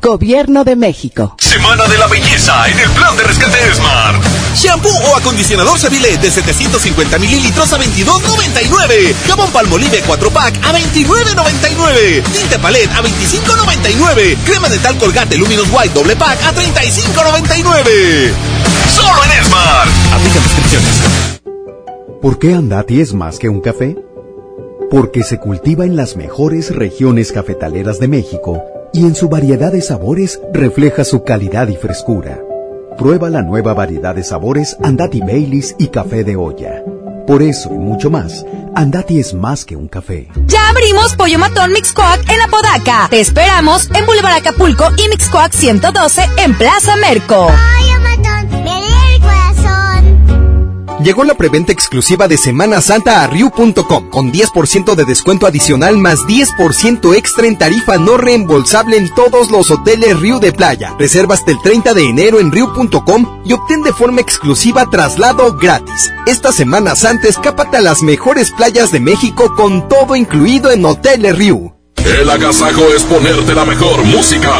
Gobierno de México. Semana de la belleza en el plan de rescate Esmar. Shampoo o acondicionador Seville de 750 mililitros a 22.99. Jabón Palmolive 4 pack a 29.99. Tinte Palet a 25.99. Crema dental Colgate Luminous White doble pack a 35.99. Solo en Esmar. Aplica restricciones. ¿Por qué Andati es más que un café? Porque se cultiva en las mejores regiones cafetaleras de México y en su variedad de sabores refleja su calidad y frescura. Prueba la nueva variedad de sabores Andati Baileys y café de olla. Por eso y mucho más, Andati es más que un café. Ya abrimos Pollo Matón Mixcoac en Apodaca. Te esperamos en Boulevard Acapulco y Mixcoac 112 en Plaza Merco. Pollo Matón. Llegó la preventa exclusiva de Semana Santa a Riu.com con 10% de descuento adicional más 10% extra en tarifa no reembolsable en todos los hoteles Riu de Playa. Reserva hasta el 30 de enero en Riu.com y obtén de forma exclusiva traslado gratis. Esta Semana Santa escápate a las mejores playas de México con todo incluido en Hoteles Riu. El agasajo es ponerte la mejor música.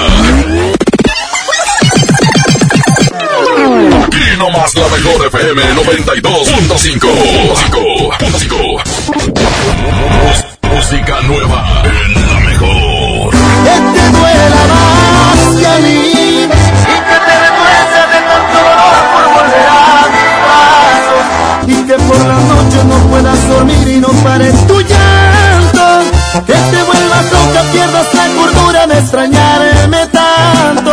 Nomás la mejor FM 92.5. Música nueva la mejor. Que te duela más que a mí. Y que te refuerces de tanto dolor por volver a mis pasos. Y que por la noche no puedas dormir y no pares tu llanto. Que te vuelvas loca, pierdas la cordura de extrañarme tanto.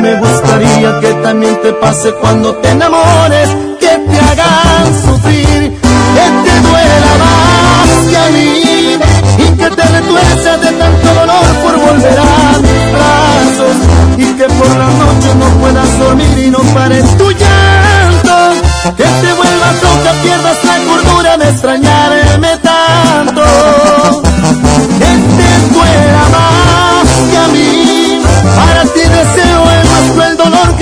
Me gustaría que también te pase cuando te enamores, que te hagan sufrir, que te duela más que a mí, y que te retuerces de tanto dolor por volver a mis brazos, y que por la noche no puedas dormir y no pares tu llanto, que te vuelvas loca, pierdas la cordura de extrañarme tanto, que te duela más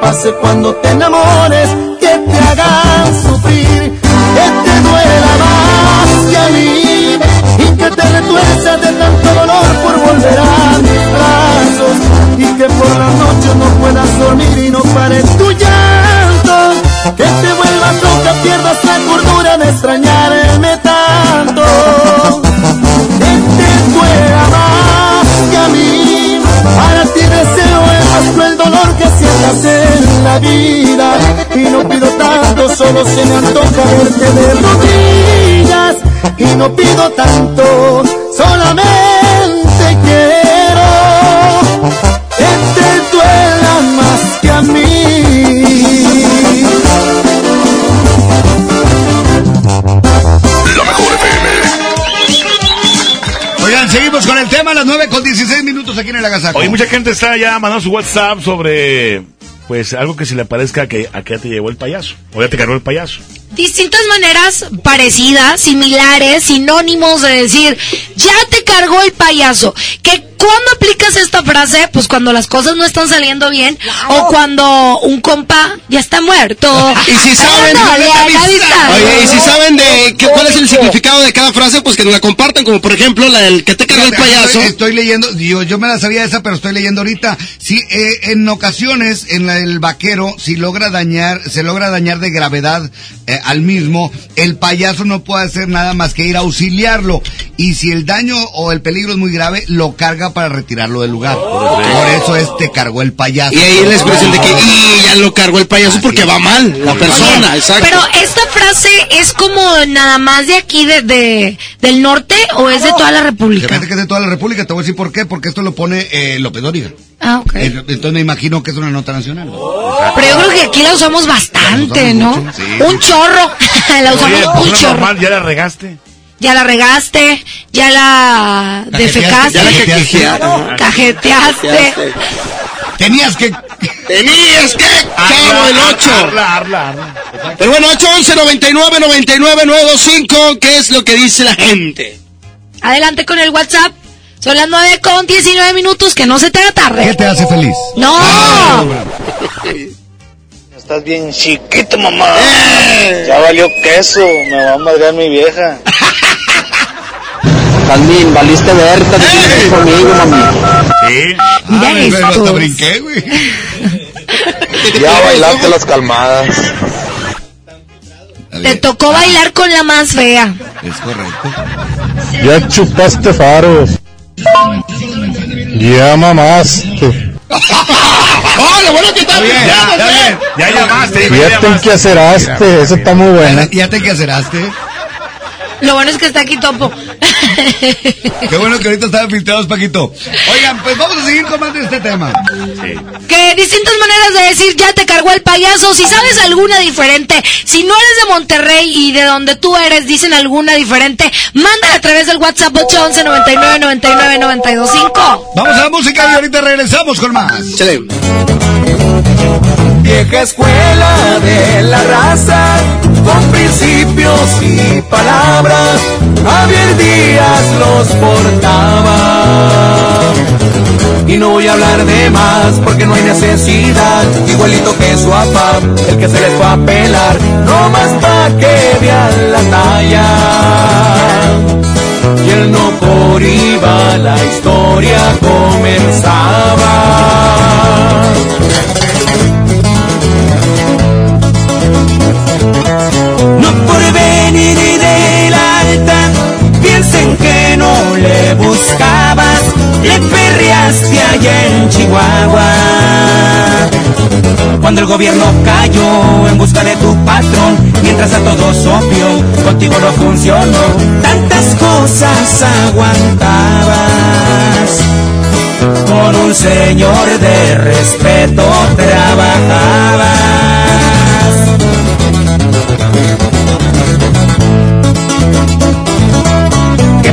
pase cuando te enamores, solo se me antoja verte de rodillas, y no pido tanto, solamente quiero que te duela más que a mí. La mejor FM. Oigan, seguimos con el tema, las 9 con 16 minutos aquí en el Agasaco. Hoy mucha gente está ya mandando su WhatsApp sobre, pues, algo que se le parezca que a qué te llevó el payaso. O ya te cargó el payaso. Distintas maneras parecidas, similares, sinónimos de decir, ya te cargó el payaso. Que cuando aplicas esta frase, pues cuando las cosas no están saliendo bien o cuando un compa ya está muerto. Y si saben, No. Oye, y si saben de qué, cuál es el significado de cada frase, pues que nos la compartan, como por ejemplo la del que te cargó el payaso. Estoy, estoy leyendo, yo, yo me la sabía esa, pero estoy leyendo ahorita. Sí, eh, en ocasiones, en la, el vaquero, si logra dañar, se logra dañar de gravedad eh, al mismo, el payaso no puede hacer nada más que ir a auxiliarlo. Y si el daño o el peligro es muy grave, lo carga para retirarlo del lugar. Por eso es te cargó el payaso. Y ahí la expresión de que y ya lo cargó el payaso porque va mal la persona, Oye, exacto. Pero esta frase es como nada más de aquí, de, de- del norte, o es de toda la República. Fíjate que es de toda la República, te voy a decir por qué, porque esto lo pone eh, López Dóriga. Ah, ok. Eh, Entonces me imagino que es una nota nacional. Pero yo creo que aquí la usamos bastante, ¿no? Un chorro. la usamos Oye, un pues, chorro. normal, ya la regaste. Ya la regaste, ya la defecaste, ya la cajeteaste. cajeteaste. Tenías que. Tenías que, chavo del 8. Arla, arla, arla. Pero bueno, 811 99 99 925, ¿qué es lo que dice la gente? Adelante con el WhatsApp. Son las 9 con 19 minutos, que no se te haga tarde. ¿Qué te hace feliz? No. Estás bien chiquito, mamá. Ya valió queso, me va a madrear mi vieja. Jazmín, valiste verta, te quieres conmigo, mami. Sí. Mira Ah, esto. hasta brinqué, güey. Ya bailaste las calmadas. Te tocó bailar con la más fea. Es correcto. Ya chupaste faros. Ya mamaste. ¡Oh, lo bueno que está bien, ya ¿eh? bien. Ya llamaste, ya Ya te llamaste. enquaceraste, eso está muy bueno. ¿Ya te qué aceraste? Lo bueno es que está aquí Topo. Qué bueno que ahorita están filtrados, Paquito. Oigan, pues vamos a seguir con más de este tema. Que distintas maneras de decir ya te cargó el payaso. Si sabes alguna diferente, si no eres de Monterrey y de donde tú eres dicen alguna diferente, mándala a través del WhatsApp 811 99 99 925. Vamos a la música y ahorita regresamos con más. Vieja escuela de la raza, con principios y palabras, Javier Díaz los portaba. Y no voy a hablar de más porque no hay necesidad, igualito que su papá, el que se les fue a pelar, no más pa' que vean la talla. Y él no por iba, la historia comenzaba. Le perreaste allá en Chihuahua. Cuando el gobierno cayó en busca de tu patrón, mientras a todos obvio, contigo no funcionó, tantas cosas aguantabas. Con un señor de respeto trabajabas.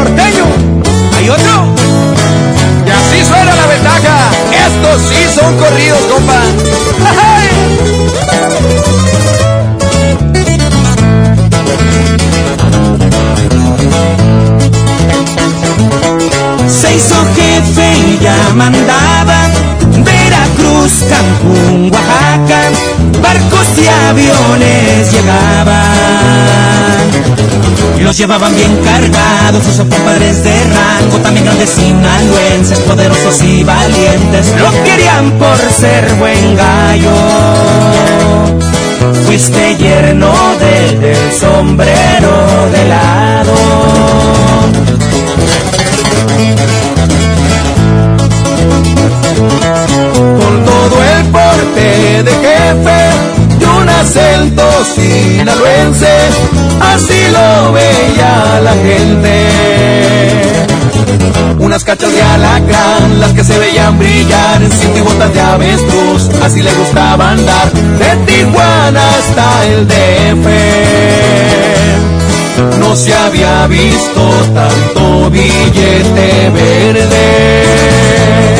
Norteño. ¿Hay otro? Y así suena la ventaja. Estos sí son corridos, compa. Se hizo jefe y ya mandaba Veracruz, Cancún, Oaxaca, barcos y aviones llegaban. Los llevaban bien cargados, sus compadres de rango, también grandes sinaloenses, poderosos y valientes, lo querían por ser buen gallo. Fuiste yerno del, del sombrero de lado. Con todo el porte de jefe acento sinaloense, así lo veía la gente. Unas cachas de alacrán, las que se veían brillar, cinto y botas de avestruz, así le gustaba andar, de Tijuana hasta el DF. No se había visto tanto billete verde.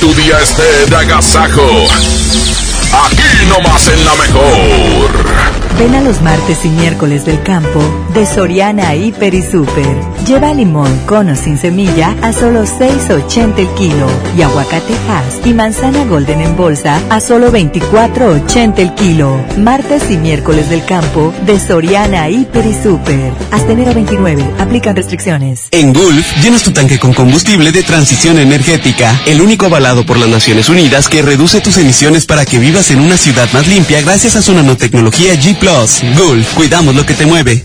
Tu día esté de agasajo. Aquí nomás en la mejor. Ven a los martes y miércoles del campo de Soriana Hiper y Super. Lleva limón con o sin semilla a solo 6.80 el kilo y aguacate Hass y manzana Golden en bolsa a solo 24.80 el kilo. Martes y miércoles del campo de Soriana Hiper y Super. Hasta enero 29. Aplican restricciones. En Gulf, llenas tu tanque con combustible de transición energética, el único avalado por las Naciones Unidas que reduce tus emisiones para que vivas en una ciudad más limpia gracias a su nanotecnología G ⁇ Gulf, cuidamos lo que te mueve.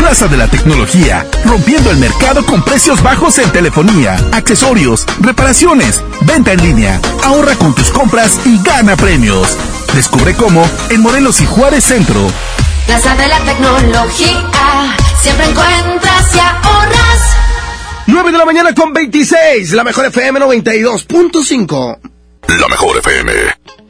Plaza de la Tecnología, rompiendo el mercado con precios bajos en telefonía, accesorios, reparaciones, venta en línea. Ahorra con tus compras y gana premios. Descubre cómo en Morelos y Juárez Centro. Plaza de la Tecnología, siempre encuentras y ahorras. 9 de la mañana con 26, la mejor FM 92.5. La mejor FM.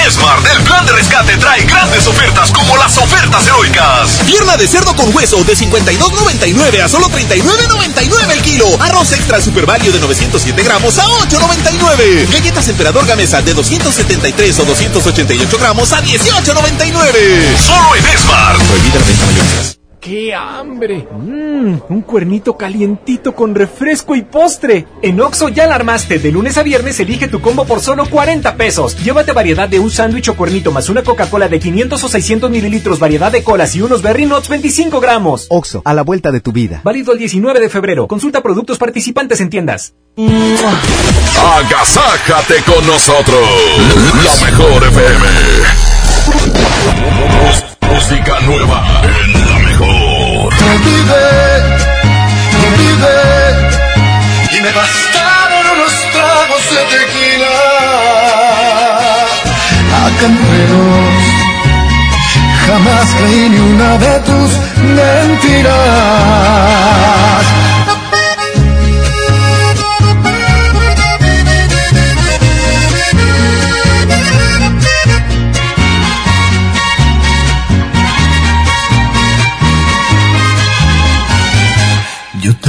En Esmart, el plan de rescate trae grandes ofertas como las ofertas heroicas. Pierna de cerdo con hueso de 52.99 a solo 39.99 el kilo. Arroz extra super value de 907 gramos a 8.99. Galletas emperador gamesa de 273 o 288 gramos a 18.99. Solo en Esmart. Prohibida la venta mayoristas. ¡Qué hambre! Mmm, un cuernito calientito con refresco y postre. En Oxo ya la armaste. De lunes a viernes elige tu combo por solo 40 pesos. Llévate variedad de un sándwich o cuernito más una Coca-Cola de 500 o 600 mililitros, variedad de colas y unos Berry Nuts 25 gramos. Oxo, a la vuelta de tu vida. Válido el 19 de febrero. Consulta productos participantes en tiendas. Agasájate con nosotros. La mejor FM. Música nueva en la mejor. vive, vive, y me bastaron unos tragos de tequila. Acá jamás creí ni una de tus mentiras.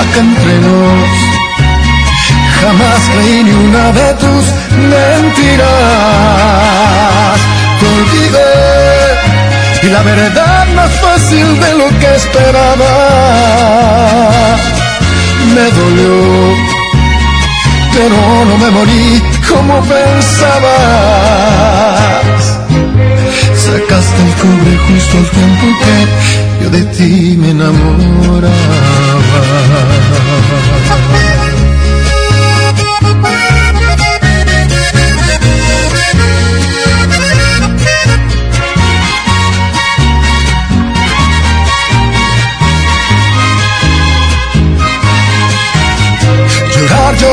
acá entre nos. Jamás creí ni una de tus mentiras. Te olvidé y la verdad más fácil de lo que esperaba. Me dolió, pero no me morí como pensabas. Sacaste el cobre justo al tiempo que yo de ti me enamoraba.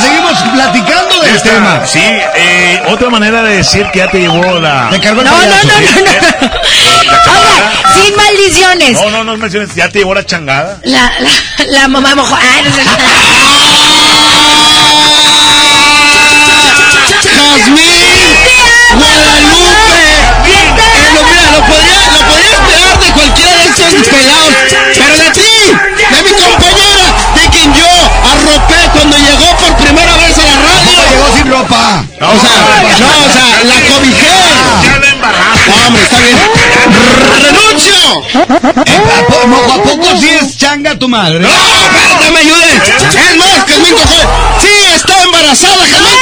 Seguimos platicando del Esta, tema. Sí, eh, otra manera de decir que ya te llevó la... Te cargó el No, no, payaso. no, no, no. Oiga, sin maldiciones. No, no, no menciones, ya te llevó la changada. La, la, la mamá mojó. Ah, no, no, ¡Jazmín! ¡Guadalupe! Eh, lo, mira, lo podría, lo podría esperar de cualquiera de estos pelados, O sea, no, o sea, la cobijé. Ya la embarraste. No, hombre, está bien. ¡Renuncio! ¿A, po- mojo, ¿A poco sí es changa tu madre? ¡No, espérate, no me ayuden! Es más, Jazmín Cojol. ¡Sí, está embarazada, Cojol!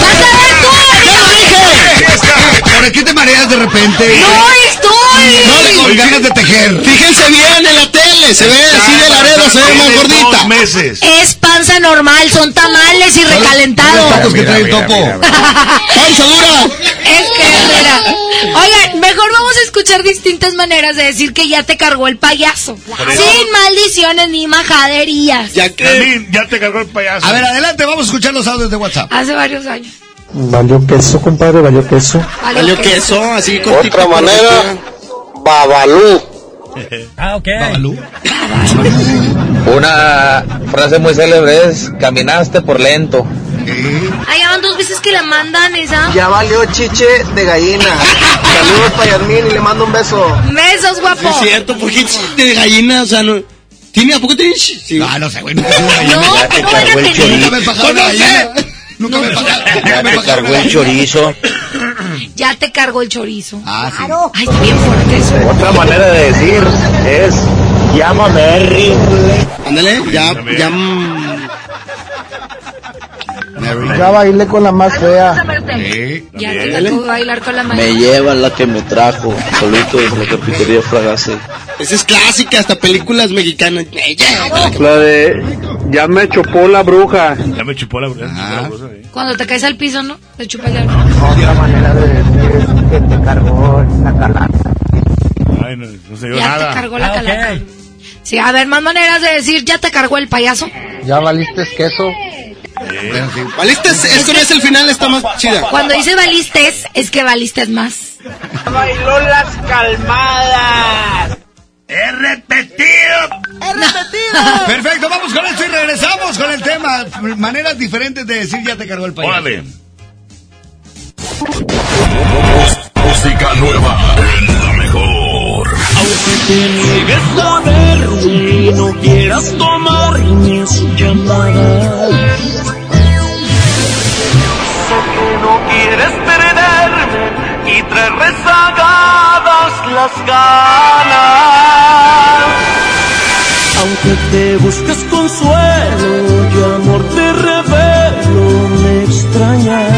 ¡Vas a ver tú! ¡Ya lo dije! ¿Por qué te mareas de repente? ¡No estoy! No le con ganas de tejer. Fíjense bien en la se ve así de Laredo, se ve más gordita. Meses. Es panza normal, son tamales y Los recalentado. tacos que trae el topo. mira, ¡Panza dura! Es que, mira. Oigan, mejor vamos a escuchar distintas maneras de decir que ya te cargó el payaso. Sin maldiciones ni majaderías. Ya que... Ya te cargó el payaso. A ver, adelante, vamos a escuchar los audios de WhatsApp. Hace varios años. Valió queso, compadre, valió queso. Valió queso, así cortito. Otra manera, Babalú. Babalú. Una frase muy célebre es, caminaste por lento. Ahí van dos veces que la mandan esa. Ya valió chiche de gallina. Saludos para Yasmín y le mando un beso. Besos, guapo. Es cierto, ¿por qué chiste de gallina? O sea, no... ¿Tiene, ¿a poco tiene chi- sí. Ah, no sé, güey. No. ¿cómo van a tener? Nunca me gallina. Nunca me pagaron. Nunca me gallina. chorizo. Ya te cargó el chorizo. Ah, sí. Ay, está bien fuerte eso. Otra manera de decir es, llámame. Ándale, ya, ya... Ya bailé con la más fea. Sí. Ya te bailar con la mano. Me lleva la que me trajo. Solito desde la carpintería Fragase. Esa es clásica, hasta películas mexicanas. Ya. La de, ya me chupó la bruja. Ya me chupó la, ya la bruja, eh. Cuando te caes al piso, ¿no? Te chupa ya. Otra manera de decir es que te cargó la calaca. Ay, no, no se dio Ya te nada. cargó la calaca. Sí, a ver, más maneras de decir, ya te cargó el payaso. Ya valiste queso. ¿Valiste? Esto no es el final, está más chida. Cuando dice balistes, es que balistes más. Bailó las calmadas. ¡He repetido! Perfecto, vamos con esto y regresamos con el tema. Maneras diferentes de decir ya te cargó el payaso. Órale. Música nueva en la mejor. Llegues a verme y no quieras tomar mis llamadas. Sé quieres perderme y traer rezagadas las ganas. Aunque te busques consuelo, yo amor te revelo, me extrañas.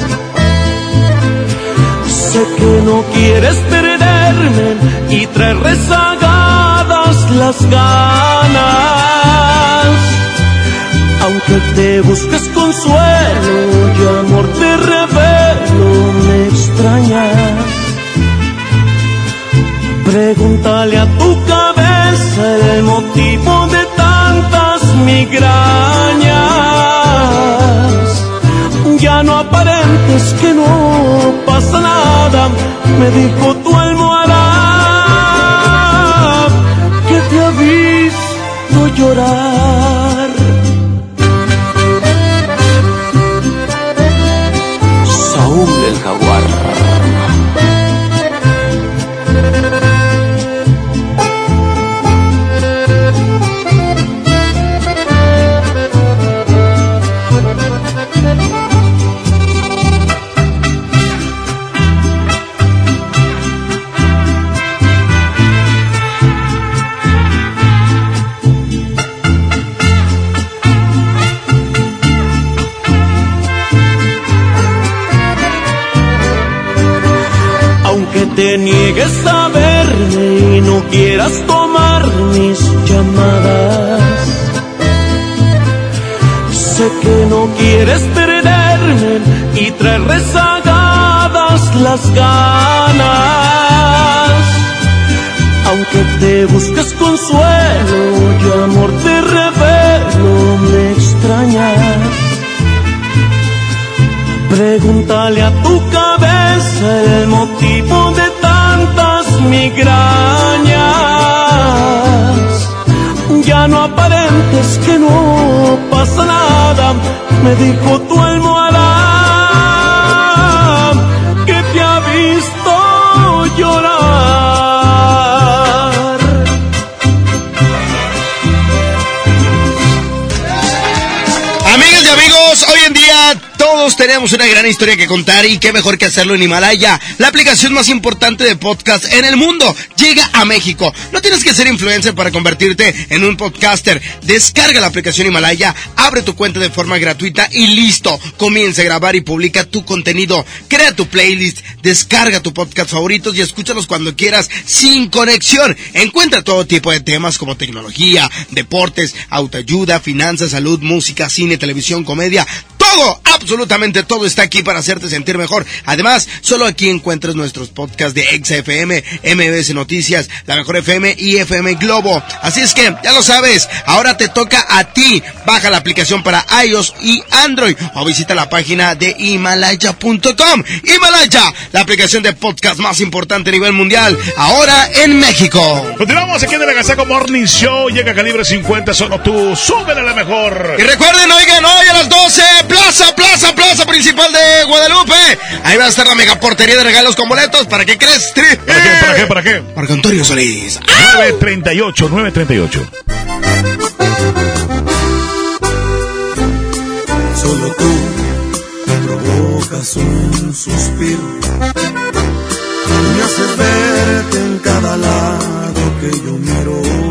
Sé que no quieres perderme y traer rezagadas las ganas. Aunque te busques consuelo y amor te revelo, me extrañas. Pregúntale a tu cabeza el motivo de tantas migrañas. Ya no aparentes que no pasa nada, me dijo tu me dijo tenemos una gran historia que contar y qué mejor que hacerlo en Himalaya, la aplicación más importante de podcast en el mundo. Llega a México. No tienes que ser influencer para convertirte en un podcaster. Descarga la aplicación Himalaya, abre tu cuenta de forma gratuita y listo. Comienza a grabar y publica tu contenido. Crea tu playlist, descarga tu podcast favoritos y escúchalos cuando quieras sin conexión. Encuentra todo tipo de temas como tecnología, deportes, autoayuda, finanzas, salud, música, cine, televisión, comedia. Todo, absolutamente todo está aquí para hacerte sentir mejor. Además, solo aquí encuentras nuestros podcasts de XFM, MBS Noticias, La Mejor FM y FM Globo. Así es que, ya lo sabes, ahora te toca a ti. Baja la aplicación para iOS y Android o visita la página de Himalaya.com. Himalaya, la aplicación de podcast más importante a nivel mundial, ahora en México. Continuamos aquí en el Agasaco Morning Show. Llega calibre 50, solo tú. Súbele a la mejor. Y recuerden, oigan, hoy a las 12, Plaza, Plaza, Plaza Principal de Guadalupe. Ahí va a estar la mega portería de regalos con boletos. ¿Para qué crees? ¿Para qué? ¿Para qué? ¿Para qué? Marco Antonio Solís. 938, 938. Solo tú provocas un suspiro. Me haces verte en cada lado que yo miro.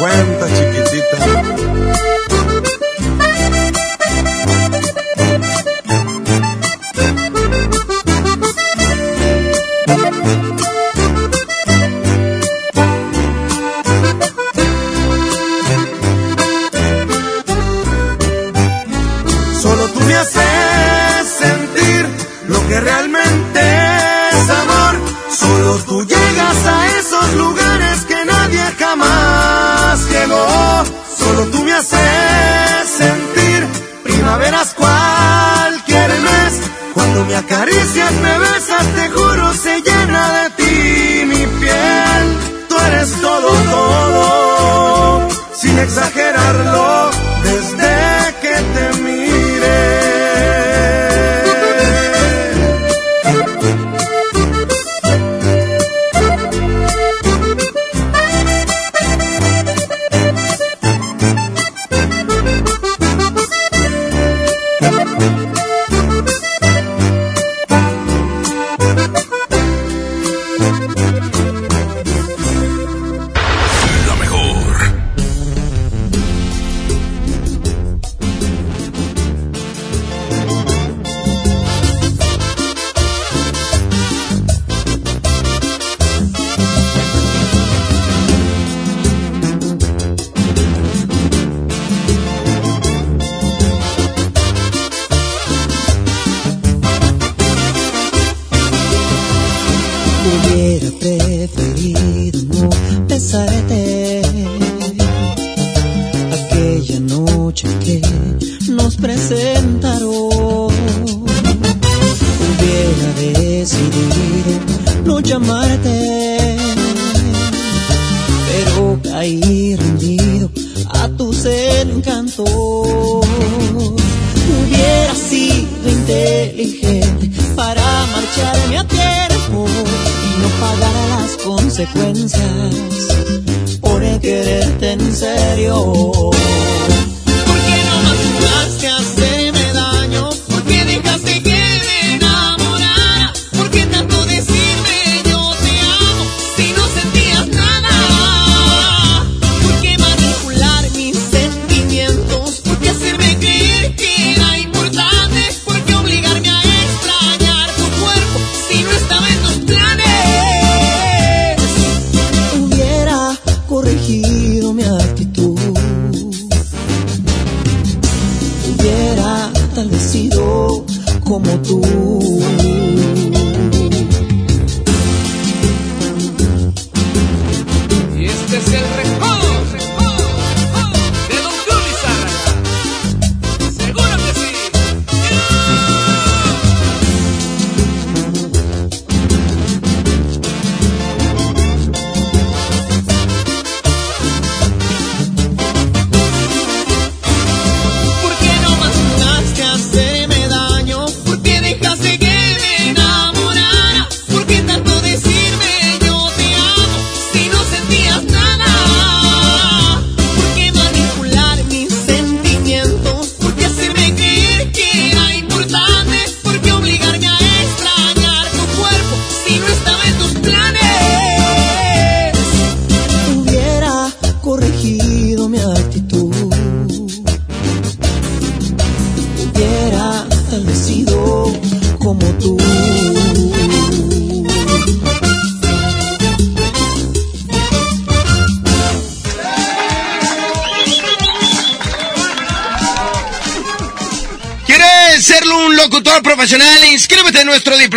When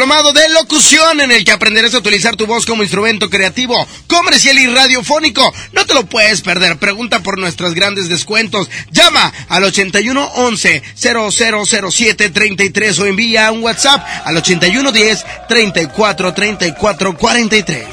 diplomado de locución en el que aprenderás a utilizar tu voz como instrumento creativo, comercial y radiofónico. No te lo puedes perder. Pregunta por nuestros grandes descuentos. Llama al 8111 0007 33 o envía un WhatsApp al 8110 34 34 43.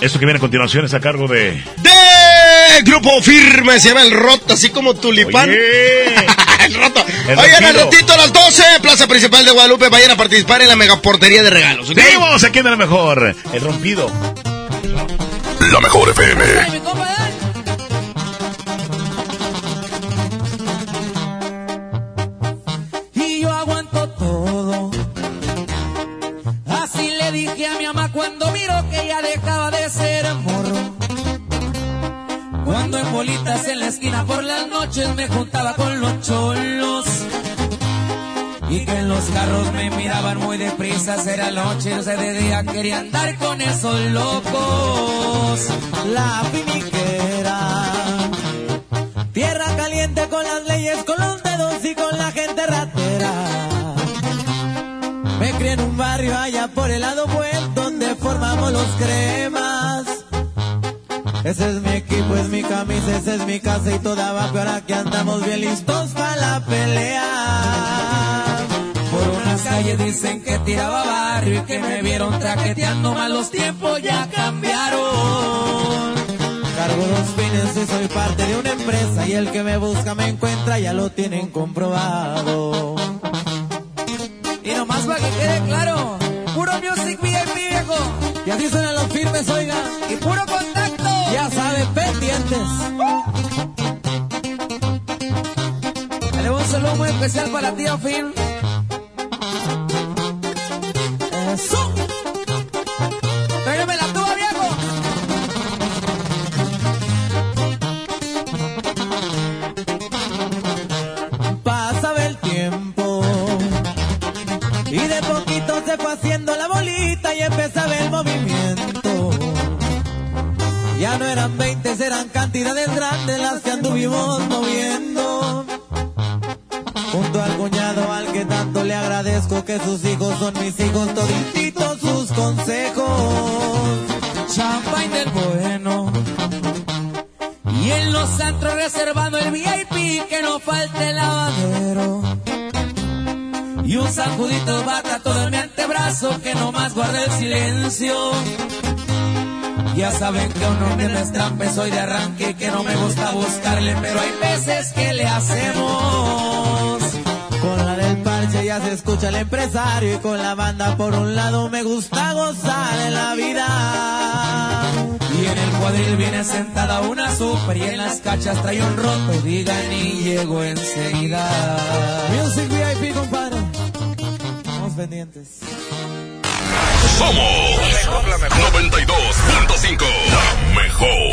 Esto que viene a continuación es a cargo de... De Grupo Firme, se llama El Roto, así como Tulipán. el Roto. El Oigan, al ratito a las 12, Plaza Principal de Guadalupe, vayan a participar en la megaportería de regalos. ¿ok? Seguimos aquí en la mejor. El rompido. La mejor FM. Muy deprisa, era noche, o sea, de día quería andar con esos locos. La finiquera. Tierra caliente con las leyes, con los dedos y con la gente ratera. Me crié en un barrio allá por el lado buen donde formamos los cremas. Ese es mi equipo, es mi camisa, esa es mi casa y toda va ahora que andamos bien listos para la pelea. Calles dicen que tiraba barrio y que me vieron traqueteando mal los tiempos ya cambiaron. Cargo dos fines y soy parte de una empresa y el que me busca me encuentra, ya lo tienen comprobado. Y nomás para que quede claro, puro music VIP viejo. Y así suenan los firmes, oiga. Y puro contacto. Ya saben, pendientes. Le un saludo muy especial para tío Phil. No eran 20, eran cantidades grandes las que anduvimos moviendo. Junto al cuñado al que tanto le agradezco que sus hijos son mis hijos, todititos sus consejos. Champagne del bueno. Y en los antros reservando el VIP que no falte el lavadero. Y un sacudito bata todo en mi antebrazo que no más guarda el silencio. Ya saben que un hombre no es trampa, soy de arranque que no me gusta buscarle, pero hay veces que le hacemos. Con la del parche ya se escucha el empresario y con la banda por un lado me gusta gozar en la vida. Y en el cuadril viene sentada una super y en las cachas trae un roto, digan y llego enseguida. Music VIP, compadre. Estamos pendientes. Somos 92.5. La mejor.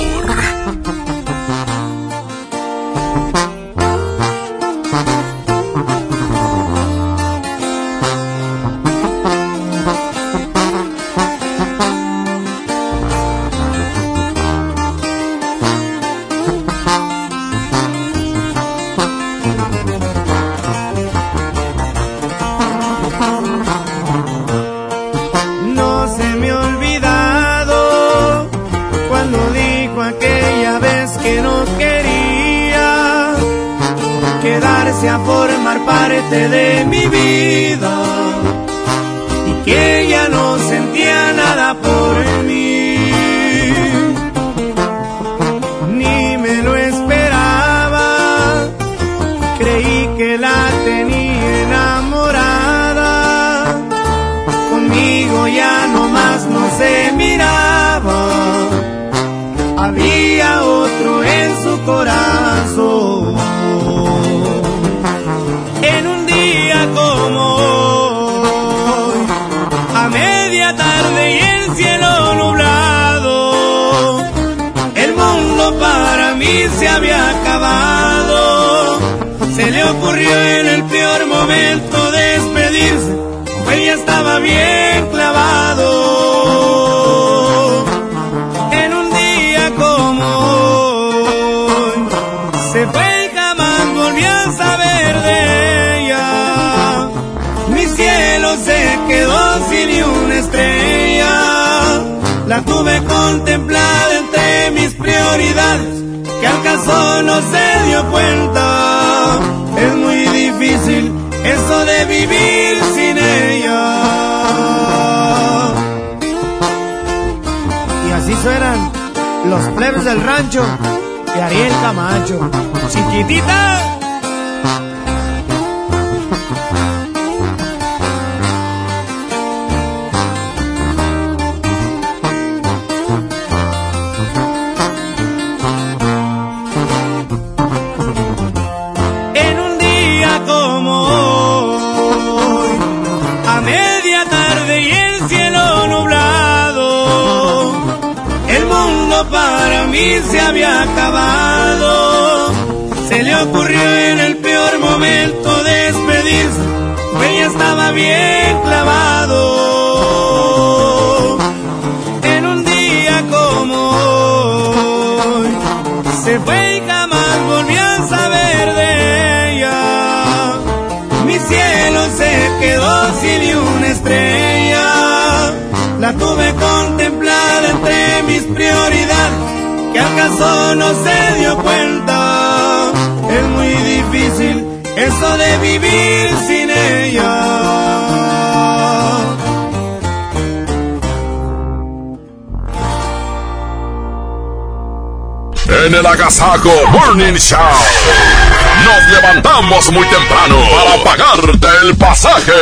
Nos levantamos muy temprano para pagarte el pasaje.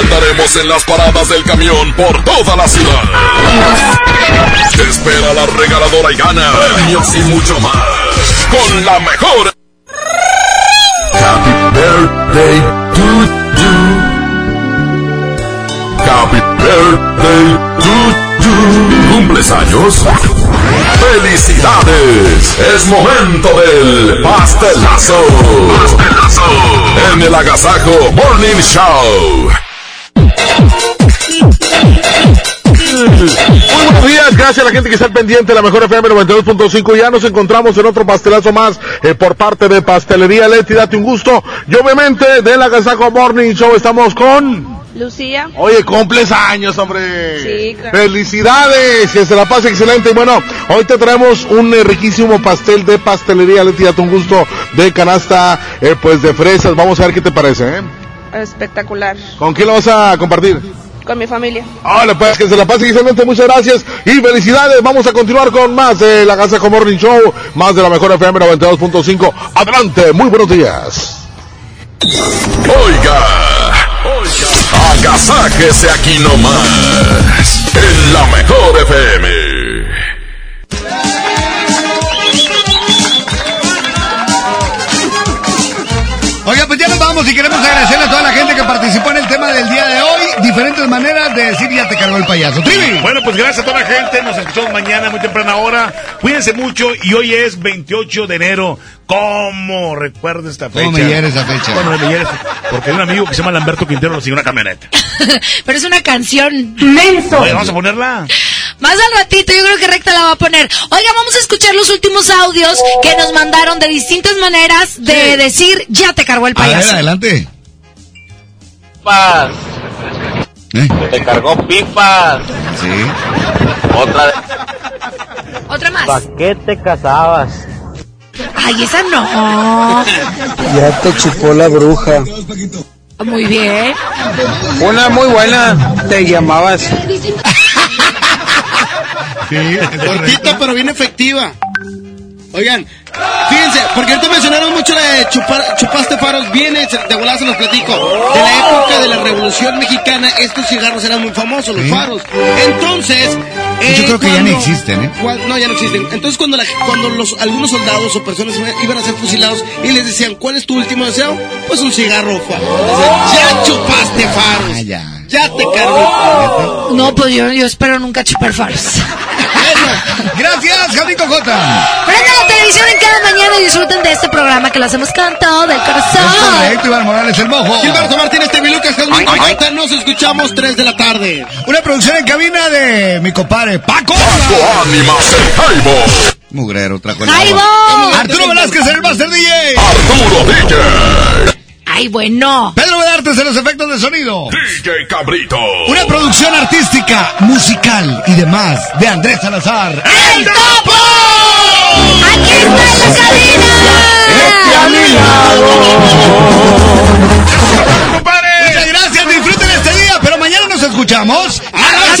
Andaremos en las paradas del camión por toda la ciudad. Te espera la regaladora y gana premios y mucho más. Con la mejor. Happy birthday to you. Happy birthday to you. ¿Cumples años? ¡Felicidades! Es momento del pastelazo. Pastelazo. En el Agasajo Morning Show. Muy buenos días, gracias a la gente que está al pendiente de la mejor FM 92.5. Ya nos encontramos en otro pastelazo más eh, por parte de Pastelería Leti. Date un gusto. Y obviamente del Agasajo Morning Show estamos con... Lucía. Oye, cumples años, hombre. Sí, claro. Felicidades, que se la pase excelente. Y bueno, hoy te traemos un eh, riquísimo pastel de pastelería Leti. Date un gusto de canasta, eh, pues de fresas. Vamos a ver qué te parece, ¿eh? Espectacular. ¿Con quién lo vas a compartir? Con mi familia. Hola, pues que se la pase excelente, muchas gracias y felicidades. Vamos a continuar con más de la Casa Morning Show, más de la mejor FM 92.5. Adelante, muy buenos días. Oiga, oiga, agasáquese aquí nomás. En la mejor FM. Y queremos agradecerle a toda la gente que participó en el tema del día de hoy. Diferentes maneras de decir ya te cargó el payaso. Trivi. Bueno, pues gracias a toda la gente. Nos escuchamos mañana, muy temprana hora. Cuídense mucho y hoy es 28 de enero. ¿Cómo recuerdo esta fecha? ¿Cómo me hiere esa fecha? ¿Cómo me hiere Porque hay un amigo que se llama Lamberto Quintero, lo siguió una camioneta. Pero es una canción. Oye, vamos a ponerla. Más al ratito, yo creo que Recta la va a poner. Oiga, vamos a escuchar los últimos audios que nos mandaron de distintas maneras de decir ya te cargó el A ver, payaso. adelante. Pipas. ¿Eh? Te cargó pipas. Sí. Otra. Otra más. ¿Para qué te casabas? Ay, esa no. Ya te chupó la bruja. Muy bien. Una muy buena. Te llamabas. Cortita, pero bien efectiva. Oigan, fíjense, porque ahorita mencionaron mucho la de chupar, chupaste faros, viene, de volada se los platico. De la época de la Revolución Mexicana, estos cigarros eran muy famosos, los Sí. faros. Entonces... eh, Yo creo que ya ni cuando- existen, ¿eh? cual- no, ya no existen. Entonces cuando, la- cuando los, algunos soldados o personas iban a ser fusilados y les decían, ¿cuál es tu último deseo? Pues un cigarro faro. Ya chupaste faros. Ah, ya. Ya te cargo. No, pues yo, yo espero nunca chupar faros. Gracias, Javico J. Prendan la televisión en cada mañana y disfruten de este programa que lo hacemos con todo del Es corazón. correcto, Iván Morales, el mojo. Gilberto Martínez, Tevilucas, Jazmín Cocota, nos escuchamos 3 de la tarde. Una producción en cabina de mi compadre Paco. Paco Ánimas el Jaibo. Mugrero, trajo el ¡Jaibo! agua. Arturo Velázquez en el Master DJ. Arturo DJ. Ay, bueno. Pedro Vedartes en los efectos de sonido. DJ Cabrito. Una producción artística, musical y demás de Andrés Salazar. ¡El topo! ¡Aquí está la cabina! a mi lado. Muchas gracias, disfruten este día, pero mañana nos escuchamos a las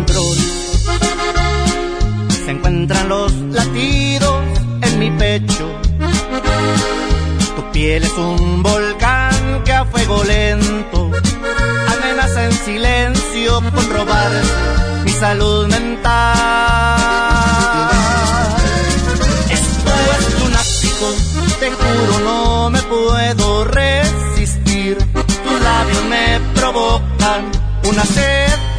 Encuentran los latidos en mi pecho. Tu piel es un volcán que a fuego lento amenaza en silencio con robar mi salud mental. Esto es lunático, te juro no me puedo resistir. Tus labios me provocan una sed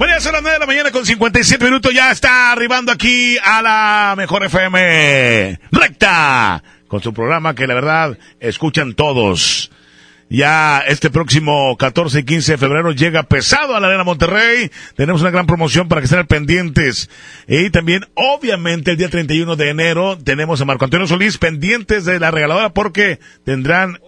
Bueno, ya son las 9 de la mañana con 57 minutos. Ya está arribando aquí a la Mejor FM Recta. Con su programa que la verdad escuchan todos. Ya este próximo 14 y 15 de febrero llega pesado a la Arena Monterrey. Tenemos una gran promoción para que estén pendientes. Y también, obviamente, el día 31 de enero tenemos a Marco Antonio Solís pendientes de la regaladora porque tendrán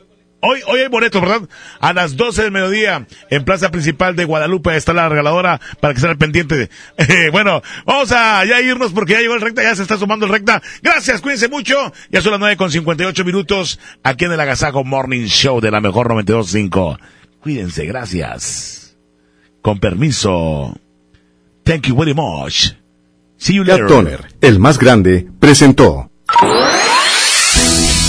Hoy, hoy hay boletos, ¿verdad? A las 12 del mediodía, en Plaza Principal de Guadalupe, está la regaladora para que estén al pendiente. Eh, bueno, vamos a ya irnos porque ya llegó el recta, ya se está sumando el recta. Gracias, cuídense mucho. Ya son las 9 con 58 minutos aquí en el Agasago Morning Show de la mejor 92.5. Cuídense, gracias. Con permiso. Thank you very much. See you later. Toner, el más grande, presentó.